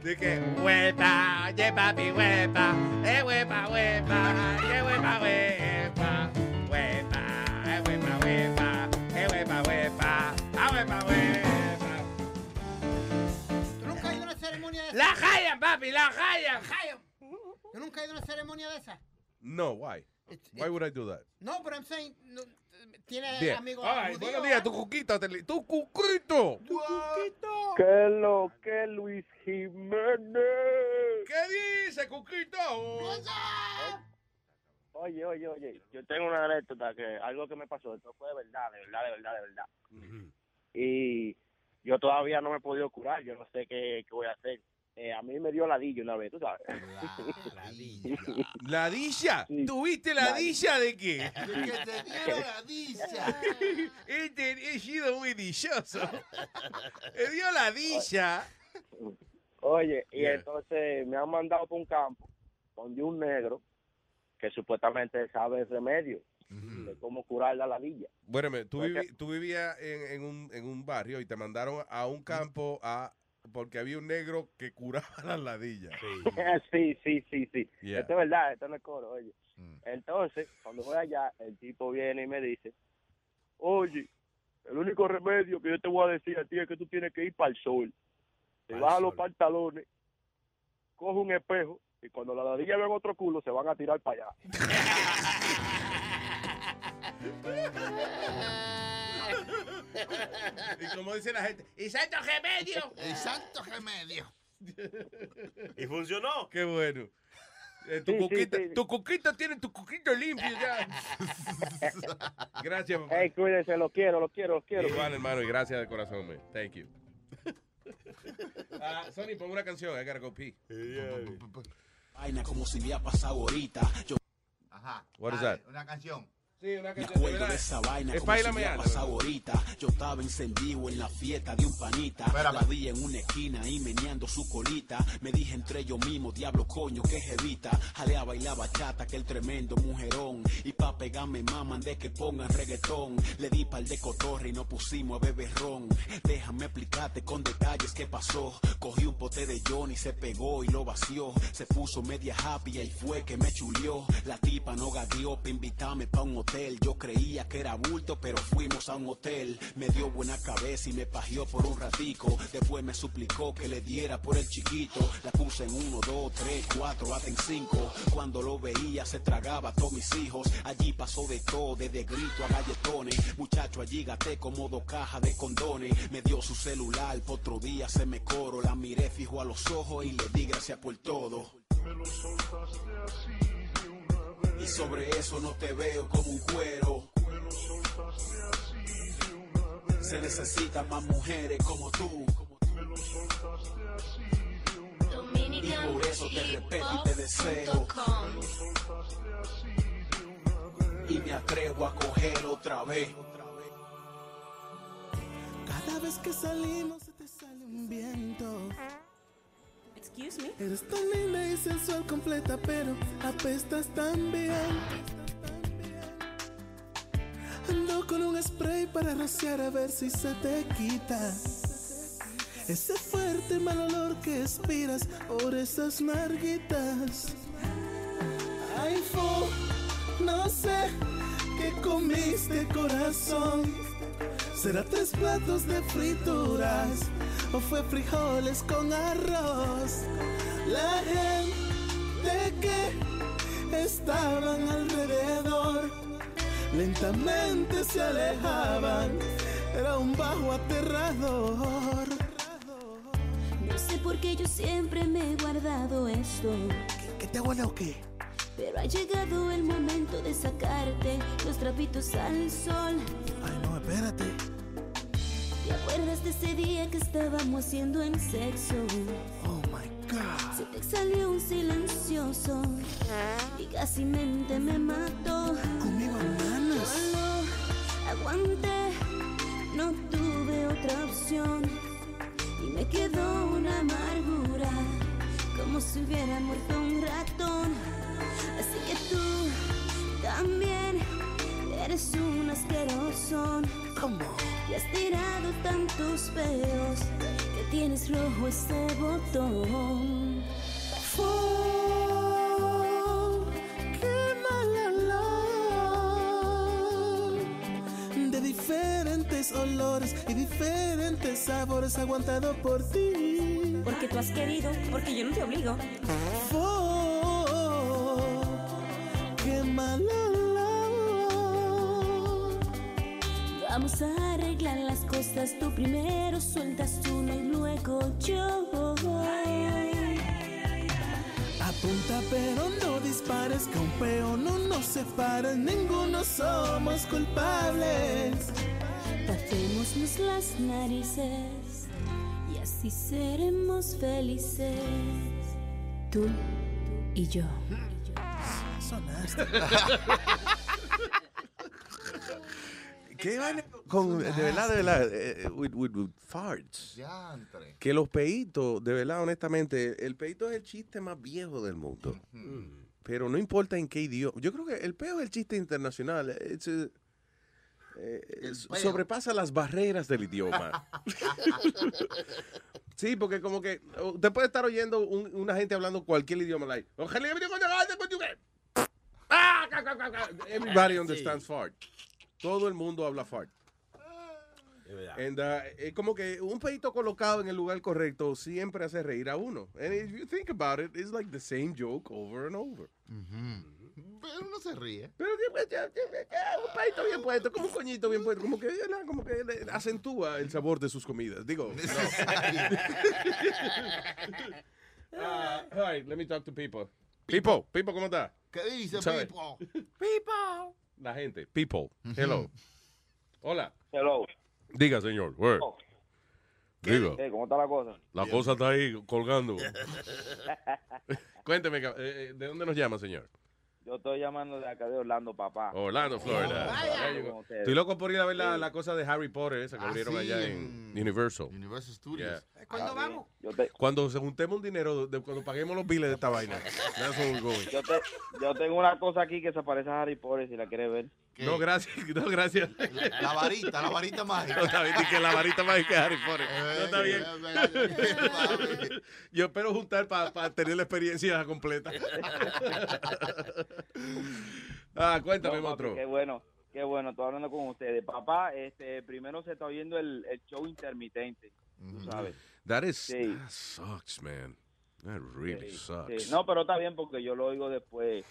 De que... Huepa, oye papi, huepa, eh huepa, huepa, eh huepa, huepa, La Hayan, papi, la Hayan. Hayan. ¿Tú nunca has ido a una ceremonia de esa? No, why? Why would I do that? No, pero I'm saying, no, tiene Bien. amigos Ay, judíos, buenos días, tu cuquito. te- Tu cuquito. ¿Qué lo que Luis Jiménez? ¿Qué dice, cuquito? Oye, oye, oye, yo tengo una anécdota que algo que me pasó, esto fue de verdad, de verdad, de verdad, de verdad. Y yo todavía no me he podido curar, yo no sé qué, qué voy a hacer. Eh, a mí me dio ladillo una vez, tú sabes. ¿Ladilla? ¿Tuviste ladilla de qué? Que te dieron ladilla. Este he sido muy dichoso. Me dio ladilla. Oye, y Yeah. entonces me han mandado por un campo donde un negro que supuestamente sabe el remedio de cómo curar la ladilla. Bueno, tú, vivi- tú vivías en, en un, en un barrio y te mandaron a un campo a porque había un negro que curaba las ladillas. sí, sí, sí, sí. Yeah. Esto es verdad, esto no es coro, oye. Entonces, cuando voy allá, el tipo viene y me dice, oye, el único remedio que yo te voy a decir a ti es que tú tienes que ir para el sol. Te bajas los pantalones, coge un espejo y cuando la ladilla ven otro culo se van a tirar para allá. y como dice la gente, ¡y santo remedio! El santo remedio. ¿Y funcionó? ¡Qué bueno! Eh, tu, Sí, sí, cuquita, sí. tu cuquita tiene tu cuquito limpio ya. gracias, papá. Hey, cuídense, los quiero, los quiero, los quiero. Igual, hermano, y gracias de corazón, man. Thank you. Ah, Sony, pon una canción. I gotta go pee. Vaina como si me ha pasado ahorita. Yo Ajá. What is that? Una canción. Sí, una me acuerdo de esa vaina Es como si me pasado ahorita. Yo estaba encendido en la fiesta de un panita. La vi en una esquina y meneando su colita. Me dije entre yo mismo, diablo coño, que jevita. Jale a bailar bachata, que el tremendo mujerón. Y pa' pegarme maman de que pongan reggaetón. Le di pal de cotorre y nos pusimos a beber ron. Déjame explicarte con detalles qué pasó. Cogí un pote de Johnny, se pegó y lo vació. Se puso media happy y fue que me chulió. La tipa no gagueó para invitarme pa' un hotel. Yo creía que era bulto, pero fuimos a un hotel. Me dio buena cabeza y me pajeó por un ratico. Después me suplicó que le diera por el chiquito. La puse en uno, dos, tres, cuatro, hasta en cinco. Cuando lo veía se tragaba a todos mis hijos. Allí pasó de todo, desde grito a galletones. Muchacho, allí gaté como dos cajas de condones. Me dio su celular, por otro día se me coro. La miré fijo a los ojos y le di gracias por todo. Y sobre eso no te veo como un cuero. Se necesitan más mujeres como tú. Y por eso te respeto y te deseo. Y me atrevo a coger otra vez. Cada vez que salimos se te sale un viento. Eres tan linda y sensual completa, pero apestas tan bien. Ando con un spray para rociar a ver si se te quita. Ese fuerte mal olor que expiras por esas narguitas. Fo, no sé qué comiste corazón. ¿Será tres platos de frituras o fue frijoles con arroz? La gente que estaban alrededor lentamente se alejaban. Era un bajo aterrador. porque yo siempre me he guardado esto. ¿Qué te guarda o qué? Pero ha llegado el momento de sacarte los trapitos al sol. Ay, no, espérate. ¿Te acuerdas de ese día que estábamos haciendo en sexo? Oh my God. Se te salió un silencioso y casi mente me mató. Conmigo manos. Solo aguanté, no tuve otra opción y me quedó una amargura, como si hubiera muerto un ratón. Así que tú también eres un asqueroso. ¿Cómo? Y has tirado tantos peos que tienes rojo ese botón. Oh, qué mal olor de diferentes olores y diferentes sabores aguantado por ti. Porque tú has querido, porque yo no te obligo. Oh, qué mal Vamos a arreglar las cosas. Tú primero sueltas uno y luego yo. Apunta pero no dispares, que un peón no nos separa, ninguno somos culpables. Tapémonos las narices y así seremos felices. Tú y yo. Sonaste. ¿Qué vaina con, de verdad, de verdad, eh, eh, with, with- with farts? Diantre. Que los peitos, de verdad, honestamente, el peito es el chiste más viejo del mundo. Pero no importa en qué idioma. Yo creo que el peo es el chiste internacional. It's, eh, eh, sobrepasa las barreras del idioma. sí, porque como que usted puede estar oyendo un- una gente hablando cualquier idioma. Like, Ah. Everybody understands fart. Todo el mundo habla fart. And, uh, es como que un peito colocado en el lugar correcto siempre hace reír a uno. And if you think about it, it's like the same joke over and over. Pero uno se ríe. Pero ya- ya- ya- ya, un peito bien puesto, como un coñito bien puesto, como que, acentúa el sabor de sus comidas. Digo, no. Ah, all right, let me talk to people. People, people, ¿cómo está? ¿Qué dice, people? People. La gente, people. Hello. Hola. Hello. Diga, señor. Word. Diga. Eh, ¿Cómo está la cosa? La cosa está ahí colgando. Cuénteme, eh, eh, ¿de dónde nos llama, señor? Yo estoy llamando de acá de Orlando, papá. Orlando, Florida. Vaya. Estoy loco por ir a ver la, la cosa de Harry Potter, esa que Ah, abrieron sí, allá en Universal. Universal Studios. Yeah. ¿Cuándo vamos? Yo te, Cuando se juntemos un dinero, de, cuando paguemos los biles de esta vaina. That's when we're going. yo, te, yo tengo una cosa aquí que se parece a Harry Potter, si la quieres ver. No, gracias. No, gracias. La, la varita, la varita mágica. No, está bien, que la varita mágica de Harry Potter. No, está bien. bien. Yo espero juntar para tener la experiencia completa. ah, cuéntame, No, monstruo. Qué bueno, qué bueno, estoy hablando con ustedes. Papá, este, primero se está viendo el, el show intermitente, tú sabes. That is, Sí. that sucks, man. That really Sí, sucks. sí. No, pero está bien porque yo lo oigo después.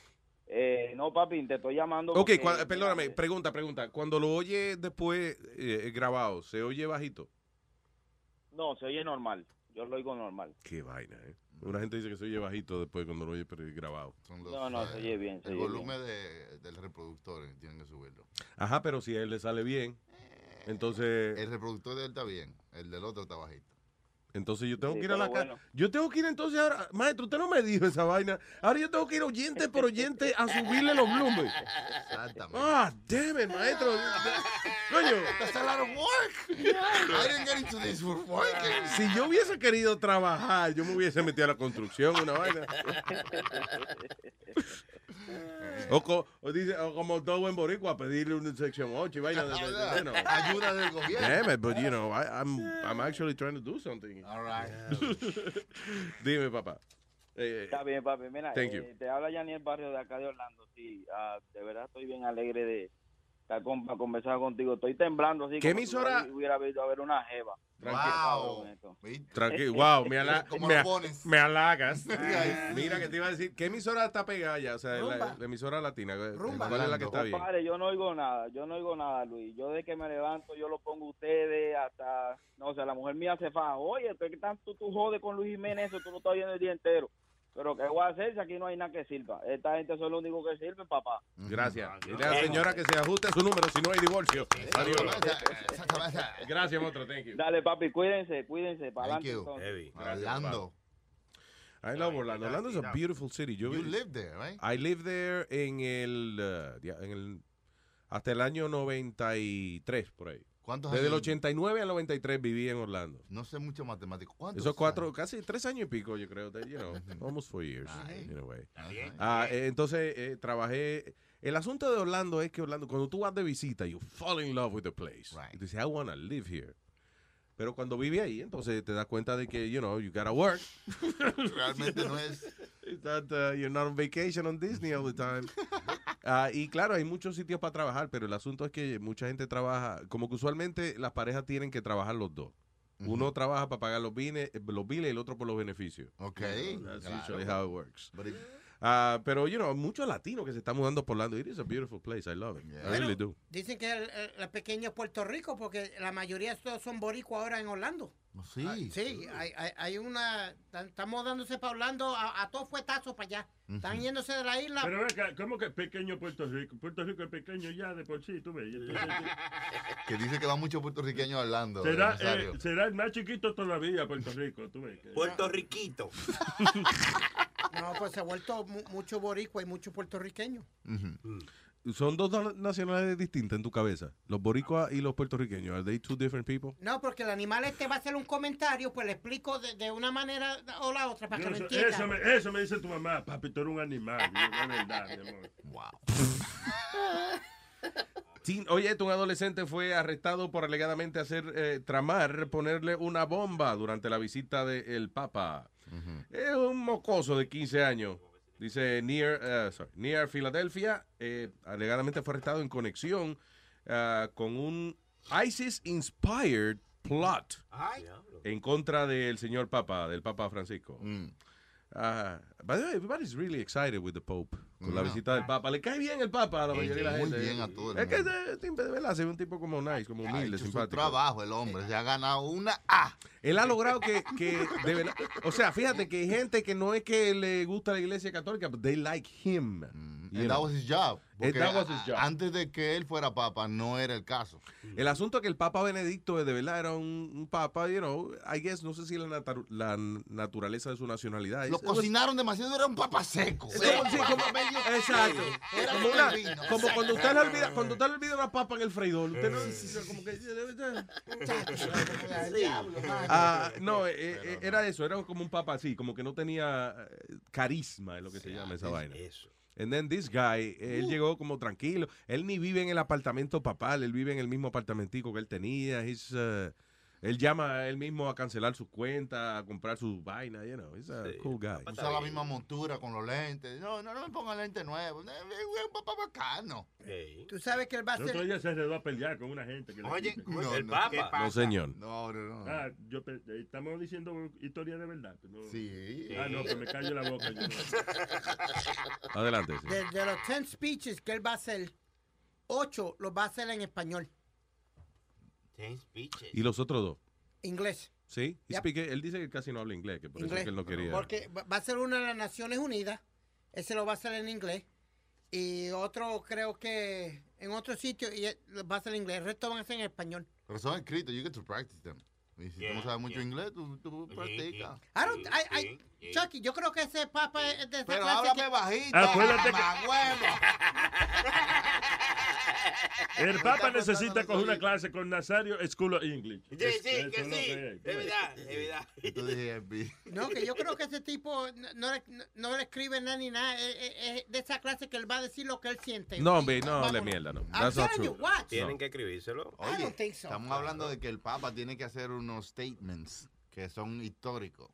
Eh, no, papi, te estoy llamando. Ok, porque- cua- perdóname, pregunta, pregunta. Cuando lo oye después eh, grabado, ¿se oye bajito? No, se oye normal. Yo lo oigo normal. Qué vaina, ¿eh? Una gente dice que se oye bajito después cuando lo oye pero grabado. Son los, No, no, se oye bien, se El oye bien. volumen de, del reproductor eh, tienen que subirlo. Ajá, pero si a él le sale bien, entonces... El reproductor de él está bien, el del otro está bajito. Entonces yo tengo Sí, que ir a la casa. bueno. Yo tengo que ir entonces ahora. Maestro, usted no me dijo esa vaina. Ahora yo tengo que ir oyente por oyente a subirle los bloomers. Exactamente. Ah, damn it, maestro. Coño. That's a lot of work. I didn't get into this for working. Si yo hubiese querido trabajar, yo me hubiese metido a la construcción, una vaina. O, co- o dice, o como todo buen boricua, pedirle una sección 8 y vaina de, de- de-. Ayuda del gobierno. Damn it, but you know, I, I'm, I'm actually trying to do something. All right. Dime, papá. Eh, Está bien, papi. Mira, Thank eh, te habla Yaniel Barrio de acá de Orlando. Sí, ah, de verdad estoy bien alegre de, para con- para conversar contigo. Estoy temblando así. ¿Qué como si emisora? hubiera- visto a ver una jeva. Tranquilo. Esto. Tranquilo, wow, me, ala- ¿Cómo me, me halagas. Mira que te iba a decir, ¿qué emisora está pegada ya? O sea, la, Rumba. la emisora latina. ¿Cuál es la que está bien? Compadre, yo no oigo nada, yo no oigo nada, Luis. Yo de que me levanto, yo lo pongo a ustedes hasta, no sé, la mujer mía se faja. Oye, ¿qué tanto tú jodes con Luis Jiménez? Eso tú lo estás oyendo el día entero. Pero ¿qué voy a hacer si aquí no hay nada que sirva? Esta gente son lo único que sirve, papá. Gracias. Dile a la señora que se ajuste a su número si no hay divorcio. Adiós. Gracias, monstruo. Thank you. Dale, papi, cuídense, cuídense. Para Thank you. Orlando. I love Orlando. Orlando is a beautiful city. Yo You vi- live there, right? I live there en el, uh, en el hasta el año 93 por ahí. ¿Cuántos Desde el años? 89 al 93 viví en Orlando. No sé mucho matemático. ¿Cuántos? Esos cuatro, casi tres años y pico, yo creo. that, You know, almost four years. in a way. Ah, eh, entonces, eh, trabajé. El asunto de Orlando es que Orlando, cuando tú vas de visita, you fall in love with the place. Y tú dices, I want to live here. Pero cuando vive ahí, entonces te das cuenta de que, you know, you gotta work. Realmente no es. It's not, uh, you're not on vacation on Disney all the time. Ah, y claro, hay muchos sitios para trabajar, pero el asunto es que mucha gente trabaja, como que usualmente las parejas tienen que trabajar los dos. Uno trabaja para pagar los bienes, los biles y el otro por los beneficios. Ok, You know, that's claro. usually how it works. But it- Ah, pero, you know, muchos latinos que se están mudando por Orlando. It is a beautiful place. I love it. I really do. Dicen que el, el- el pequeño Puerto Rico, porque la mayoría de estos son boricuas ahora en Orlando. Sí. Ah, sí, hay, hay, hay una. Estamos dándose para Orlando a, a todos fuetazos para allá. Están yéndose de la isla. Pero venga, ¿cómo que pequeño Puerto Rico? Puerto Rico es pequeño ya de por sí, tú ves. Que dice que va mucho puertorriqueño a Orlando. Será, eh, será el más chiquito todavía Puerto Rico, tú ves. Puerto Riquito. No, pues se ha vuelto mu- mucho boricua y mucho puertorriqueño. Son dos na- nacionalidades distintas en tu cabeza. Los boricuas y los puertorriqueños. Are they two different people? No, porque el animal este va a hacer un comentario, pues le explico de, de una manera o la otra para que lo Eso, entienda. eso me, eso me dice tu mamá, papi, tú eres un animal. Y yo, Es verdad, mi amor. Wow. Oye, un adolescente fue arrestado por alegadamente hacer eh, tramar, ponerle una bomba durante la visita del Papa. Es un mocoso de 15 años. Dice near, eh, sorry, near Philadelphia. eh, alegadamente fue arrestado en conexión ah, con un ISIS-inspired plot en contra del señor Papa, del Papa Francisco. Ah, by the way, everybody's really excited with the Pope. Con la visita del Papa. Le cae bien el Papa a la mayoría de la muy gente. bien a todo el Es que mundo. ese tipo de verdad, es un tipo como nice, como Ha humilde, su simpático. trabajo el hombre. Se ha ganado una A. Él ha logrado que, que de verdad, o sea, fíjate que hay gente que no es que le gusta la iglesia católica, but they like him. you And that know. was his job. Porque that was his a- job. antes de que él fuera papa, no era el caso. El asunto es que el Papa Benedicto de verdad era un, un papa, you know, I guess, no sé si la, natu- la naturaleza de su nacionalidad. Lo es- cocinaron demasiado, era un papa seco. Sí, sí, como- medio- Exacto. Era Como, una- vino. como cuando usted le olvida, cuando usted le olvida una papa en el freidor, usted no como que Ah, no, eh, eh, era eso, era como un papa así, como que no tenía eh, carisma, es lo que se llama esa vaina. Eso. And then this guy, él llegó como tranquilo. Él ni vive en el apartamento papal, él vive en el mismo apartamentico que él tenía. He's, uh, él llama a él mismo a cancelar su cuenta, a comprar sus vainas, you know. He's a cool guy. Usa la misma montura con los lentes. No, no, no me pongan lentes nuevos. Es un papá bacano. Tú sabes que él va a El otro ser. día se enredó a pelear con una gente. Que le Oye, quita. No, el no. Papa. ¿Qué No, señor. No, no, no. Ah, yo eh, estamos diciendo historia de verdad. no. Sí. Ah, no, pues me callo la boca. yo. Adelante. sí. De, de los 10 speeches que él va a hacer, 8 los va a hacer en español, Ten speeches. ¿Y los otros dos? inglés. ¿Sí? Yep. speak- él dice que casi no habla inglés, que por eso es inglés. que él no quería. Porque va a ser una de las Naciones Unidas, ese lo va a hacer en inglés, y otro creo que en otro sitio y va a ser en inglés, el resto van a ser en español. Pero son escritos. You get to practice them. Y si tú no sabes mucho inglés, tú, tú practicas. I don't, I, I, Chucky, yo creo que ese papa es de esa Pero clase háblame que- bajito. Acuérdate que-. El Papa necesita coger una clase con Nazario School of English. Sí, Es- sí, que sí. que es. Verdad, es verdad. No, que yo creo que ese tipo no, no le, no- le escribe nada ni nada. Es, es- es de esa clase que él va a decir lo que él siente. No, Y hombre, no hable mierda, no. That's not true. Tienen que escribírselo. Oye, so. estamos hablando de que el Papa tiene que hacer unos statements que son históricos.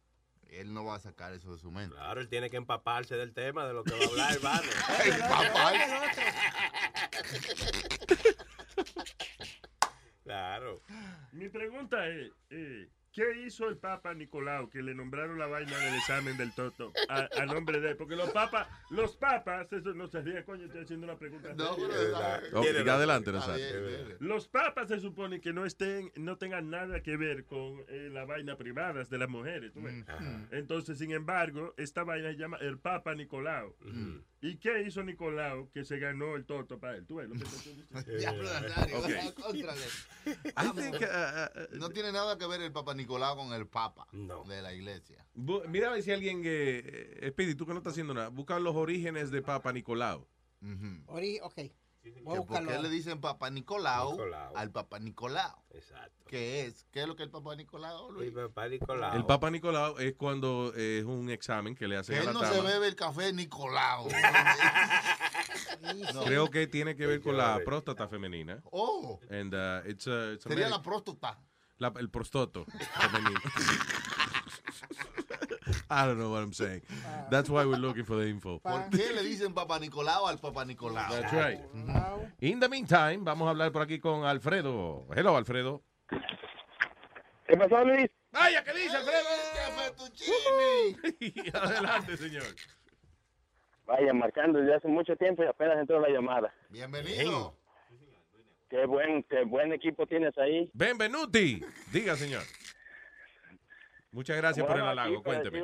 Él no va a sacar eso de su mente. Claro, él tiene que empaparse del tema, de lo que va a hablar, hermano. Claro. Mi pregunta es, eh, ¿qué hizo el Papa Nicolau que le nombraron la vaina del examen del Toto a, a nombre de él? Porque los papas, los papas, eso no se ríe, coño, estoy haciendo una pregunta. No, pero Ok, siga adelante, Nazario. Los papas se supone que no estén, no tengan nada que ver con eh, la vaina privada de las mujeres. ¿tú ves? Entonces, sin embargo, esta vaina se llama el Papa Nicolau. ¿Y qué hizo Nicolau que se ganó el toto para él? ¿Tú ves lo que te? Diablo, Nazario, ah, contrale. I think, uh, uh, No tiene nada que ver el Papa Nicolau con el Papa de la iglesia. Bu- Mira a ver si alguien que. eh, Speedy, tú que no estás haciendo nada. Busca los orígenes de Papa Nicolau. Ori- ok. Voy a Que ¿Por buscarlo. qué le dicen Papa Nicolau, Nicolau. al Papa Nicolau? Exacto. ¿Qué es? ¿Qué es lo que el Papa Nicolau, Luis? El papá Nicolau. El Papa Nicolau es cuando es un examen que le hacen Que a él la no dama. se bebe el café Nicolau. No. Creo que tiene que ver con la próstata femenina. Oh, And, uh, it's a- it's a sería medic- la próstata. la- el prostoto femenino. I don't know what I'm saying. That's why we're looking for the info. ¿Por qué le dicen Papa Nicolau al Papa Nicolau? That's right. In the meantime, vamos a hablar por aquí con Alfredo. Hello, Alfredo. ¿Qué pasó, Luis? Vaya, ¿qué dice Alfredo? ¡Qué Adelante, señor. Vaya, marcando desde hace mucho tiempo y apenas entró la llamada. Bienvenido. Qué buen, qué buen equipo tienes ahí. Benvenuti. Diga, señor. Muchas gracias por el halago. Cuénteme.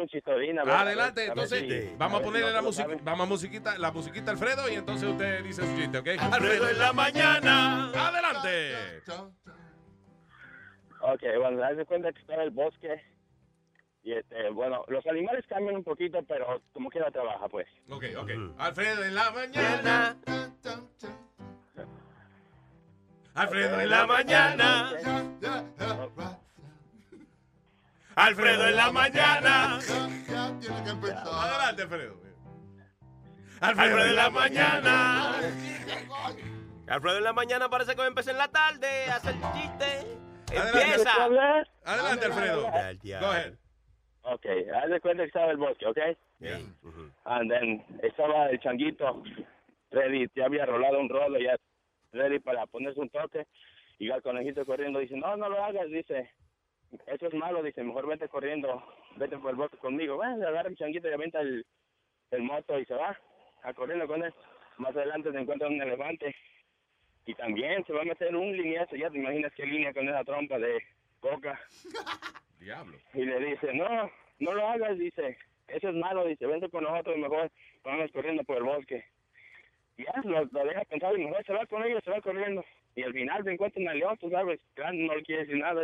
Adelante, entonces vamos a ponerle la, saben. vamos a musiquita, la musiquita Alfredo y entonces usted dice su chiste, ¿ok? Alfredo en la mañana. Adelante. Ok, bueno, haz de cuenta que está en el bosque. Y este, bueno, los animales cambian un poquito, pero como quiera trabaja, pues. Ok, ok. Alfredo en la mañana. Alfredo en la mañana. Alfredo en la mañana. Ya tiene que empezar. Adelante, Alfredo. Alfredo en la mañana. Alfredo en la mañana parece que empezar en la tarde a hacer chiste. Empieza. Adelante, Alfredo. Go ahead. Ok, haz de cuenta que estaba el bosque, ¿ok? And then estaba el changuito ready, ya había rolado un rolo, ya ready para ponerse un toque. Y el conejito corriendo dice, no, no lo hagas, dice, eso es malo, dice, mejor vete corriendo, vete por el bosque conmigo. Bueno, agarra el changuito y avienta el, el moto y se va a corriendo con él. Más adelante se encuentra un elefante y también se va a meter un lineazo, ya te imaginas qué línea con esa trompa de coca. Diablo. Y le dice, no, no lo hagas, dice, eso es malo, dice, vente con nosotros, mejor vamos corriendo por el bosque. Y ya lo, lo deja pensar y mejor se va con ellos, se va corriendo. Y al final se encuentra un león, tú sabes, no le quiere decir nada.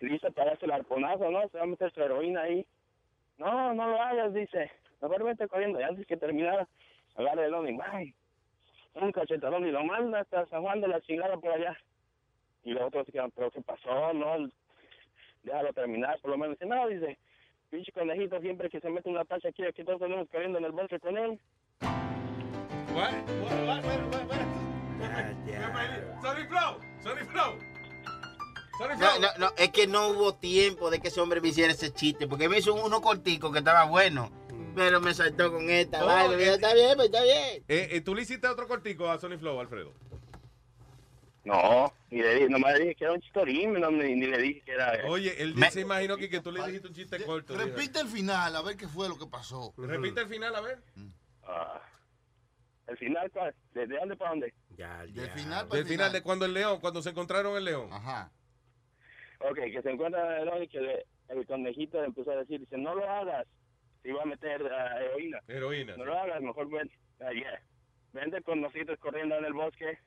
Listo para hacer el arponazo, ¿no? Se va a meter su heroína ahí. No, no lo hagas, dice, mejor vente corriendo. Y antes que terminara, agarra el y ¡ay! Un cachetadón y lo manda hasta San Juan de la chingada por allá. Y los otros se quedan, ¿pero qué pasó? No, déjalo terminar, por lo menos. Dice, no, dice, pinche conejito, siempre que se mete una tacha aquí, aquí todos tenemos corriendo en el bosque con él. Sorry Flow. Sorry Flow. Sorry No, no, no, es que no hubo tiempo de que ese hombre me hiciera ese chiste, porque me hizo uno cortico que estaba bueno, pero me saltó con esta Oh, vaina. eh, está bien, pues está bien. Eh, eh, ¿Tú le hiciste otro cortico a Sony Flow, Alfredo? No, ni le dije, nomás le dije que era un chistorín, no, ni, ni le dije que era... Oye, él se imaginó que, que tú le dijiste un chiste corto. Repite el final, a ver qué fue lo que pasó. Repite el final, a ver. Ah, ¿El final cuál? ¿Desde dónde para dónde? Del final para Del el final de cuando el león, cuando se encontraron el león. Ajá. Ok, que se encuentra el y que le- el conejito le empezó a decir, dice, no lo hagas, te iba a meter ah, heroína. Heroína. No lo hagas, mejor ven, ah, yeah. vente con nosotros corriendo en el bosque.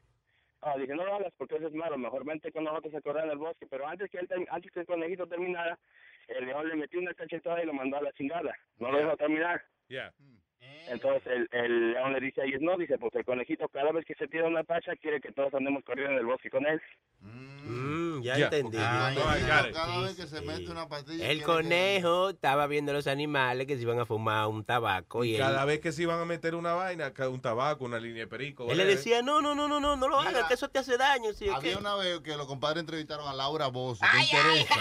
Ah, dije, no lo hagas porque eso es malo, mejor vente con nosotros a correr en el bosque. Pero antes que, él antes que el conejito terminara, el león le metió una cachetada y lo mandó a la chingada. No lo dejó terminar. Yeah. Entonces el, el león le dice a ellos, no, dice, pues el conejito cada vez que se tira una tacha quiere que todos andemos corriendo en el bosque con él. Mm, ya, Ya. entendí. Ah, no. Cada vez que se mete una pastilla. El conejo estaba viendo los animales que se iban a fumar un tabaco y Cada vez que se iban a meter una vaina, un tabaco, una línea de perico. él le decía, no, no, no, no, no, no lo hagas, que eso te hace daño. Sí, Había una vez que los compadres entrevistaron a Laura Bozo. ¿Te interesa?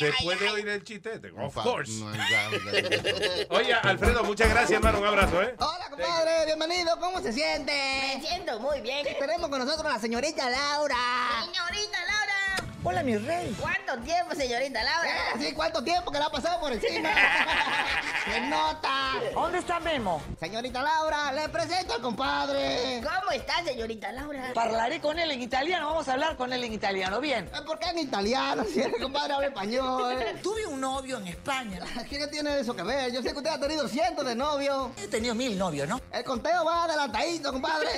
Después de oír el chistete. Of Pa- course. No, Oye, Alfredo, muchas gracias, hermano. Un abrazo, ¿eh? Hola, compadre, bienvenido. ¿Cómo se siente? Me siento muy bien. Tenemos con nosotros a la señorita Laura. Señorita Hola, mi rey. ¿Cuánto tiempo, señorita Laura? Eh, sí, ¿cuánto tiempo que la ha pasado por encima? ¡Se nota! ¿Dónde está Memo? Señorita Laura, le presento al compadre. ¿Cómo está, señorita Laura? Parlaré con él en italiano, vamos a hablar con él en italiano, bien. Eh, ¿Por qué en italiano? Si el compadre habla español. Tuve un novio en España. ¿Qué tiene eso que ver? Yo sé que usted ha tenido cientos de novios. He tenido mil novios, ¿no? El conteo va adelantadito, compadre.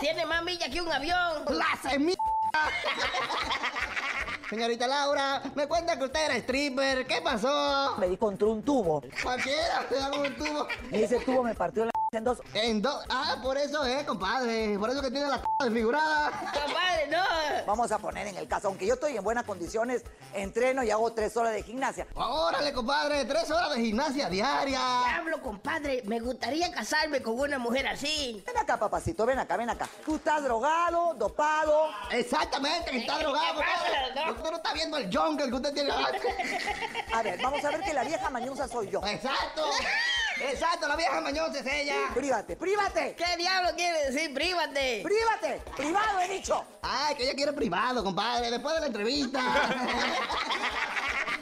Tiene más millas que un avión. ¡La semilla! Señorita Laura, me cuenta que usted era stripper. ¿Qué pasó? Me di contra un tubo. Cualquiera da con un tubo. Y ese tubo me partió la en dos. En dos. Ah, por eso es, compadre. Por eso que tiene la desfigurada. Compadre, no. Vamos a poner en el caso, aunque yo estoy en buenas condiciones, entreno y hago tres horas de gimnasia. Órale, compadre, tres horas de gimnasia diaria. Diablo, compadre, me gustaría casarme con una mujer así. Ven acá, papacito, ven acá, ven acá. Tú estás drogado, dopado. Exactamente, que está drogado. compadre. Usted no está viendo el jungle que usted tiene. A ver, vamos a ver que la vieja mañosa soy yo. Exacto. Exacto, la vieja mañosa es ella. Prívate, prívate. ¿Qué diablo quiere decir prívate? Prívate, privado he dicho. Ay, que ella quiere privado, compadre, después de la entrevista.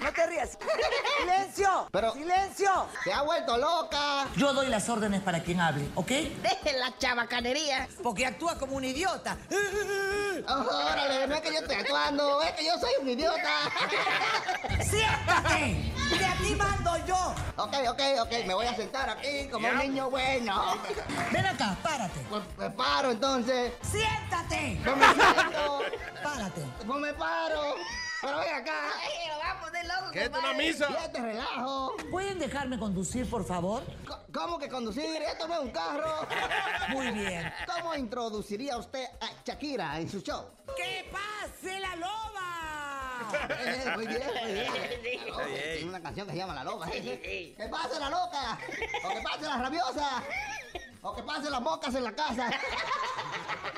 No te rías. ¡Silencio! Pero, ¡Silencio! ¡Se ha vuelto loca! Yo doy las órdenes para quien hable, ¿ok? Deje la chabacanería. Porque actúa como un idiota. órale, no es que yo esté actuando, es que yo soy un idiota. ¡Siéntate! ¡De aquí mando yo! Ok, ok, ok, me voy a sentar aquí como un niño bueno. Ven acá, párate. Pues me paro entonces. ¡Siéntate! Pues me siento. Párate. Pues me paro. Pero ven acá. Ay, lo vamos de loco, ¿Qué es una misa? Ya te relajo. ¿Pueden dejarme conducir, por favor? ¿Cómo que conducir? Esto no es un carro. Muy bien. ¿Cómo introduciría usted a Shakira en su show? ¡Que pase la loba! Eh, muy bien, muy bien. Tiene una canción que se llama La Loba. ¿eh? ¡Que pase la loca! ¡O que pase la rabiosa! ¡O que pase las mocas en la casa!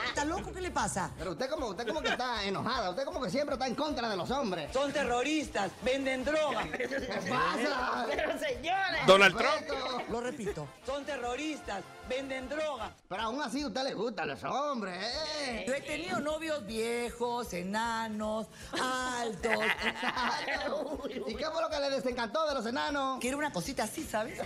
¿Está loco? ¿Qué le pasa? Pero usted como, usted como que está enojada. Usted como que siempre está en contra de los hombres. Son terroristas, venden droga. ¿Qué pasa? Pero señores. Donald Trump. Lo repito. Son terroristas, venden droga. Pero aún así a usted le gustan los hombres, ¿eh? Yo he tenido novios viejos, enanos, altos. Exacto. ¿Y qué fue lo que le desencantó de los enanos? Que era una cosita así, ¿sabes?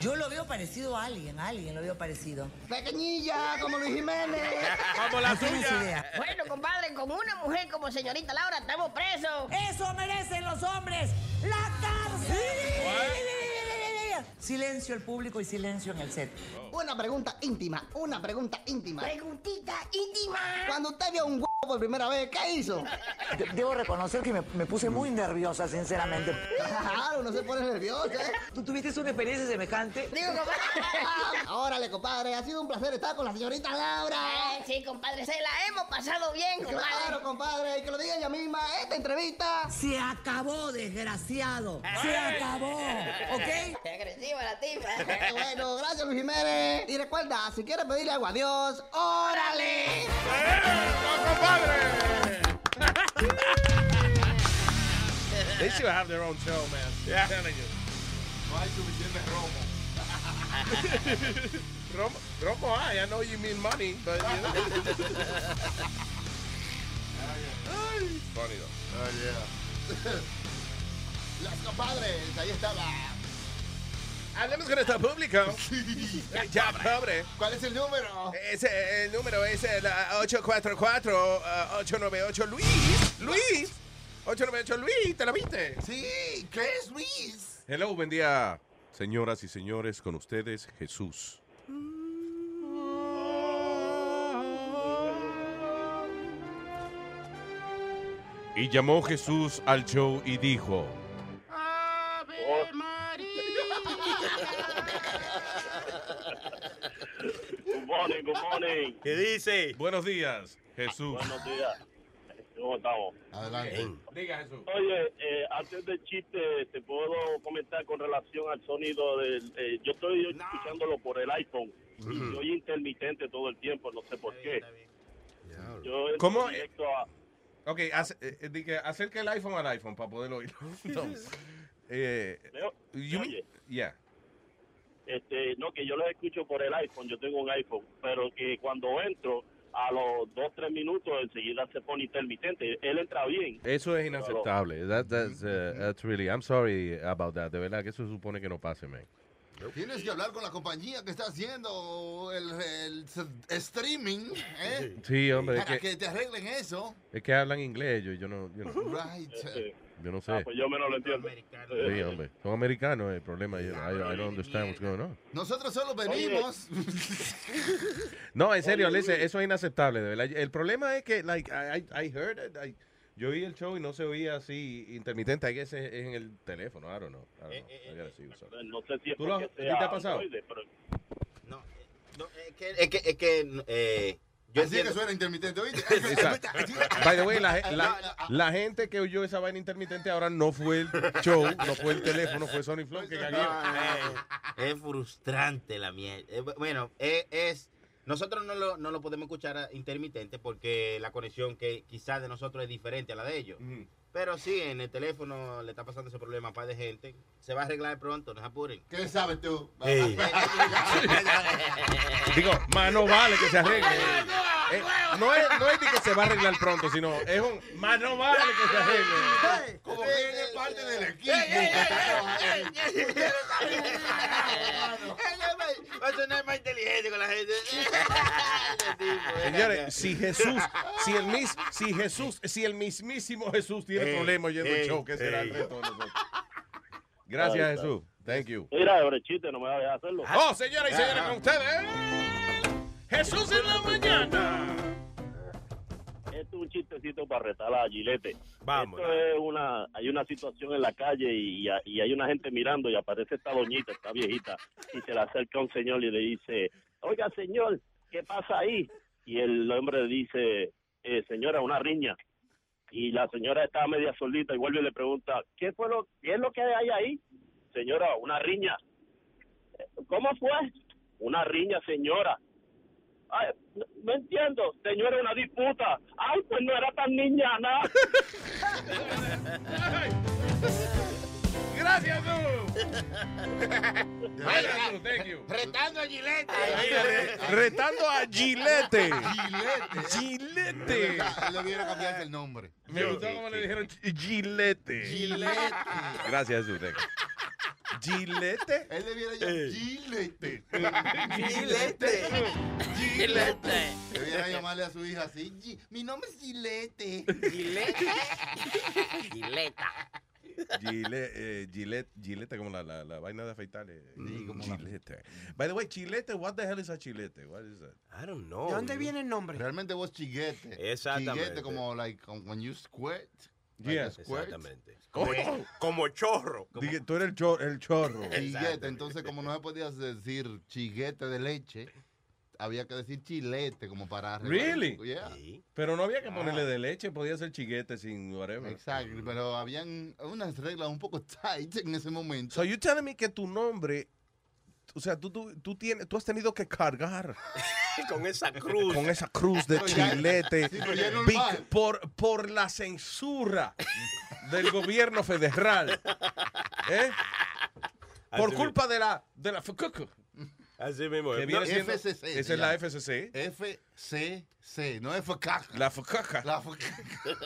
Yo lo veo parecido a alguien, a alguien lo veo parecido. Pequeñilla, como Luis Jiménez. Como la idea. Bueno, compadre, con una mujer como señorita Laura estamos presos. ¡Eso merecen los hombres! ¡La cárcel! Silencio el público y silencio en el set. Una pregunta íntima, una pregunta íntima. Preguntita íntima. Cuando usted vio un huevo por primera vez, ¿qué hizo? Debo reconocer que me, me puse muy nerviosa, sinceramente. Claro, no se pone nerviosa. ¿eh? ¿Tú tuviste una experiencia semejante? Digo, compadre. Órale, compadre, ha sido un placer estar con la señorita Laura. Eh, sí, compadre, se la hemos pasado bien, compadre. Claro, compadre, y que lo diga ella misma, esta entrevista se acabó, desgraciado. Se acabó, ¿ok? La tipa. Eh, bueno, gracias Luis Jiménez. Y recuerda, si quieres pedirle algo a Dios, órale. They should have their own show, man. Yeah. I'm telling you. No hay suficiente romo. Romo, Romo, I, I know you mean money, but you know. Funny though. Oh, yeah. Las compadres, ahí estaba. Hablemos con nuestro público. ya, pobre. ¿Cuál es el número? Ese, el número es el ah, 844-898 Luis. Luis. 898 Luis, ¿te lo viste? Sí, ¿qué es Luis? Hello, buen día, señoras y señores, con ustedes Jesús. Y llamó Jesús al show y dijo, Good morning, good morning. ¿qué dice? Buenos días, Jesús. Buenos días. ¿Cómo estamos? Adelante. Diga Jesús. Oye, eh, antes del chiste, te puedo comentar con relación al sonido del... eh, yo estoy escuchándolo por el iPhone. Y soy intermitente todo el tiempo, no sé por qué. Yo ¿Cómo? directo a... Ok, hace- eh, eh, acerca el iPhone al iPhone para poder oírlo. Entonces, eh, Leo, you. Este, no, que yo lo escucho por el iPhone, yo tengo un iPhone, pero que cuando entro a los dos, tres minutos enseguida se pone intermitente. Él entra bien. Eso es inaceptable. That, that's, uh, that's really, I'm sorry about that. De verdad que eso se supone que no pase, man. Tienes que hablar con la compañía que está haciendo el, streaming, ¿eh? Sí, hombre, es Para que- que te arreglen eso. Es que hablan inglés, yo, yo no, yo no, Right. Yo no sé. Ah, pues yo menos lo entiendo. Sí, hombre. Son americanos el problema. yo- I, I don't understand what's going on. Nosotros solo venimos. No, en serio, Luis. eso es inaceptable, de verdad. El problema es que, like, I, I I heard it, I- yo oí el show y no se oía así intermitente. Hay que es es en el teléfono, I don't know. I don't know. I gotta see what's up. No sé si es ¿Tú lo- porque a ti te ha pasado? androide, pero Es que, es que, es que eh, yo Así que suena intermitente, ¿oíste? Exacto. By the way, la, la- la gente que oyó esa vaina intermitente ahora no fue el show, no fue el teléfono, fue Sony Flow que cagué. Eh, es frustrante la mierda. Eh, bu- bueno, eh, es nosotros no lo, no lo podemos escuchar intermitente porque la conexión que quizás de nosotros es diferente a la de ellos. Pero sí, en el teléfono le está pasando ese problema a par de gente. Se va a arreglar pronto, no se apuren. ¿Qué sabes tú? Ey. Digo, más no vale que se arregle. Eh, no, es, no es de que se va a arreglar pronto, sino es un más no vale que se arregle. Como que eres parte del equipo que. Va a sonar más inteligente con la gente. Señores, si Jesús, si el mis, si Jesús, si el mismísimo Jesús tiene Ey, problemas oyendo el ey, show, ¿qué será el ey. resto de nosotros? Gracias. Jesús. Thank you. Mira, Brechite, no me va a dejar hacerlo. Oh, señoras y señores, con ustedes. Jesús en la mañana. Esto es un chistecito para retar a Gilete. Vamos. Esto es una, hay una situación en la calle y, y hay una gente mirando y aparece esta doñita, esta viejita, y se le acerca a un señor y le dice, oiga señor, ¿qué pasa ahí? Y el hombre le dice, "Eh, señora, una riña. Y la señora está media solita y vuelve y le pregunta, ¿qué fue lo, qué es lo que hay ahí? Señora, una riña. ¿Cómo fue? Una riña, señora. Ay, no, no entiendo, señora, una disputa. Ay, pues no era tan niñana. Gracias, tú. Gracias, tú. Thank you. Retando a Gillette. Retando a Gilete. Gilete. Gilete. Él debiera cambiarse el nombre. Me gustó como le dijeron Gilete. Gilete. Gracias, Jesús. Gilete. Él debiera llamar Gilete. Gilete. Gilete. Debiera llamarle a su hija así. "Gi- Mi nombre es Gilete. Gilete. Gileta. Gilete, eh, Gillette, Gillette, como la, la, la vaina de afeitar. eh, Gillette. By the way, chilete, what the hell is a chilete? What is that? I don't know. ¿De dónde viene el nombre? Realmente vos chiguete. Exactamente. Chiguete como like when you squirt. Exactamente. Como, como chorro. Dije, tú eres el, chor- el chorro. Chiguete. Entonces, como no se podía decir chiguete de leche, había que decir chilete como para arreglar. Really? Yeah. Pero no había que ponerle de leche, podía ser chiguete sin whatever. Exacto, pero habían unas reglas un poco tight en ese momento. So you telling me que tu nombre, o sea, tú, tú, tú, tienes, tú has tenido que cargar Con esa cruz. con esa cruz de chilete Sí, por, por la censura del gobierno federal. ¿Eh? Por culpa de la, de la FCC. Así mismo. Que viene siendo- FCC. Esa es la llama. FCC. FCC, no. La FCC. La FCC.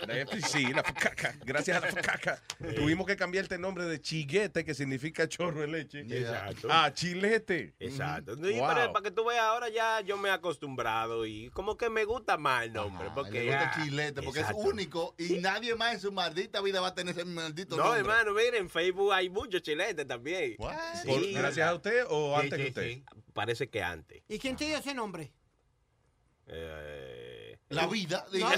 La FCC, la FCC. Gracias a la FCC. Tuvimos que cambiarte el nombre de chiguete, que significa chorro de leche. Exacto. Ah, chilete. Exacto. Y Wow. para, para que tú veas, ahora ya yo me he acostumbrado y como que me gusta más el nombre. porque Le gusta chilete porque exacto. es único y nadie más en su maldita vida va a tener ese maldito No, nombre. hermano, miren, en Facebook hay muchos chiletes también. What? Por- Sí. ¿Gracias a usted o Sí, antes sí, que usted? sí. Parece que antes. ¿Y quién te dio ese nombre? Eh, La vida. No. diga.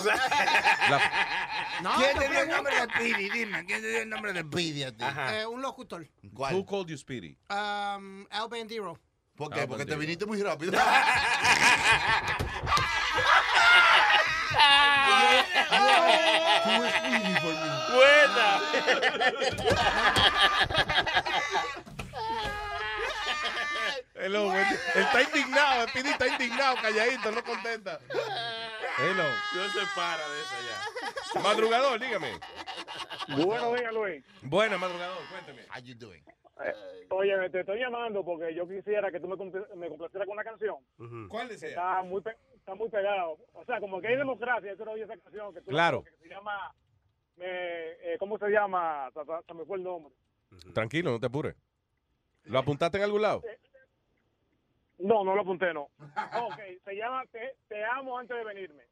No, ¿Quién te dio el nombre de Pidi? Dime, ¿quién te dio el nombre de Pidi a ti? Eh, un locutor. ¿Cuál? Who called you Speedy? Um, Al Bandero. ¿Por qué? Porque te viniste muy rápido. Tú Hello. Él está indignado, el está indignado, calladito, no contenta. Hello. no se para de eso ya. Madrugador, dígame. Buenos días, Luis. Buena, madrugador, cuéntame. How you doing? Eh, oye, te estoy llamando porque yo quisiera que tú me, compl- me complacieras con una canción. ¿Cuál Que Está muy, pe- está muy pegado. O sea, como que hay democracia, yo quiero oír esa canción. Que tú Claro. que se llama, me- eh, ¿cómo se llama? Se, me fue el nombre. Tranquilo, no te apures. ¿Lo apuntaste en algún lado? No, no lo apunté, no. Ok, se llama Te, Te amo antes de venirme.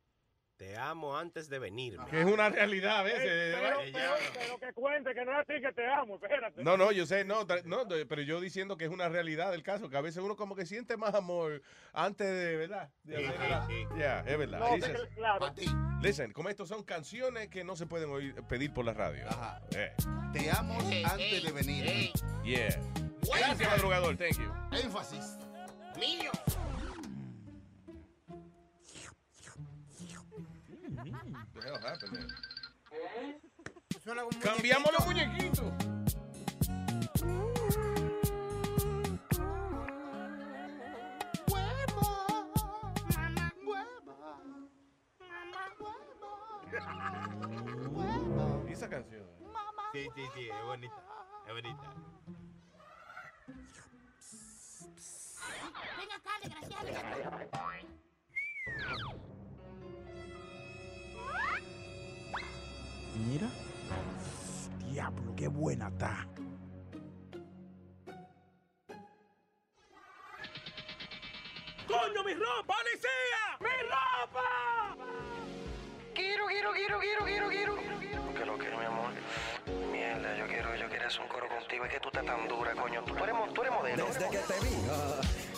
Te amo antes de venirme. Que es una realidad a veces. Pero, pero, pero que cuente que no es a ti que te amo, espérate. No, no, yo sé, no, no, pero yo diciendo que es una realidad del caso, que a veces uno como que siente más amor antes de, ¿verdad? De Sí, sí, sí. Ya, es verdad. No, Listen, que- claro. listen, como estos son canciones que no se pueden oír, pedir por la radio. Eh, Te amo antes de venir. yeah. Gracias, madrugador, thank you. Énfasis. Mío. Cambiamos los muñequito. muñequitos. ¿Y esa canción? Sí, sí, sí, es bonita. Es bonita. Ven acá, desgraciado. Mira. Diablo, qué buena está. ¡Coño, mi ropa, policía! ¡Mi ropa! Quiero, quiero, quiero, quiero, quiero, quiero. Que lo quiero, mi amor. Mierda, yo quiero, yo quiero hacer un coro contigo. Es que tú estás tan dura, coño. Tú eres, tú eres modelo. Desde que te vi, ah,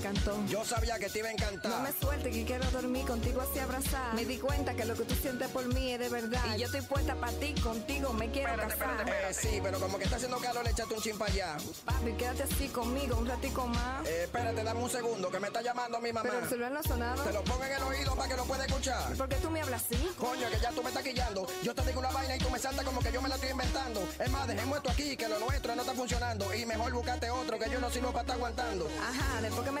encantó. Yo sabía que te iba a encantar. No me suelte que quiero dormir contigo así abrazada. Me di cuenta que lo que tú sientes por mí es de verdad. Y yo estoy puesta para ti, contigo me quiero casar. Eh, sí, pero como que está haciendo calor, échate un chin para allá. Papi, quédate así conmigo un ratico más. Eh, espérate, dame un segundo, que me está llamando mi mamá. Pero el celular no ha sonado. Te lo pongo en el oído para que lo pueda escuchar. ¿Por qué tú me hablas así? Coño, que ya tú me estás quillando. Yo te digo una vaina y tú me saltas como que yo me la estoy inventando. Es más, dejemos esto aquí, que lo nuestro no está funcionando. Y mejor buscarte otro, que yo no sirvo para estar aguantando. Ajá, después que me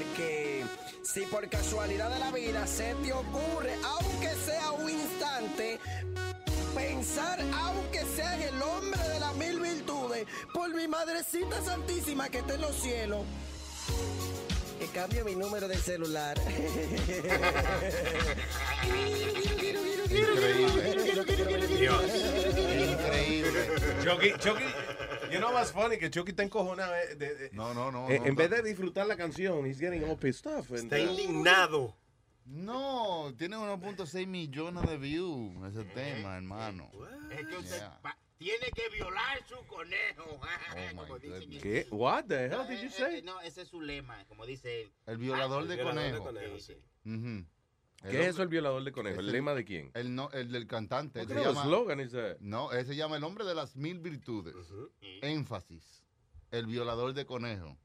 Porque si por casualidad de la vida se te ocurre, aunque sea un instante, pensar, aunque sea en el hombre de las mil virtudes, por mi madrecita santísima que está en los cielos, que cambie mi número de celular. Increíble. Chucky, Chucky, you know what's funny? Que Chucky está encojonado. eh, de- de- No, no, no. eh, no, en no. vez de disfrutar la canción, he's getting all pissed off. Está indignado. No, tiene 1.6 millones de views ese tema, hermano. Es que usted Yeah. tiene que violar su conejo. Oh, como dicen goodness. ¿Qué? What the hell did you Eh, say? eh, No, ese es su lema, como dice él. El violador de violador de conejo. conejo, Sí, sí. Ujú. El ¿Qué es eso, el violador de conejo? ¿El Ese- lema de quién? El, no, el del cantante. What se kind of llama- slogan is that? No, ese se llama el hombre de las mil virtudes. Énfasis. El violador de conejo.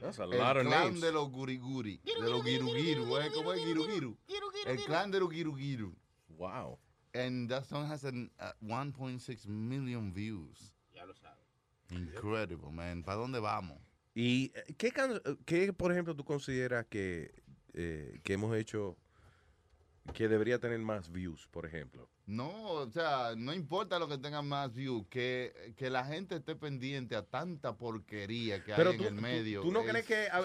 That's a el lot of clan names. de los guriguri, de los girugiru, ¿eh? ¿cómo es girugiru? El clan de los girugiru. Wow. And that song has an, uh, 1.6 million views. Ya lo sabes. Incredible, man. ¿Para dónde vamos? ¿Y eh, qué, can- qué, por ejemplo, tú consideras que, eh, que hemos hecho que debería tener más views, por ejemplo? No, o sea, no importa lo que tenga más views, que, que la gente esté pendiente a tanta porquería que Pero hay tú, en el tú- medio. tú no es crees que a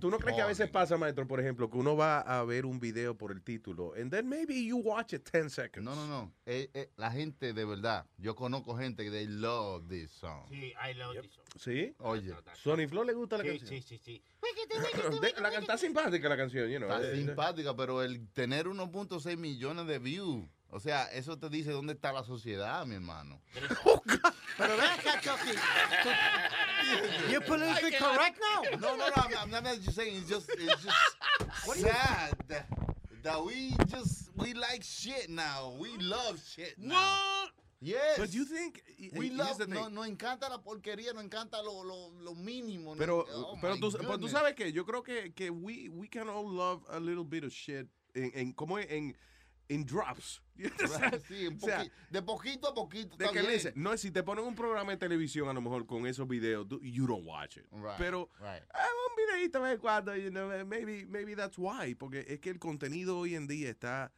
tú no crees que a veces pasa, maestro, por ejemplo, que uno va a ver un video por el título and then maybe you watch it 10 seconds. No, no, no. Eh, eh, la gente de verdad, yo conozco gente que they love this song. Sí, I love this song. ¿Sí? Oye, Sony Flow le gusta la Sí, canción. sí, sí, sí. De- la canta simpática la canción, you know. está Eh, simpática, pero el tener 1.6 millones de views, o sea, eso te dice dónde está la sociedad, mi hermano. Pero ven acá, Chucky. You politically correct now? No, no, no, I'm, I'm not just saying, it's just, it's just sad that, that we just, we like shit now. We love shit now. Yes. But you think We love, no, nos encanta la porquería, nos encanta lo, lo, lo mínimo. no- Pero, oh pero, tú, pero tú sabes que yo creo que, que we, we can all love a little bit of shit en, en como en, en drops. Sí, O sea, poqui- de poquito a poquito. de está que bien. listen, no si te ponen un programa de televisión a lo mejor con esos videos, you don't watch it. Right, Pero right. ah, un videito de vez en cuando, you know, maybe, maybe that's why, porque es que el contenido hoy en día está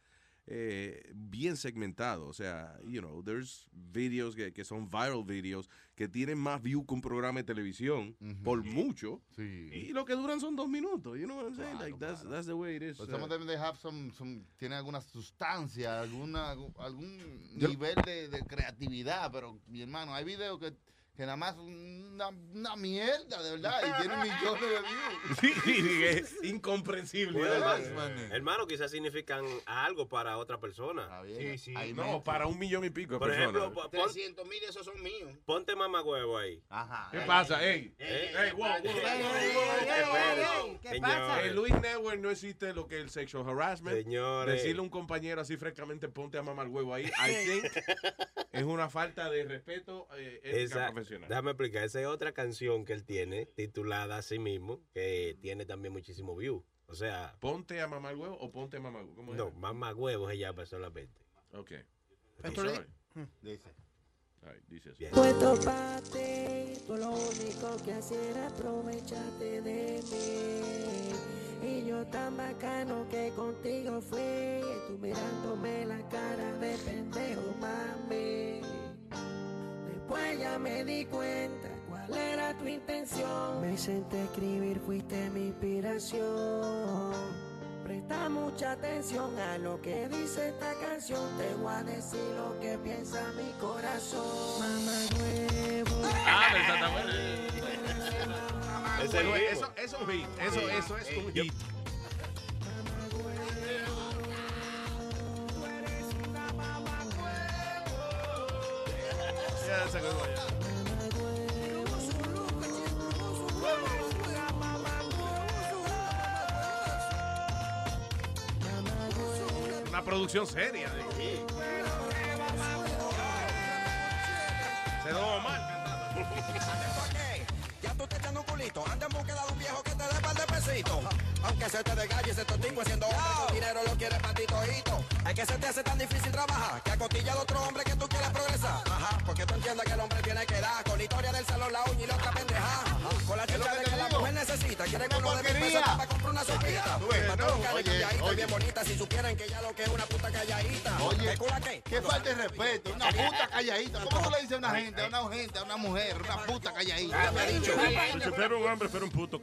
eh, bien segmentado. O sea, you know, there's videos que, que son viral videos que tienen más view que un programa de televisión por mucho. Sí. Y lo que duran son dos minutos. You know what I'm saying? like, that's, that's the way it is. But uh, some of them they have some, some, tienen alguna sustancia, alguna, algún nivel de, de creatividad, pero mi hermano, hay videos que, que nada más una, una mierda, de verdad, y tienen millones de views. Sí, es incomprensible. Bueno, ¿verdad? hermano, hermano, quizás significan algo para otra persona. Sí, sí. Ay, no, para un millón y pico de Por personas. ejemplo, po- pon- 300 mil esos son míos. ponte mamagüevo ahí. Ajá. ¿Qué pasa? Ey, Eh, ey, ey, wow. ¿qué pasa? En Luis Network no existe lo que es el sexual harassment. Señores. Decirle a un compañero así frescamente, ponte a mamar huevo ahí, I think es una falta de respeto eh, ética profesional. déjame explicar, esa es otra canción que él tiene, titulada a sí mismo, que tiene también muchísimo view. O sea, Ponte a mamar huevo o ponte a mamar huevo. No, mamá huevos ella solamente. Ok. I'm Sorry. sorry. Dice. Ay, dice así. Puesto pa' ti, tú lo único que haces era aprovecharte de mí. Y yo tan bacano que contigo fui, tú mirándome la cara de pendejo, mami. Después ya me di cuenta cuál era tu intención. Me senté a escribir, fuiste mi inspiración. Presta mucha atención a lo que dice esta canción. Te voy a decir lo que piensa mi corazón. Mamá huevo. Ah, pero está el Eso, eso, eso es un hit. Eso, eso es un hit. Una producción seria. Se lo mal Ya tú te echando un culito, anda en búsqueda de un viejo que te dé par de pesitos. Aunque se te desgalle ese totico siendo hombre, con dinero lo quieres para ti todito. Es que se te hace tan difícil trabajar, que acostilla de otro hombre que. Porque tú entiendes que el hombre tiene que dar, con la historia del salón, la uña y la otra pendeja. Con la chicha de que la mujer necesita, quiere que uno de mil pesos para comprar una sopita. Y bien bonita, si supieran que ya lo que es una puta calladita. Oye, ¿Qué cula qué? qué falta de respeto, una puta calladita. ¿Cómo tú le dices a una gente, a una gente, a una mujer, una puta calladita? me ha dicho. Si fuera un hombre, fuera un puto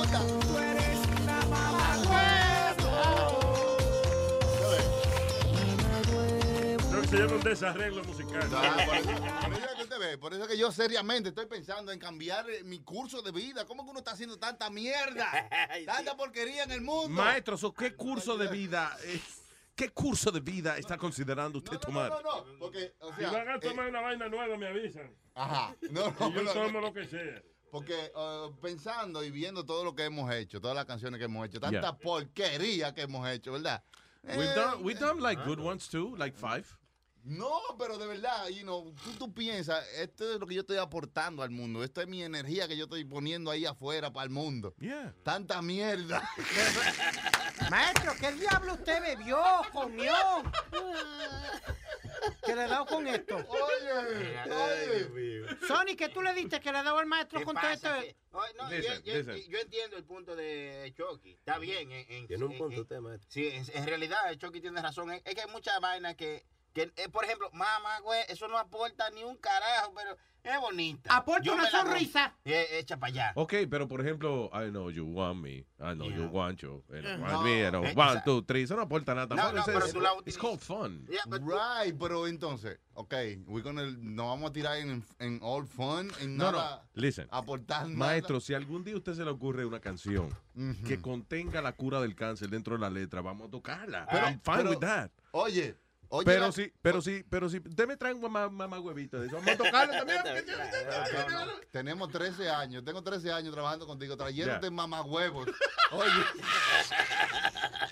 ¿Te gusta? Creo que se llama un desarreglo musical. Ah, por, eso, por eso que usted ve, por eso que yo seriamente estoy pensando en cambiar eh, mi curso de vida. ¿Cómo que uno está haciendo tanta mierda? Tanta porquería en el mundo. Maestro, ¿qué curso de vida eh, ¿Qué curso de vida está considerando usted tomar? No, no, porque, o Si sea, van a eh, tomar una vaina nueva, me avisan. Ajá. No, no, Y yo no, tomo no. lo que sea. Porque eh, pensando y viendo todo lo que hemos hecho, todas las canciones que hemos hecho, tanta Yeah. porquería que hemos hecho, ¿verdad? We've done, we've done like good ones too, like five. No, pero de verdad, you know, tú, tú piensas, esto es lo que yo estoy aportando al mundo. Esto es mi energía que yo estoy poniendo ahí afuera para el mundo. Yeah. Tanta mierda. Maestro, ¿qué diablo usted bebió, comió? ¿Qué le ha dado con esto? Oye, oye. Sony, ¿qué tú le diste que le ha dado al maestro ¿Qué con todo esto? Que- Oye, no, yo- Listen, yo, listen. yo entiendo el punto de Chucky. Está bien. En, en- Tiene un en- punto en- usted, maestro. Sí, en, en realidad Chucky tiene razón. Es, es que hay muchas vainas que, que eh, por ejemplo, mamá, güey, eso no aporta ni un carajo, pero es bonita. Aporta Yo una sonrisa. Eh, echa para allá. Ok, pero por ejemplo, I know you want me, I know you want you, and I No. want me, Eh, one, two, three. Eso no aporta nada. No, no, It's- pero tú la It's called fun. Right, pero entonces, ok, we gonna, nos vamos a tirar en, en all fun, en No, nada, no, listen. aportar nada. Maestro, si algún día a usted se le ocurre una canción que contenga la cura del cáncer dentro de la letra, vamos a tocarla. Pero- I'm fine pero- with that. Oye, oye. pero la- sí, pero sí, pero sí, usted me trae un mamá, mamá huevito de eso. Vamos a tocarla también. Tenemos 13 años, tengo 13 años trabajando contigo, trayéndote Ya. mamagüevos. Oye.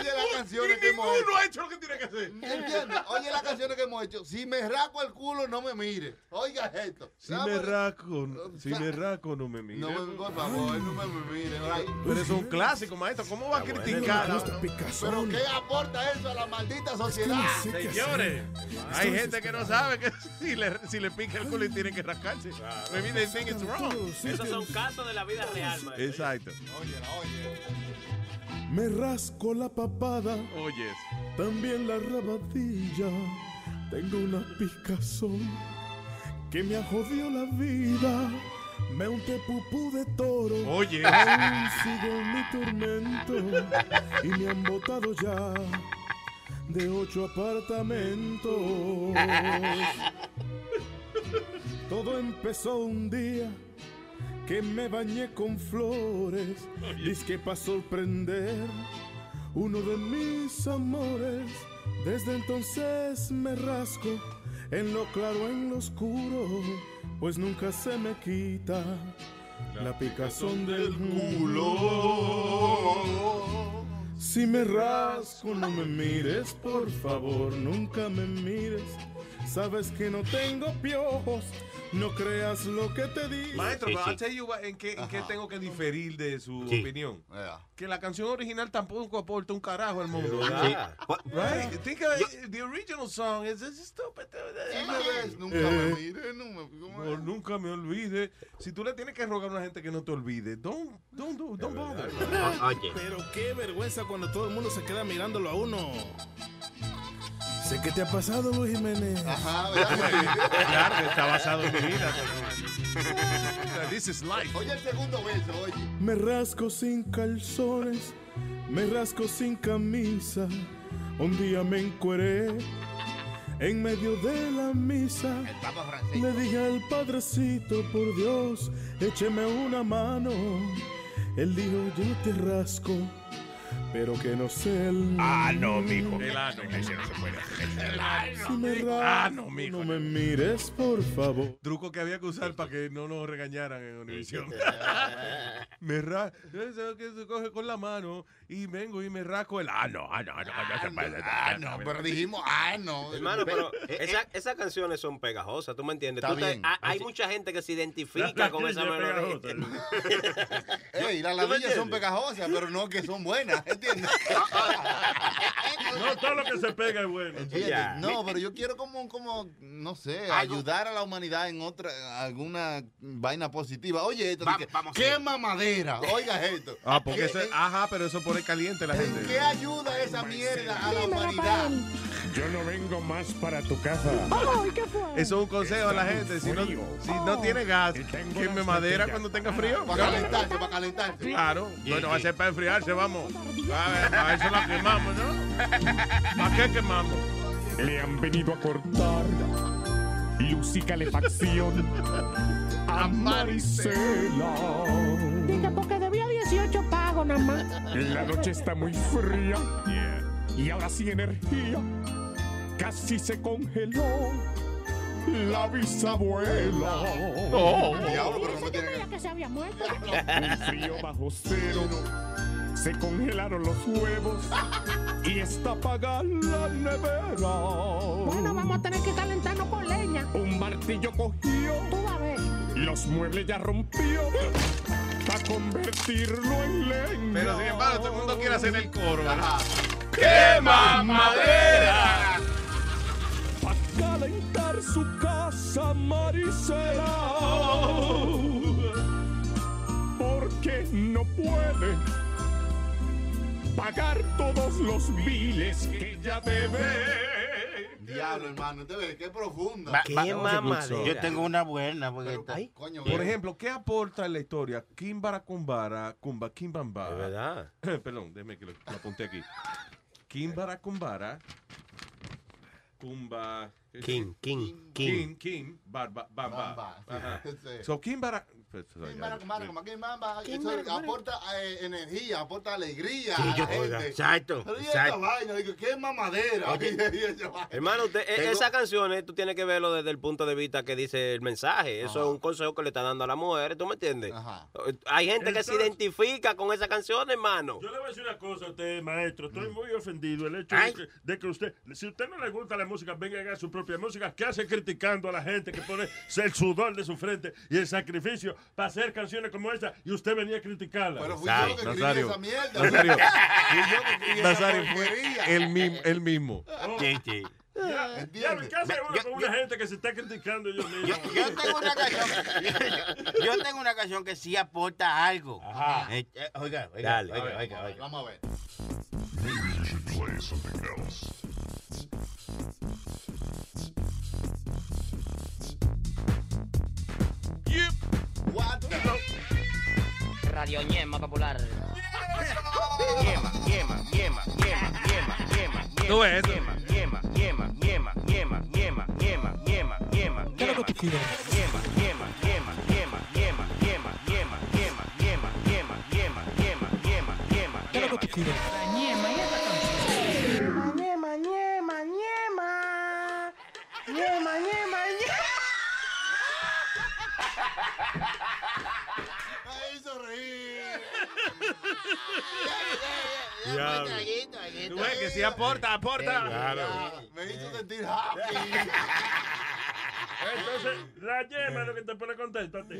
Oye las canciones y que hemos ninguno hecho. ha hecho lo que tiene que hacer. ¿Entiendes? Oye las canciones que hemos hecho. Si me raco el culo, no me mire. Oiga esto. Si me raco, si me raco, no me mire. No por favor, no me mire. Pero es un clásico, maestro. ¿Cómo va a criticar? Pero ¿qué aporta eso a la maldita sociedad? Señores, hay gente que no sabe que si le, si le pica el culo y tienen que rascarse. Maybe they think it's wrong. Esos son casos de la vida real, maestro. Exacto. Me rasco la papada, Oyes. también la rabadilla. Tengo una picazón que me ha jodido la vida. Me unté pupú de toro. Oye. Aún sigo en mi tormento. Y me han botado ya de ocho apartamentos. Todo empezó un día que me bañé con flores, que para sorprender uno de mis amores. Desde entonces me rasco en lo claro, en lo oscuro, pues nunca se me quita la picazón del culo. Si me rasco, no me mires, por favor, nunca me mires. Sabes que no tengo piojos, no creas lo que te digo. Maestro, pero I'll tell you what, ¿en qué, en qué tengo que diferir de su Sí. opinión? Que la canción original tampoco aporta un carajo al mundo. Sí. Right? Think of it, the original song is is stupid. Nunca me mire, no me... No, nunca me olvide. Si tú le tienes que rogar a una gente que no te olvide, don't, don't, do- don't bother. Pero qué vergüenza cuando todo el mundo se queda mirándolo a uno. Sé que te ha pasado, Luis Jiménez. Ajá, Claro, está basado en. This is life. Oye el segundo beso, oye. Me rasco sin calzones, me rasco sin camisa. Un día me encueré en medio de la misa. Le dije al padrecito, por Dios, écheme una mano. Él dijo, yo te rasco, pero que no sé el. Ah, no, mijo. El ano. Ese no se puede hacer. El ano. Si me rasco, Ah, no, mijo. no me mires, por favor. Truco que había que usar para que no nos regañaran en Univision. me ra que se coge con la mano y vengo y me rasco el ano. Ah, no, no, no, se puede. Ah, no, pero dijimos, ah, no. Hermano, pero Eh, esa- esas canciones son pegajosas, ¿tú me entiendes? Está Tú te- hay mucha gente que se identifica La con esa melodía. Ey, las ¿Tú me ladillas son pegajosas, pero no que son buenas, ¿entiendes? No todo lo que se pega es bueno. No, pero yo quiero como, como no sé, Algo- ayudar a la humanidad en otra, alguna vaina positiva. Oye, esto, de Va- que, vamos a quema madera. Oiga esto. Ah, porque ¿Qué- eso, en- ajá, pero eso pone caliente la ¿En gente. qué ayuda esa mierda a la humanidad? Yo no vengo más para tu casa. Eso es un consejo a la gente. Si no, si no tiene gas, queme madera cuando tenga frío. Para calentarse, para calentarse. Claro. Bueno, va a ser para enfriarse, vamos. A ver, a eso la quemamos, ¿no? ¿Para qué quemamos? Le han venido a cortar luz y calefacción a Marisela. Dice, porque debía 18 pagos nada más. La noche está muy fría y ahora sin energía. Casi se congeló la bisabuela. Diablo, pero no me Yo tiene creía que se había muerto. Un frío bajo cero Se congelaron los huevos y está apagada la nevera. Bueno, vamos a tener que calentarnos con leña. Un martillo cogió, Tú vas a ver. los muebles ya rompió para convertirlo en leña. Pero sin embargo, todo el mundo quiere hacer el coro, ¿verdad? ¡Quema madera! Para calentar su casa, Marisela. Porque no puede pagar todos los biles que ya debe. Diablo, hermano, te ves, qué profunda. Va- va- Yo tengo una buena. Porque está- Coño, Por ejemplo, ¿qué aporta en la historia Kimbara Kumbara, Kumba Kimbamba? Es verdad. Perdón, déjeme que lo, lo apunté aquí. Kimbara Kumbara, Kumba... King, King, King, King. King, Bar, ba- Bamba. Bamba. So, Kimbara... pues, como eso aporta eh, energía, aporta alegría Sí, a la gente. exacto, Pero exacto. esta vaina, digo, qué mamadera. Oye. Hermano, usted, e- Tengo- esas canciones tú tienes que verlo desde el punto de vista que dice el mensaje. Eso es un consejo que le está dando a la mujer, ¿tú me entiendes? Hay gente que se identifica con esa canción, hermano. Yo le voy a decir una cosa a usted, maestro. Estoy muy ofendido. El hecho de que, de que usted, si a usted no le gusta la música, venga y haga su propia música. ¿Qué hace criticando a la gente que pone el sudor de su frente y el sacrificio para hacer canciones como esta y usted venía a criticarla? Pero fui yo que escribí esa mierda. Nazario, Fui yo Nazario fue el mismo. El mismo. Sí, sí. Ya, ya, ¿Qué hace uno con una gente que se está criticando ellos mismos? Yo tengo una canción. Yo tengo una canción que sí aporta algo. Ajá. Eh, eh, oiga, oiga, Dale. oiga, A ver, oiga, oiga. Vamos a ver. What the Radio Ñema Popular. Yema, yema, yema, yema, yema, yema, ¿Tú ves eso? yema, yema, yema, yema, yema, yema, yema, yema, yema, ¿Qué es lo que tú quieres? yema, yema, yema, yema, yema, yema, yema, yema, yema, yema, yema, yema, yema, yema, ¿Qué es lo que tú quieres? Ñema, ñema, ñema, ñema. Ñema, ñema, ñema. Me hizo reír. Diablo. Tú ves que sí aporta, aporta. Claro. Me hizo sentir happy. Entonces, la yema es lo que te pone contento a ti.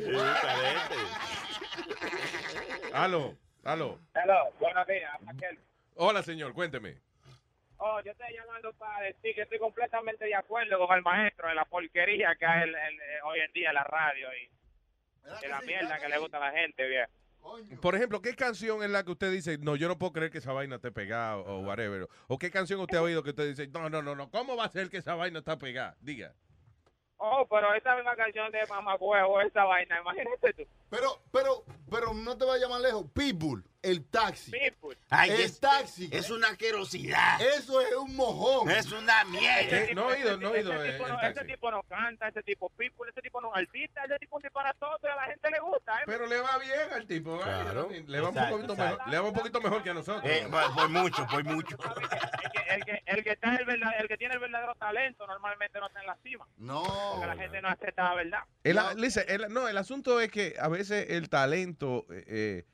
Aló, aló. Hello, buenos días, Raquel. Hola, señor, cuénteme. Oh, yo estoy llamando para decir que estoy completamente de acuerdo con el maestro de la porquería que hay el- el- hoy en día en la radio y de la mierda que le gusta a la gente, viejo. Por ejemplo, ¿qué canción es la que usted dice, no, yo no puedo creer que esa vaina esté pegada o whatever? ¿O qué canción usted ha oído que usted dice, no, no, no, no, ¿cómo va a ser que esa vaina está pegada? Diga. Oh, pero esa misma canción de Mamá Huevo, esa vaina, imagínate tú. Pero, pero, pero no te vayas más lejos. Pitbull, el taxi. Pitbull. Ay, el es- taxi. Es una asquerosidad. Eso es un mojón. Es una mierda. No he oído, no he oído Ese tipo, el no, taxi. ese tipo no canta, ese tipo Pitbull, ese tipo no es artista, ese tipo es un disparatoso y a la gente le gusta. ¿eh? Pero le va bien al tipo. Claro. Le va, un poquito mejor, le va un poquito mejor que a nosotros. Eh, por, por mucho, por mucho. El que, el que, el que está el, verdad- el que tiene el verdadero talento normalmente no está en la cima. No. Porque la gente no acepta la verdad. El, listen, el- no, el asunto es que a veces el talento eh, eh,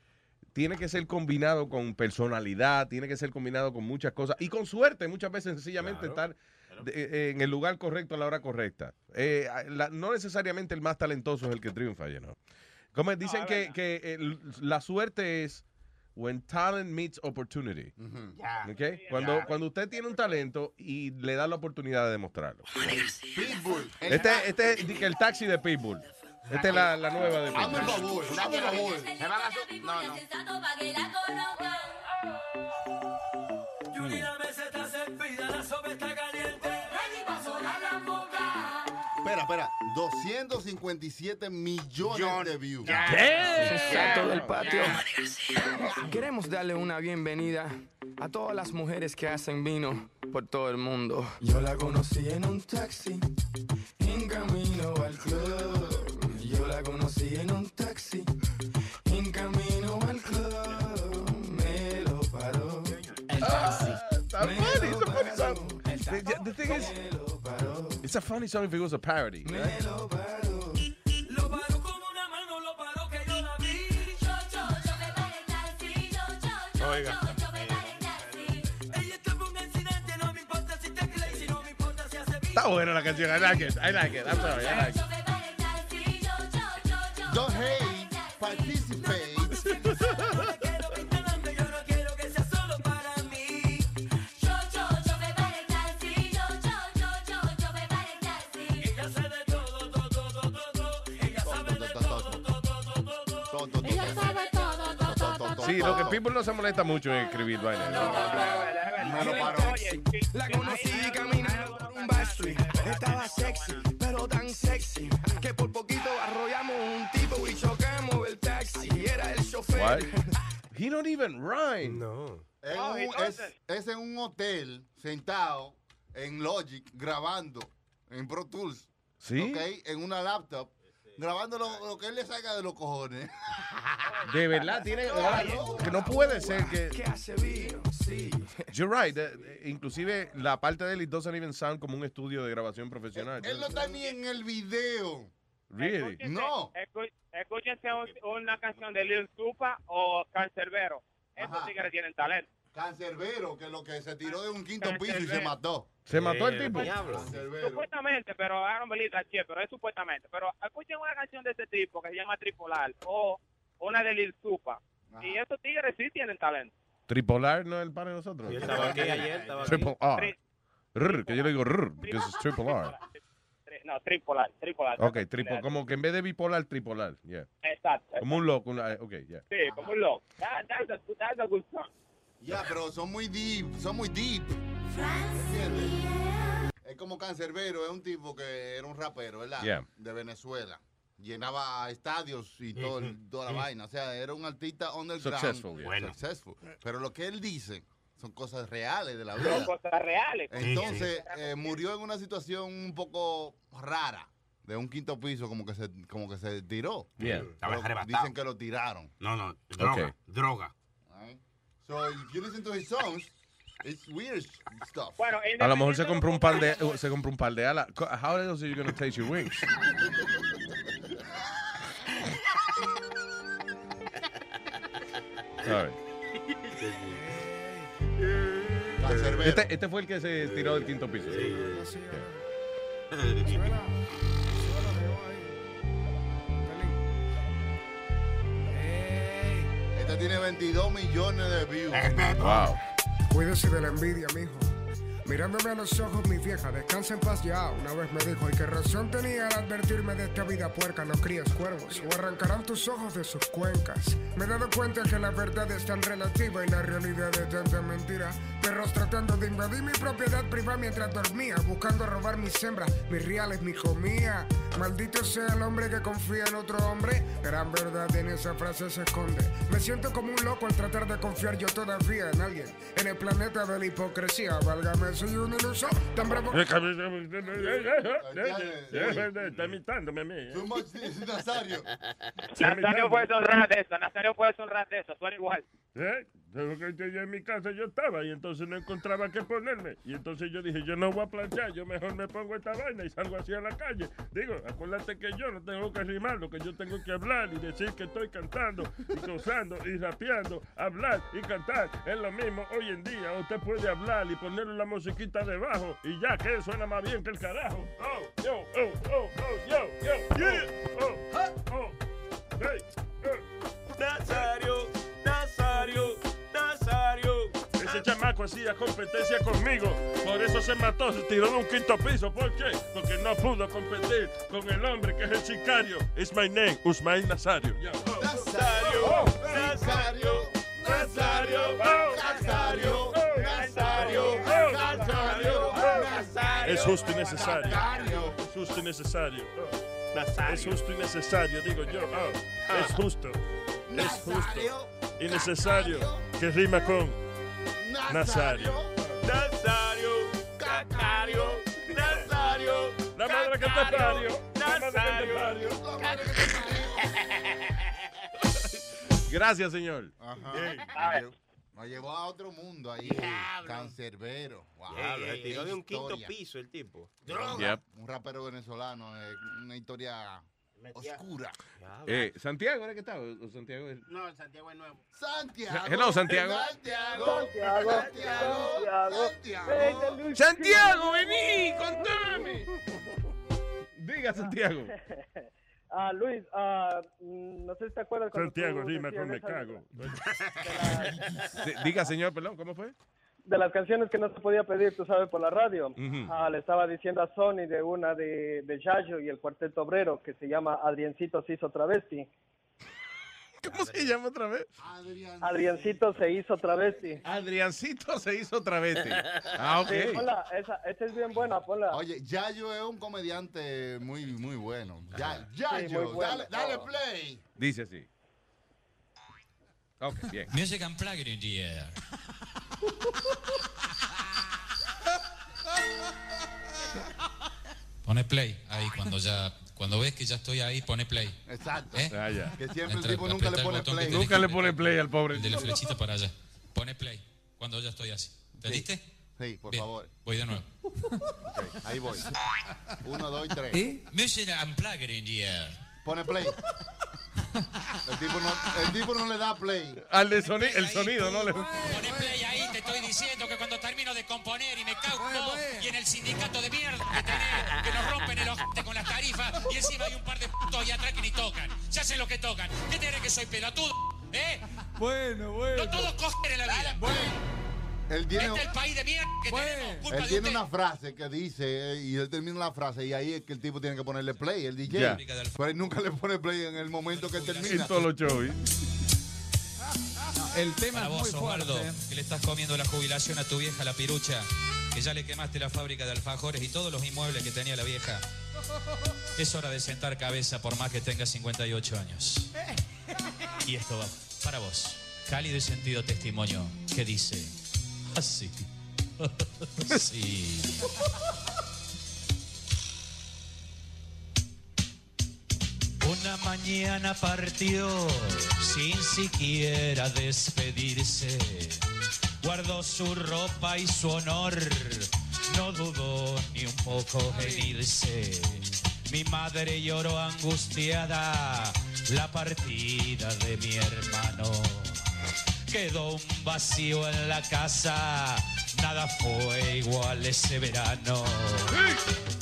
tiene que ser combinado con personalidad, tiene que ser combinado con muchas cosas y con suerte, muchas veces sencillamente estar de- eh, en el lugar correcto a la hora correcta. Eh, la- no necesariamente el más talentoso es el que triunfa, you know. Como dicen que, que el- la suerte es when talent meets opportunity. Ya. ¿ok? Cuando, cuando usted tiene un talento y le da la oportunidad de demostrarlo. Pitbull. Este, este es el taxi de Pitbull. Esta es la, la nueva de Hazme el favor, hazme el favor. Se van a su- No, no. Espera, espera. 257 millones de views. Exacto del patio. Queremos darle una bienvenida a todas las mujeres que hacen vino por todo el mundo. Yo la conocí en un taxi, en camino al club. Yo la conocí en un taxi, en camino al club. Me lo paró. El taxi. Está Me funny, lo it's a funny paró. song. El The, taxi. the thing is, Me lo paró. it's a funny song if it was a parody. Me right? lo paró. Lo paró con una mano, lo paró que yo la vi. oiga. Está buena la canción. I like it. I like it. I'm sorry. I like it. Don't hate, participate. Sí, lo que People no se molesta mucho en escribir vaina. La conocí caminando por un backstreet. Estaba sexy, pero tan sexy que por What? He don't even rhyme. No. Es, Oh, un- es, es en un hotel, sentado en Logic, grabando en Pro Tools. ¿Sí? ¿ok? En una laptop, grabando lo, lo que él le salga de los cojones. De verdad, tiene. Que no puede ser que. ¿Qué hace vino? Sí. You're right. eh, eh, inclusive la parte de él doesn't even sound como un estudio de grabación profesional. Él no está ni en el video. Really? No. Escu- Escúchense un- una canción de Lil Supa o Cancerbero. Esos Ajá. tigres tienen talento. Cancerbero, que lo que se tiró de un quinto piso y se mató. ¿Se mató el tipo? Supuestamente, pero I don't believe that shit, pero es supuestamente. Pero escuchen una canción de ese tipo que se llama Tripolar o una de Lil Supa. Y esos tigres sí tienen talento. Tripolar no es el par de nosotros. Yo estaba aquí ayer, estaba aquí. Triple R. Rr, que yo le digo rr, porque es triple R. No, tripolar, tripolar. Ok, tripo, como que en vez de bipolar, tripolar. Yeah. Exacto. Como un loco. una- ok, yeah. Sí, como un loco. That- that's a- that's a good song. Ya, pero son muy deep, son muy deep. ¿Entiendes? Es como Cancerbero, es un tipo que era un rapero, ¿verdad? Yeah. De Venezuela. Llenaba estadios y todo, toda la Mm. vaina. O sea, era un artista underground. Successful, yeah. Bueno. Successful. Pero lo que él dice son cosas reales de la Son vida. cosas reales. Entonces, eh, murió en una situación un poco rara. De un quinto piso, como que se, como que se tiró. Yeah. Estaba Pero arrebatado. Dicen que lo tiraron. No, no, droga, Ok. droga. Right? So, if you listen to his songs, it's weird stuff. Bueno, A lo mejor se compró un par de, se compró un par de alas. How else are you going to taste your wings? All right. Cancerbero. Este, este fue el que se tiró del quinto piso. Este tiene 22 millones de views. Wow. Cuídese de la envidia, mijo. Mirándome a los ojos, mi vieja, descansa en paz ya. Una vez me dijo, y qué razón tenía al advertirme de esta vida puerca, no crías cuervos, o arrancarán tus ojos de sus cuencas. Me he dado cuenta que la verdad es tan relativa y la realidad es tanta mentira. Perros tratando de invadir mi propiedad privada mientras dormía, buscando robar mis hembras, mis reales, mi comida. Maldito sea el hombre que confía en otro hombre. Gran verdad en esa frase se esconde. Me siento como un loco al tratar de confiar yo todavía en alguien. En el planeta de la hipocresía, válgame, soy un iluso. Tan bravo. Está imitándome a mí. Nazario. Nazario puede sonrar de eso, Nazario puede sonrar de eso, suena igual. ¿Eh? Tengo que yo en mi casa yo estaba y entonces no encontraba qué ponerme. Y entonces yo dije, yo no voy a planchar, yo mejor me pongo esta vaina y salgo así a la calle. Digo, acuérdate que yo no tengo que rimar, lo que yo tengo que hablar y decir que estoy cantando y gozando y rapeando. Hablar y cantar es lo mismo hoy en día. Usted puede hablar y ponerle la musiquita debajo y ya que suena más bien que el carajo. Oh, yo, oh, oh, oh, yo, yo, yeah. Oh, oh, hey, oh. Nazario, Ese chamaco hacía competencia conmigo, por eso se mató, se tiró de un quinto piso. ¿Por qué? Porque no pudo competir con el hombre que es el sicario. It's my name, Usmail Nazario. Yo. Oh. Nazario, Nazario, Nazario, Nazario, Nazario, Nazario, Nazario. Es justo y necesario. Es justo y necesario. Es justo y necesario, digo yo. Oh. Es justo. Es justo y necesario que rima con Nazario. Nazario, Nazario, Nazario. La madre te parió. Gracias, señor. Ajá. Bien. Me llevó- a otro mundo ahí. Cancerbero. Wow. Tiró de un quinto piso el tipo. Yep. Un rapero venezolano. eh, una historia oscura. Eh, Santiago, ¿era que estaba? ¿O Santiago es- No, Santiago es nuevo. Santiago. Hello, Santiago. Santiago. Santiago. Santiago. Santiago, vení, contame. Diga, Santiago. Ah, Luis, ah, mm, no sé si te acuerdas cuando Santiago, tú sí, me decías me esa- cago. Diga, señor, perdón, ¿cómo fue? De las canciones que no se podía pedir, tú sabes, por la radio. Ah, le estaba diciendo a Sony de una de, de Yayo y el Cuarteto Obrero que se llama Adriancito se hizo travesti. ¿Cómo se llama otra vez? Adriancito se hizo travesti. Adriancito se hizo travesti. Ah, ok. Sí, ponla, esa, esa es bien buena, ponla. Oye, Yayo es un comediante muy, muy bueno. Ya. Yayo, Sí, muy bueno. dale, dale play. Dice así. Ok, bien. Music unplugged in the air. Pone play ahí cuando ya cuando ves que ya estoy ahí pone play. Exacto. ¿Eh? Ah, ya. Que siempre el Entra- tipo nunca le el pone play. Nunca le pone play al pobre. El de la flechita para allá. Pone play cuando ya estoy así. ¿Entendiste? Sí, por Bien, favor. Voy de nuevo. Ok, ahí voy. Uno, dos y tres. Music unplugged in the air. Pone play. El tipo no, el tipo no le da play. Al de soni- el sonido, ¿no? Le... Pone play ahí, te estoy diciendo que cuando termino de componer y me cago y en el sindicato de mierda que tenés, que nos rompen el ojete con las tarifas, y encima hay un par de putos ahí atrás que ni tocan. Ya sé lo que tocan. ¿Qué te crees que soy pelotudo? ¿Eh? Bueno, bueno. No todos cogen en la vida. Él tiene, Este es el país de mierda que tenemos. Culpa él de tiene una frase que dice, eh, y él termina la frase, y ahí es que el tipo tiene que ponerle play, el DJ. Pero él nunca le pone play en el momento que termina. En todos los shows. ¿eh? El tema Para vos, Osvaldo, que le estás comiendo la jubilación a tu vieja, la pirucha, que ya le quemaste la fábrica de alfajores y todos los inmuebles que tenía la vieja. Es hora de sentar cabeza por más que tenga 58 años. Y esto va para vos. Cálido y sentido testimonio que dice así. Sí. Una mañana partió sin siquiera despedirse. Guardó su ropa y su honor, no dudó ni un poco en irse. Mi madre lloró angustiada la partida de mi hermano. Quedó un vacío en la casa, nada fue igual ese verano.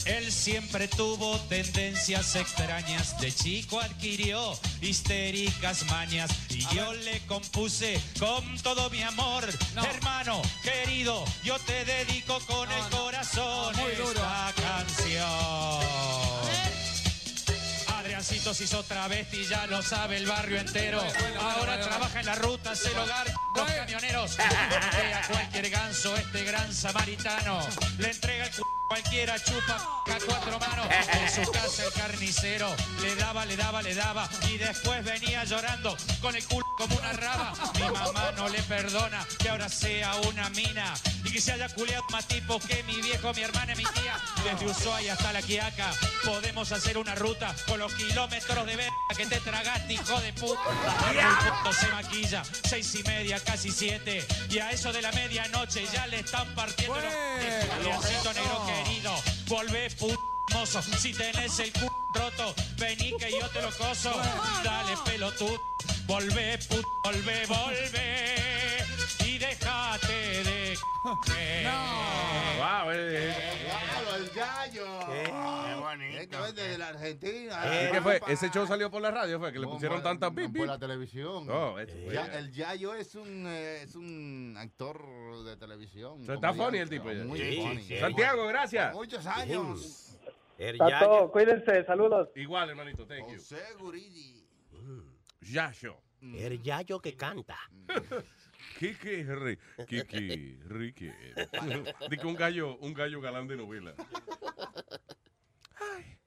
Él siempre tuvo tendencias extrañas, de chico adquirió histéricas mañas. Y yo le compuse con todo mi amor, hermano querido, yo te dedico con el corazón esta canción. Adriancito se hizo travesti, ya lo sabe el barrio entero. Ahora trabaja en la ruta, el hogar, los camioneros. A cualquier ganso, este gran samaritano. Le entrega el cualquiera, chupa a cuatro manos. En su casa el carnicero le daba, le daba, le daba. Y después venía llorando con el culo como una raba. Mi mamá no le perdona que ahora sea una mina. Y que se haya culiado más tipo que mi viejo, mi hermana y mi tía. Desde Ushuaia hasta la Quiaca podemos hacer una ruta con los kilómetros de verga que te tragaste, hijo de puta. El puto se maquilla, seis y media, casi siete. Y a eso de la medianoche ya le están partiendo los Adriancito negro querido, volvé puto mozo. Si tenés el cu roto, vení que yo te lo coso. Dale pelotudo, volvé puto, volvé, volvé. Y déjate de coger. Wow, eh, Claro, el gallo. Qué bonito. Esto es de la Argentina. ¿Y qué fue? ¿Ese show salió por la radio? ¿Fue que le No, pusieron tantas no, pip, Por la televisión. Oh, eso fue. Ya- el Yayo es un, eh, es un actor de televisión. Está funny el tipo ya. Muy Sí, funny. sí. Santiago, gracias. Muchos años. Está todo, cuídense, saludos. Igual, hermanito, thank you. José Guridi. Yayo. El yayo que canta. Kiki, Ri- Kiki, Ricky. Dice un gallo, un gallo galán de novela. Ay,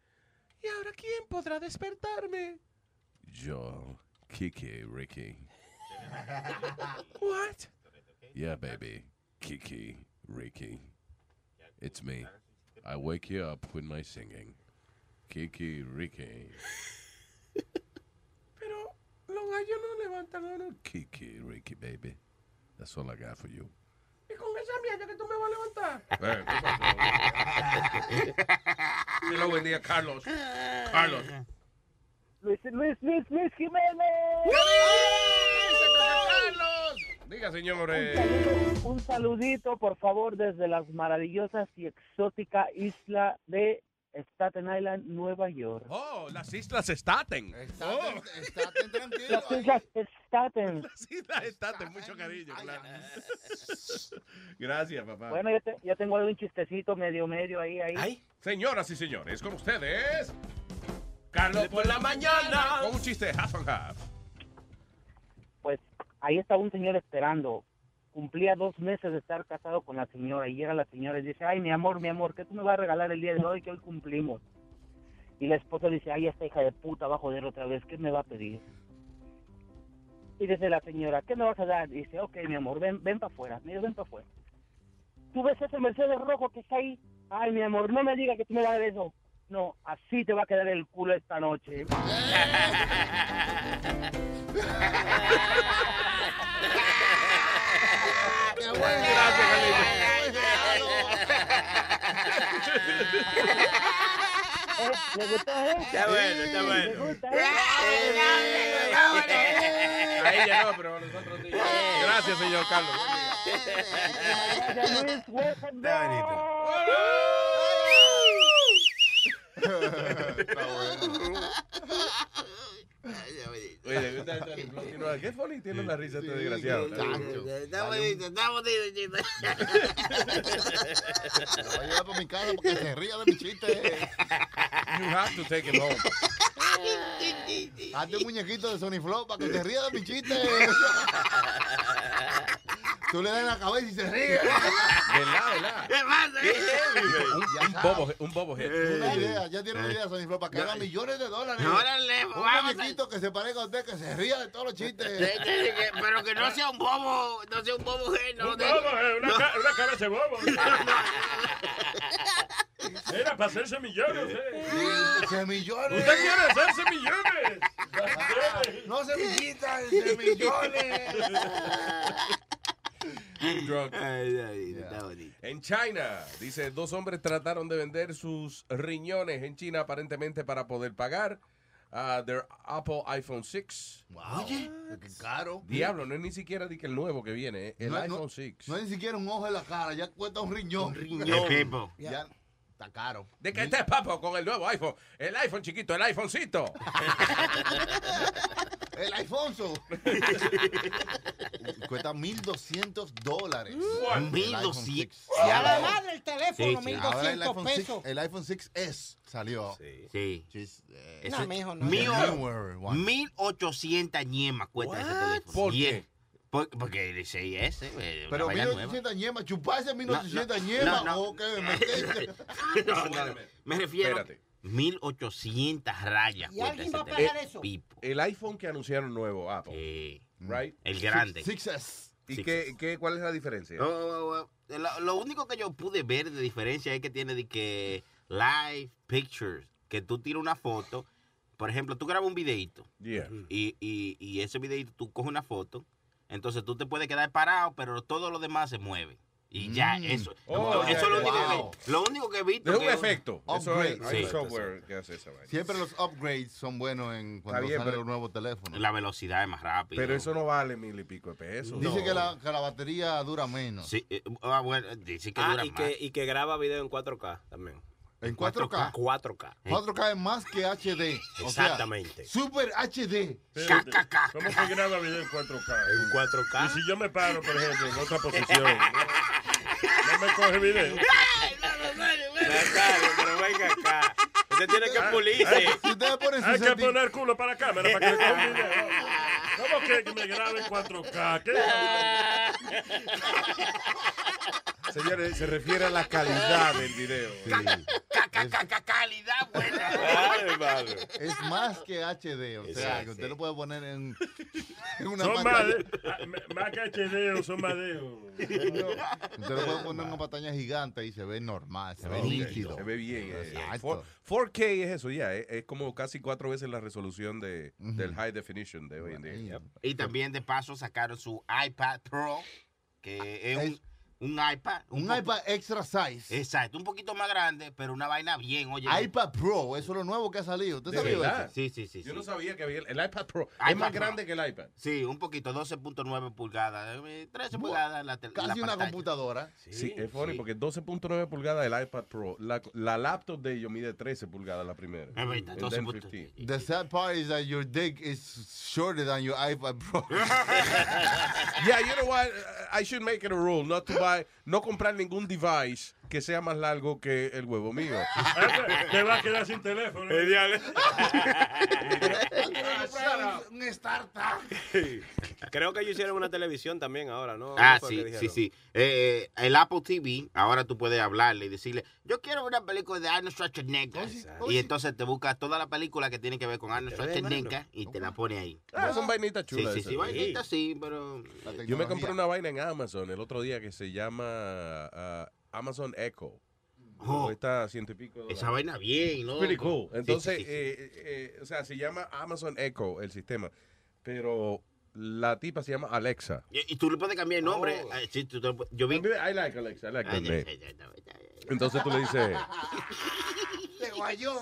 ¿y ahora quién podrá despertarme? Yo, Kiki, Ricky. What? Yeah, baby. Kiki, Ricky. It's me. I wake you up with my singing. Kiki, Ricky. Pero los gallos no levantan la mano. Kiki, Ricky, baby. That's all I got for you. ¿Y con esa mierda que tú me vas a levantar? ¿qué pasó? Hello, buen día, Carlos. Carlos. Luis, Luis, Luis, Luis Jiménez. Diga, señor. Un, saludito, por favor, desde las maravillosas y exótica isla de Staten Island, Nueva York. Oh, las islas Staten. Staten, Staten, tranquilo. Las islas Staten. Las islas Staten, mucho cariño, claro. Gracias, papá. Bueno, yo, te- yo tengo un chistecito medio, medio ahí, ahí. Señoras y señores, con ustedes, Carlos por la mañana. Con un chiste half and half. Ahí estaba un señor esperando. Cumplía dos meses de estar casado con la señora y llega la señora y dice, ay, mi amor, mi amor, ¿qué tú me vas a regalar el día de hoy que hoy cumplimos? Y la esposa dice, ay, esta hija de puta va a joder otra vez, ¿qué me va a pedir? Y dice la señora, ¿qué me vas a dar? dice, ok, mi amor, ven, ven para afuera, mira, ven para afuera. ¿Tú ves ese Mercedes rojo que está ahí? Ay, mi amor, no me digas que tú me vas a dar eso. No, así te va a quedar el culo esta noche. Eh, ¿Le gustó, eh? Está bueno, está ¿Le bueno. gusta, eh? A ella no, pero a nosotros sí. Gracias, señor Carlos. Gracias, Luis. Welcome back. Oye, le blog, ¿no? ¿Qué funny tiene la risa este desgraciado? Está bonito, está bonito. Lo voy a llevar para mi casa porque se ría de mi chiste. You have to take it home. Hazte un muñequito de Sony Flow para que se ría de mi chiste. Tú le das en la cabeza y se ríe. ¿Verdad, verdad? ¿Qué pasa? Un, un bobo, un bobo head. Una idea, ya tiene una idea, Sony Flow, para que haga millones de dólares. Órale, un vamos a- muñequito que se parezca a usted, que se ría de todos los chistes. Sí, sí, sí, Pero que no sea un bobo, no sea un bobo no. Un bobo, eh, una, ca- una cabeza de bobo. Era para hacerse millones, eh. Semillones. ¿Usted quiere hacerse millones? No semillitas, semillones. Drunk. En China, dice, dos hombres trataron de vender sus riñones en China aparentemente para poder pagar uh, their Apple iPhone 6. Oye, qué caro. Diablo, no es ni siquiera di que el nuevo que viene, eh, el No, iPhone no, 6. No hay ni siquiera un ojo en la cara, ya cuesta un riñón. Un riñón. El tipo. Ya está caro. ¿De qué este papo con el nuevo iPhone? El iPhone chiquito, el iPhonecito. El Alfonso. Cuesta 1.200 dólares. What? El iPhone 1.200. 6. A la madre el teléfono, Sí, sí. Ahora el 1.200 iPhone 6 pesos. el iPhone 6S salió. Sí. eh, No, mijo, no. Mío, newer one. 1800 ñemas cuesta ese teléfono. ¿Por Y qué? porque el 6S, eh, Pero vaina nueva. 1.800 ñemas, chuparse No, 1.800 no, ñemas. no, no. ¿O qué? ¿Me No, no, me refiero Espérate. 1800 rayas. ¿Y alguien va a pagar eso? El iPhone que anunciaron nuevo, Apple. Right? El grande. 6S. ¿Y qué, qué, cuál es la diferencia? Oh, oh, oh, Lo, lo único que yo pude ver de diferencia es que tiene de que live pictures, que tú tiras una foto, por ejemplo, tú grabas un videito Yeah. y, y, y ese videito tú coges una foto, entonces tú te puedes quedar parado, pero todo lo demás se mueve. Y ya, Mm. eso, Oh, eso es lo único, Wow. que, lo único que he visto. Es un que- efecto. Eso hay, hay Sí. software que hace esa vaina. Siempre los upgrades son buenos en cuando bien, salen pero- los nuevos teléfonos. La velocidad es más rápida. Pero eso no vale mil y pico de pesos. Dice que, la, que la batería dura menos. Sí, eh, ah, bueno, dice que Ah, dura y más. que, y que graba video en 4K también. ¿En 4K? 4K. 4K es más que HD. O sea, Exactamente. Super HD. ¿Cómo que graba video en 4K? En 4K. Y si yo me paro, por ejemplo, en otra posición, ¿no me coge video? Nazario, pero venga acá. Usted tiene que pulirse. Hay que poner culo para la cámara para que le coja video. ¿Cómo que me grabe en 4K? ¿Qué? Señores, se refiere a la calidad del video. calidad buena. Es más que HD. O sea, que usted lo puede poner en, en una Son más, pantalla. de- más que HD o son más de... Usted lo puede poner en una pantalla gigante y se ve normal, se ve Ok, nítido. Se ve bien. eh. Exacto. 4, k es eso, ya. es, es como casi cuatro veces la resolución de, del high definition de hoy en día. Y también de paso sacaron su iPad Pro, que es un, Un iPad. Un iPad extra size. Exacto, un poquito más grande, pero una vaina bien, oye. iPad Pro, eso es lo nuevo que ha salido. ¿Usted ¿De sabía? Sí, sí, sí. Yo sí. no sabía que había el, el iPad Pro. iPad es más Pro. grande que el iPad. Sí, un poquito, 12.9 pulgadas, eh, 13 Buah, pulgadas la, Casi la una pantalla. computadora. Sí, es funny sí. porque 12.9 pulgadas el iPad Pro. La, la laptop de ellos mide 13 pulgadas la primera. Es verdad, And 12 then punto- 15. The sad part is that your dick is shorter than your iPad Pro. Yeah, you know what? I should make it a rule not to buy, no comprar ningún device que sea más largo que el huevo mío. Te va a quedar sin teléfono. un startup. Creo que ellos hicieron una televisión también ahora, ¿no? Ah, ¿Qué fue que sí, sí, sí. Eh, el Apple TV, ahora tú puedes hablarle y decirle, yo quiero una película de Arnold Schwarzenegger. Y entonces te busca toda la película que tiene que ver con Arnold Schwarzenegger y te la pone ahí. Ah, son vainitas Sí, chulas. sí, esas. sí, vainita sí, pero... Yo me compré una vaina en Amazon el otro día que se llama ah, Amazon Echo. Oh. Está ciento y pico. Esa vaina bien, ¿no? Pretty cool. Entonces, sí, sí, sí. eh, eh, o sea, se llama Amazon Echo el sistema, pero la tipa se llama Alexa. Y, y tú le puedes cambiar el nombre. Oh. Eh, sí, tú yo vi... I like Alexa, I like ay. Entonces tú le dices, Se guayó.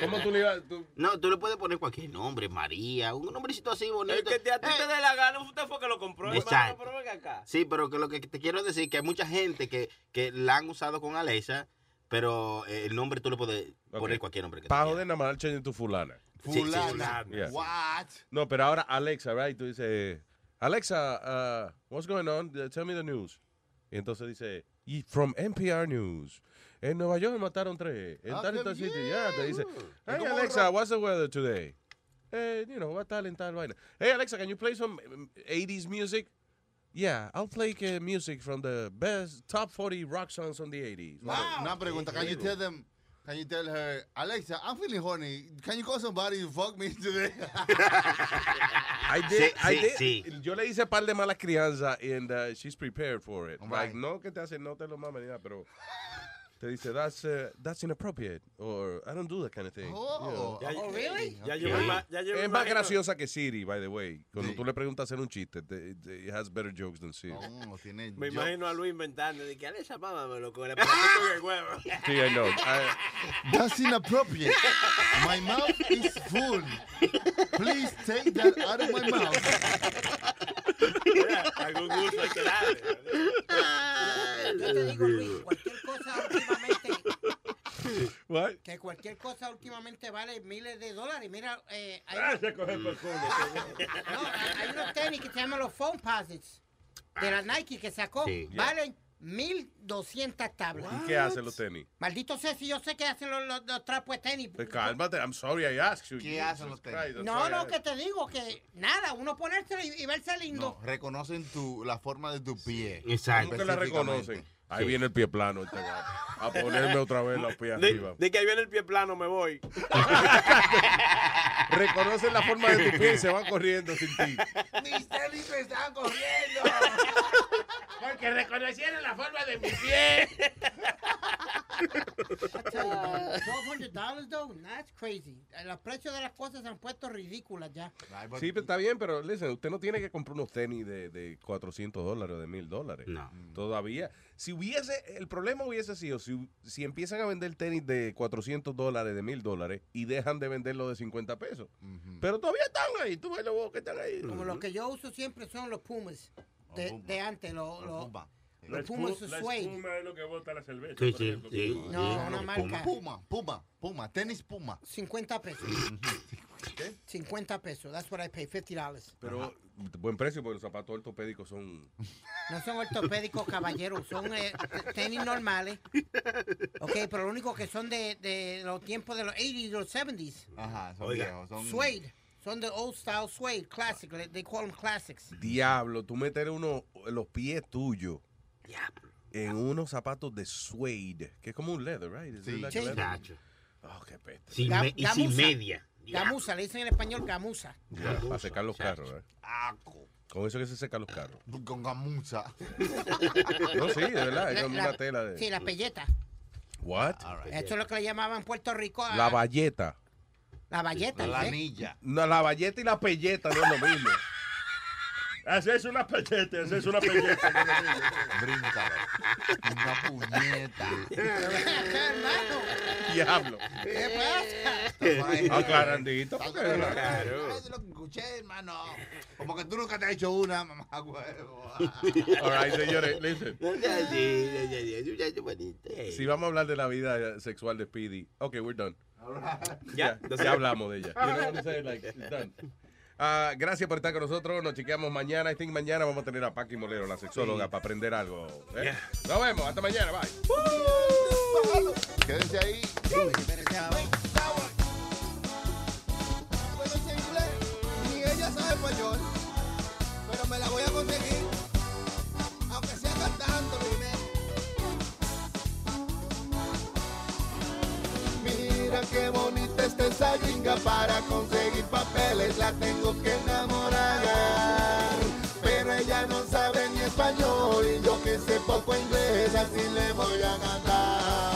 ¿cómo tú le ibas? tú- No, tú le puedes poner cualquier nombre, María, un nombrecito así bonito. El que te, a ti te dé la gana, usted fue que lo compró, hermano, Exacto. pero venga acá. Sí, pero que lo que te quiero decir es que hay mucha gente que, que la han usado con Alexa, pero eh, el nombre tú le puedes poner cualquier nombre que joder nada más el tu fulana. Sí, sí, Fulana. Yeah. What? No, pero ahora Alexa, right? Tú dices, Alexa, uh, what's going on? Tell me the news. Y entonces dice, "Y from NPR News. En Nueva York mataron tres. En Ah, tal y tal sitio. Ya, te dice, hey Alexa, rock. what's the weather today? Eh, you know, what tal en tal vaina. Hey Alexa, can you play some um, 80s music? Yeah, I'll play uh, music from the best top 40 rock songs on the 80s. Una- Una pregunta. Can you tell them? Can you tell her, Alexa, I'm feeling horny. Can you call somebody to fuck me today? I did, Sí, I sí, did. Yo le hice par de malas crianzas and uh, she's prepared for it. Right. Like, no que te hace, no te lo mames ni nada, pero te dice, that's, uh, that's inappropriate, or I don't do that kind of thing. Oh, You know. oh, really? Ya yo me ima- ya yo me Es más graciosa que Siri, by the way. Cuando Sí. tú le preguntas hacer un chiste, te- te- it has better jokes than Siri. Oh, tiene Me yo- imagino a Luis inventando de que Alexa, mámamelo con el aparato en el huevo. Sí, I know. I- That's inappropriate. My mouth is full. Please take that out of my mouth. Algún gusto hay que darle. Yo te digo, Luis, cualquier cosa últimamente, What? que cualquier cosa últimamente vale miles de dólares. Mira, eh, hay, Ah, se coge por culo. no, hay- unos tenis que se llaman los Foam Posits de la Nike que sacó. Sí. Valen 1200 tablas. ¿Y qué hacen los tenis? Maldito sea si yo sé que hacen los, los, los trapos de tenis. Pues cálmate, I'm sorry I asked you. ¿Qué Jesus hacen los tenis? Christ, No, no, que te digo que nada, uno ponérselo y, y verse lindo. No, reconocen tu, la forma de tu pie. Exacto. ¿Cómo que la reconocen? Ahí Sí. viene el pie plano. este a ponerme otra vez los pies De, arriba. de que ahí viene el pie plano, me voy. Reconocen la forma de tu pie y se van corriendo sin ti. Mis tenis me están corriendo. Porque reconocieron la forma de mi pie. $1,200 though, that's crazy. Los precios de las cosas se han puesto ridículas ya. Sí, pero está bien, pero listen, usted no tiene que comprar unos tenis de, de 400 dólares o de 1000 dólares. No. Todavía. Si hubiese, el problema hubiese sido si, si empiezan a vender tenis de 400 dólares, de 1000 dólares y dejan de venderlo de 50 pesos. Pero todavía están ahí, tú ves los que están ahí. Como los que yo uso siempre son los Pumas de, de antes, los. La, los Pumas espuma es lo que bota la cerveza. Sí, por ejemplo. sí. No, sí. una marca. Puma, Puma, Puma, tenis Puma. 50 pesos. 50 pesos. That's what I pay, $50. Pero buen precio porque los zapatos ortopédicos son... No son ortopédicos, caballeros. Son eh, tenis normales. Ok, pero lo único que son de, de los tiempos de los 80s y los 70s. Ajá, son Oiga. viejos. Son... Suede. Son de old style suede, classic. They call them classics. Diablo, tú meter uno, los pies tuyos en unos zapatos de suede, que es como un leather, right? Is it Sí. like Sí. leather? Chacho. Oh, qué peste. Sin Ga- me- y sin gamuza. media. Gamuza, le dicen en español gamuza. Ya, para secar los carros, ¿eh? Aco. Con eso que se secan los carros. Con gamuza. No, sí, de verdad, es La- como la- una tela de... Sí, la pelleta. What? Eso es lo que le llamaban en Puerto Rico. a- La valleta. la valleta. La ¿eh? anilla. No, la valleta y la pelleta no es lo mismo. Haces una pellete, haces una pellete. Brinca. Una puñeta. hermano. Diablo. ¿Qué pasa? Aclarandito. es lo que escuché, hermano. Como que tú nunca te has hecho una, mamá huevo. All right, señores, listen. Si vamos a hablar de la vida sexual de Speedy, okay, we're done. Ya, that's ya it. hablamos de ella. You know what I'm saying? Like, it's done. Ah, gracias por estar con nosotros. Nos chequeamos mañana. I think mañana vamos a tener a Paqui Molero, la sexóloga, para aprender algo. ¿eh? Nos vemos. Hasta mañana. Bye. Quédense ahí. Ni ella sabe español, pero me la voy a conseguir, Mira qué bonita está esa gringa para conseguir papeles, la tengo que enamorar. Pero ella no sabe ni español y yo que sé poco inglés, así le voy a cantar.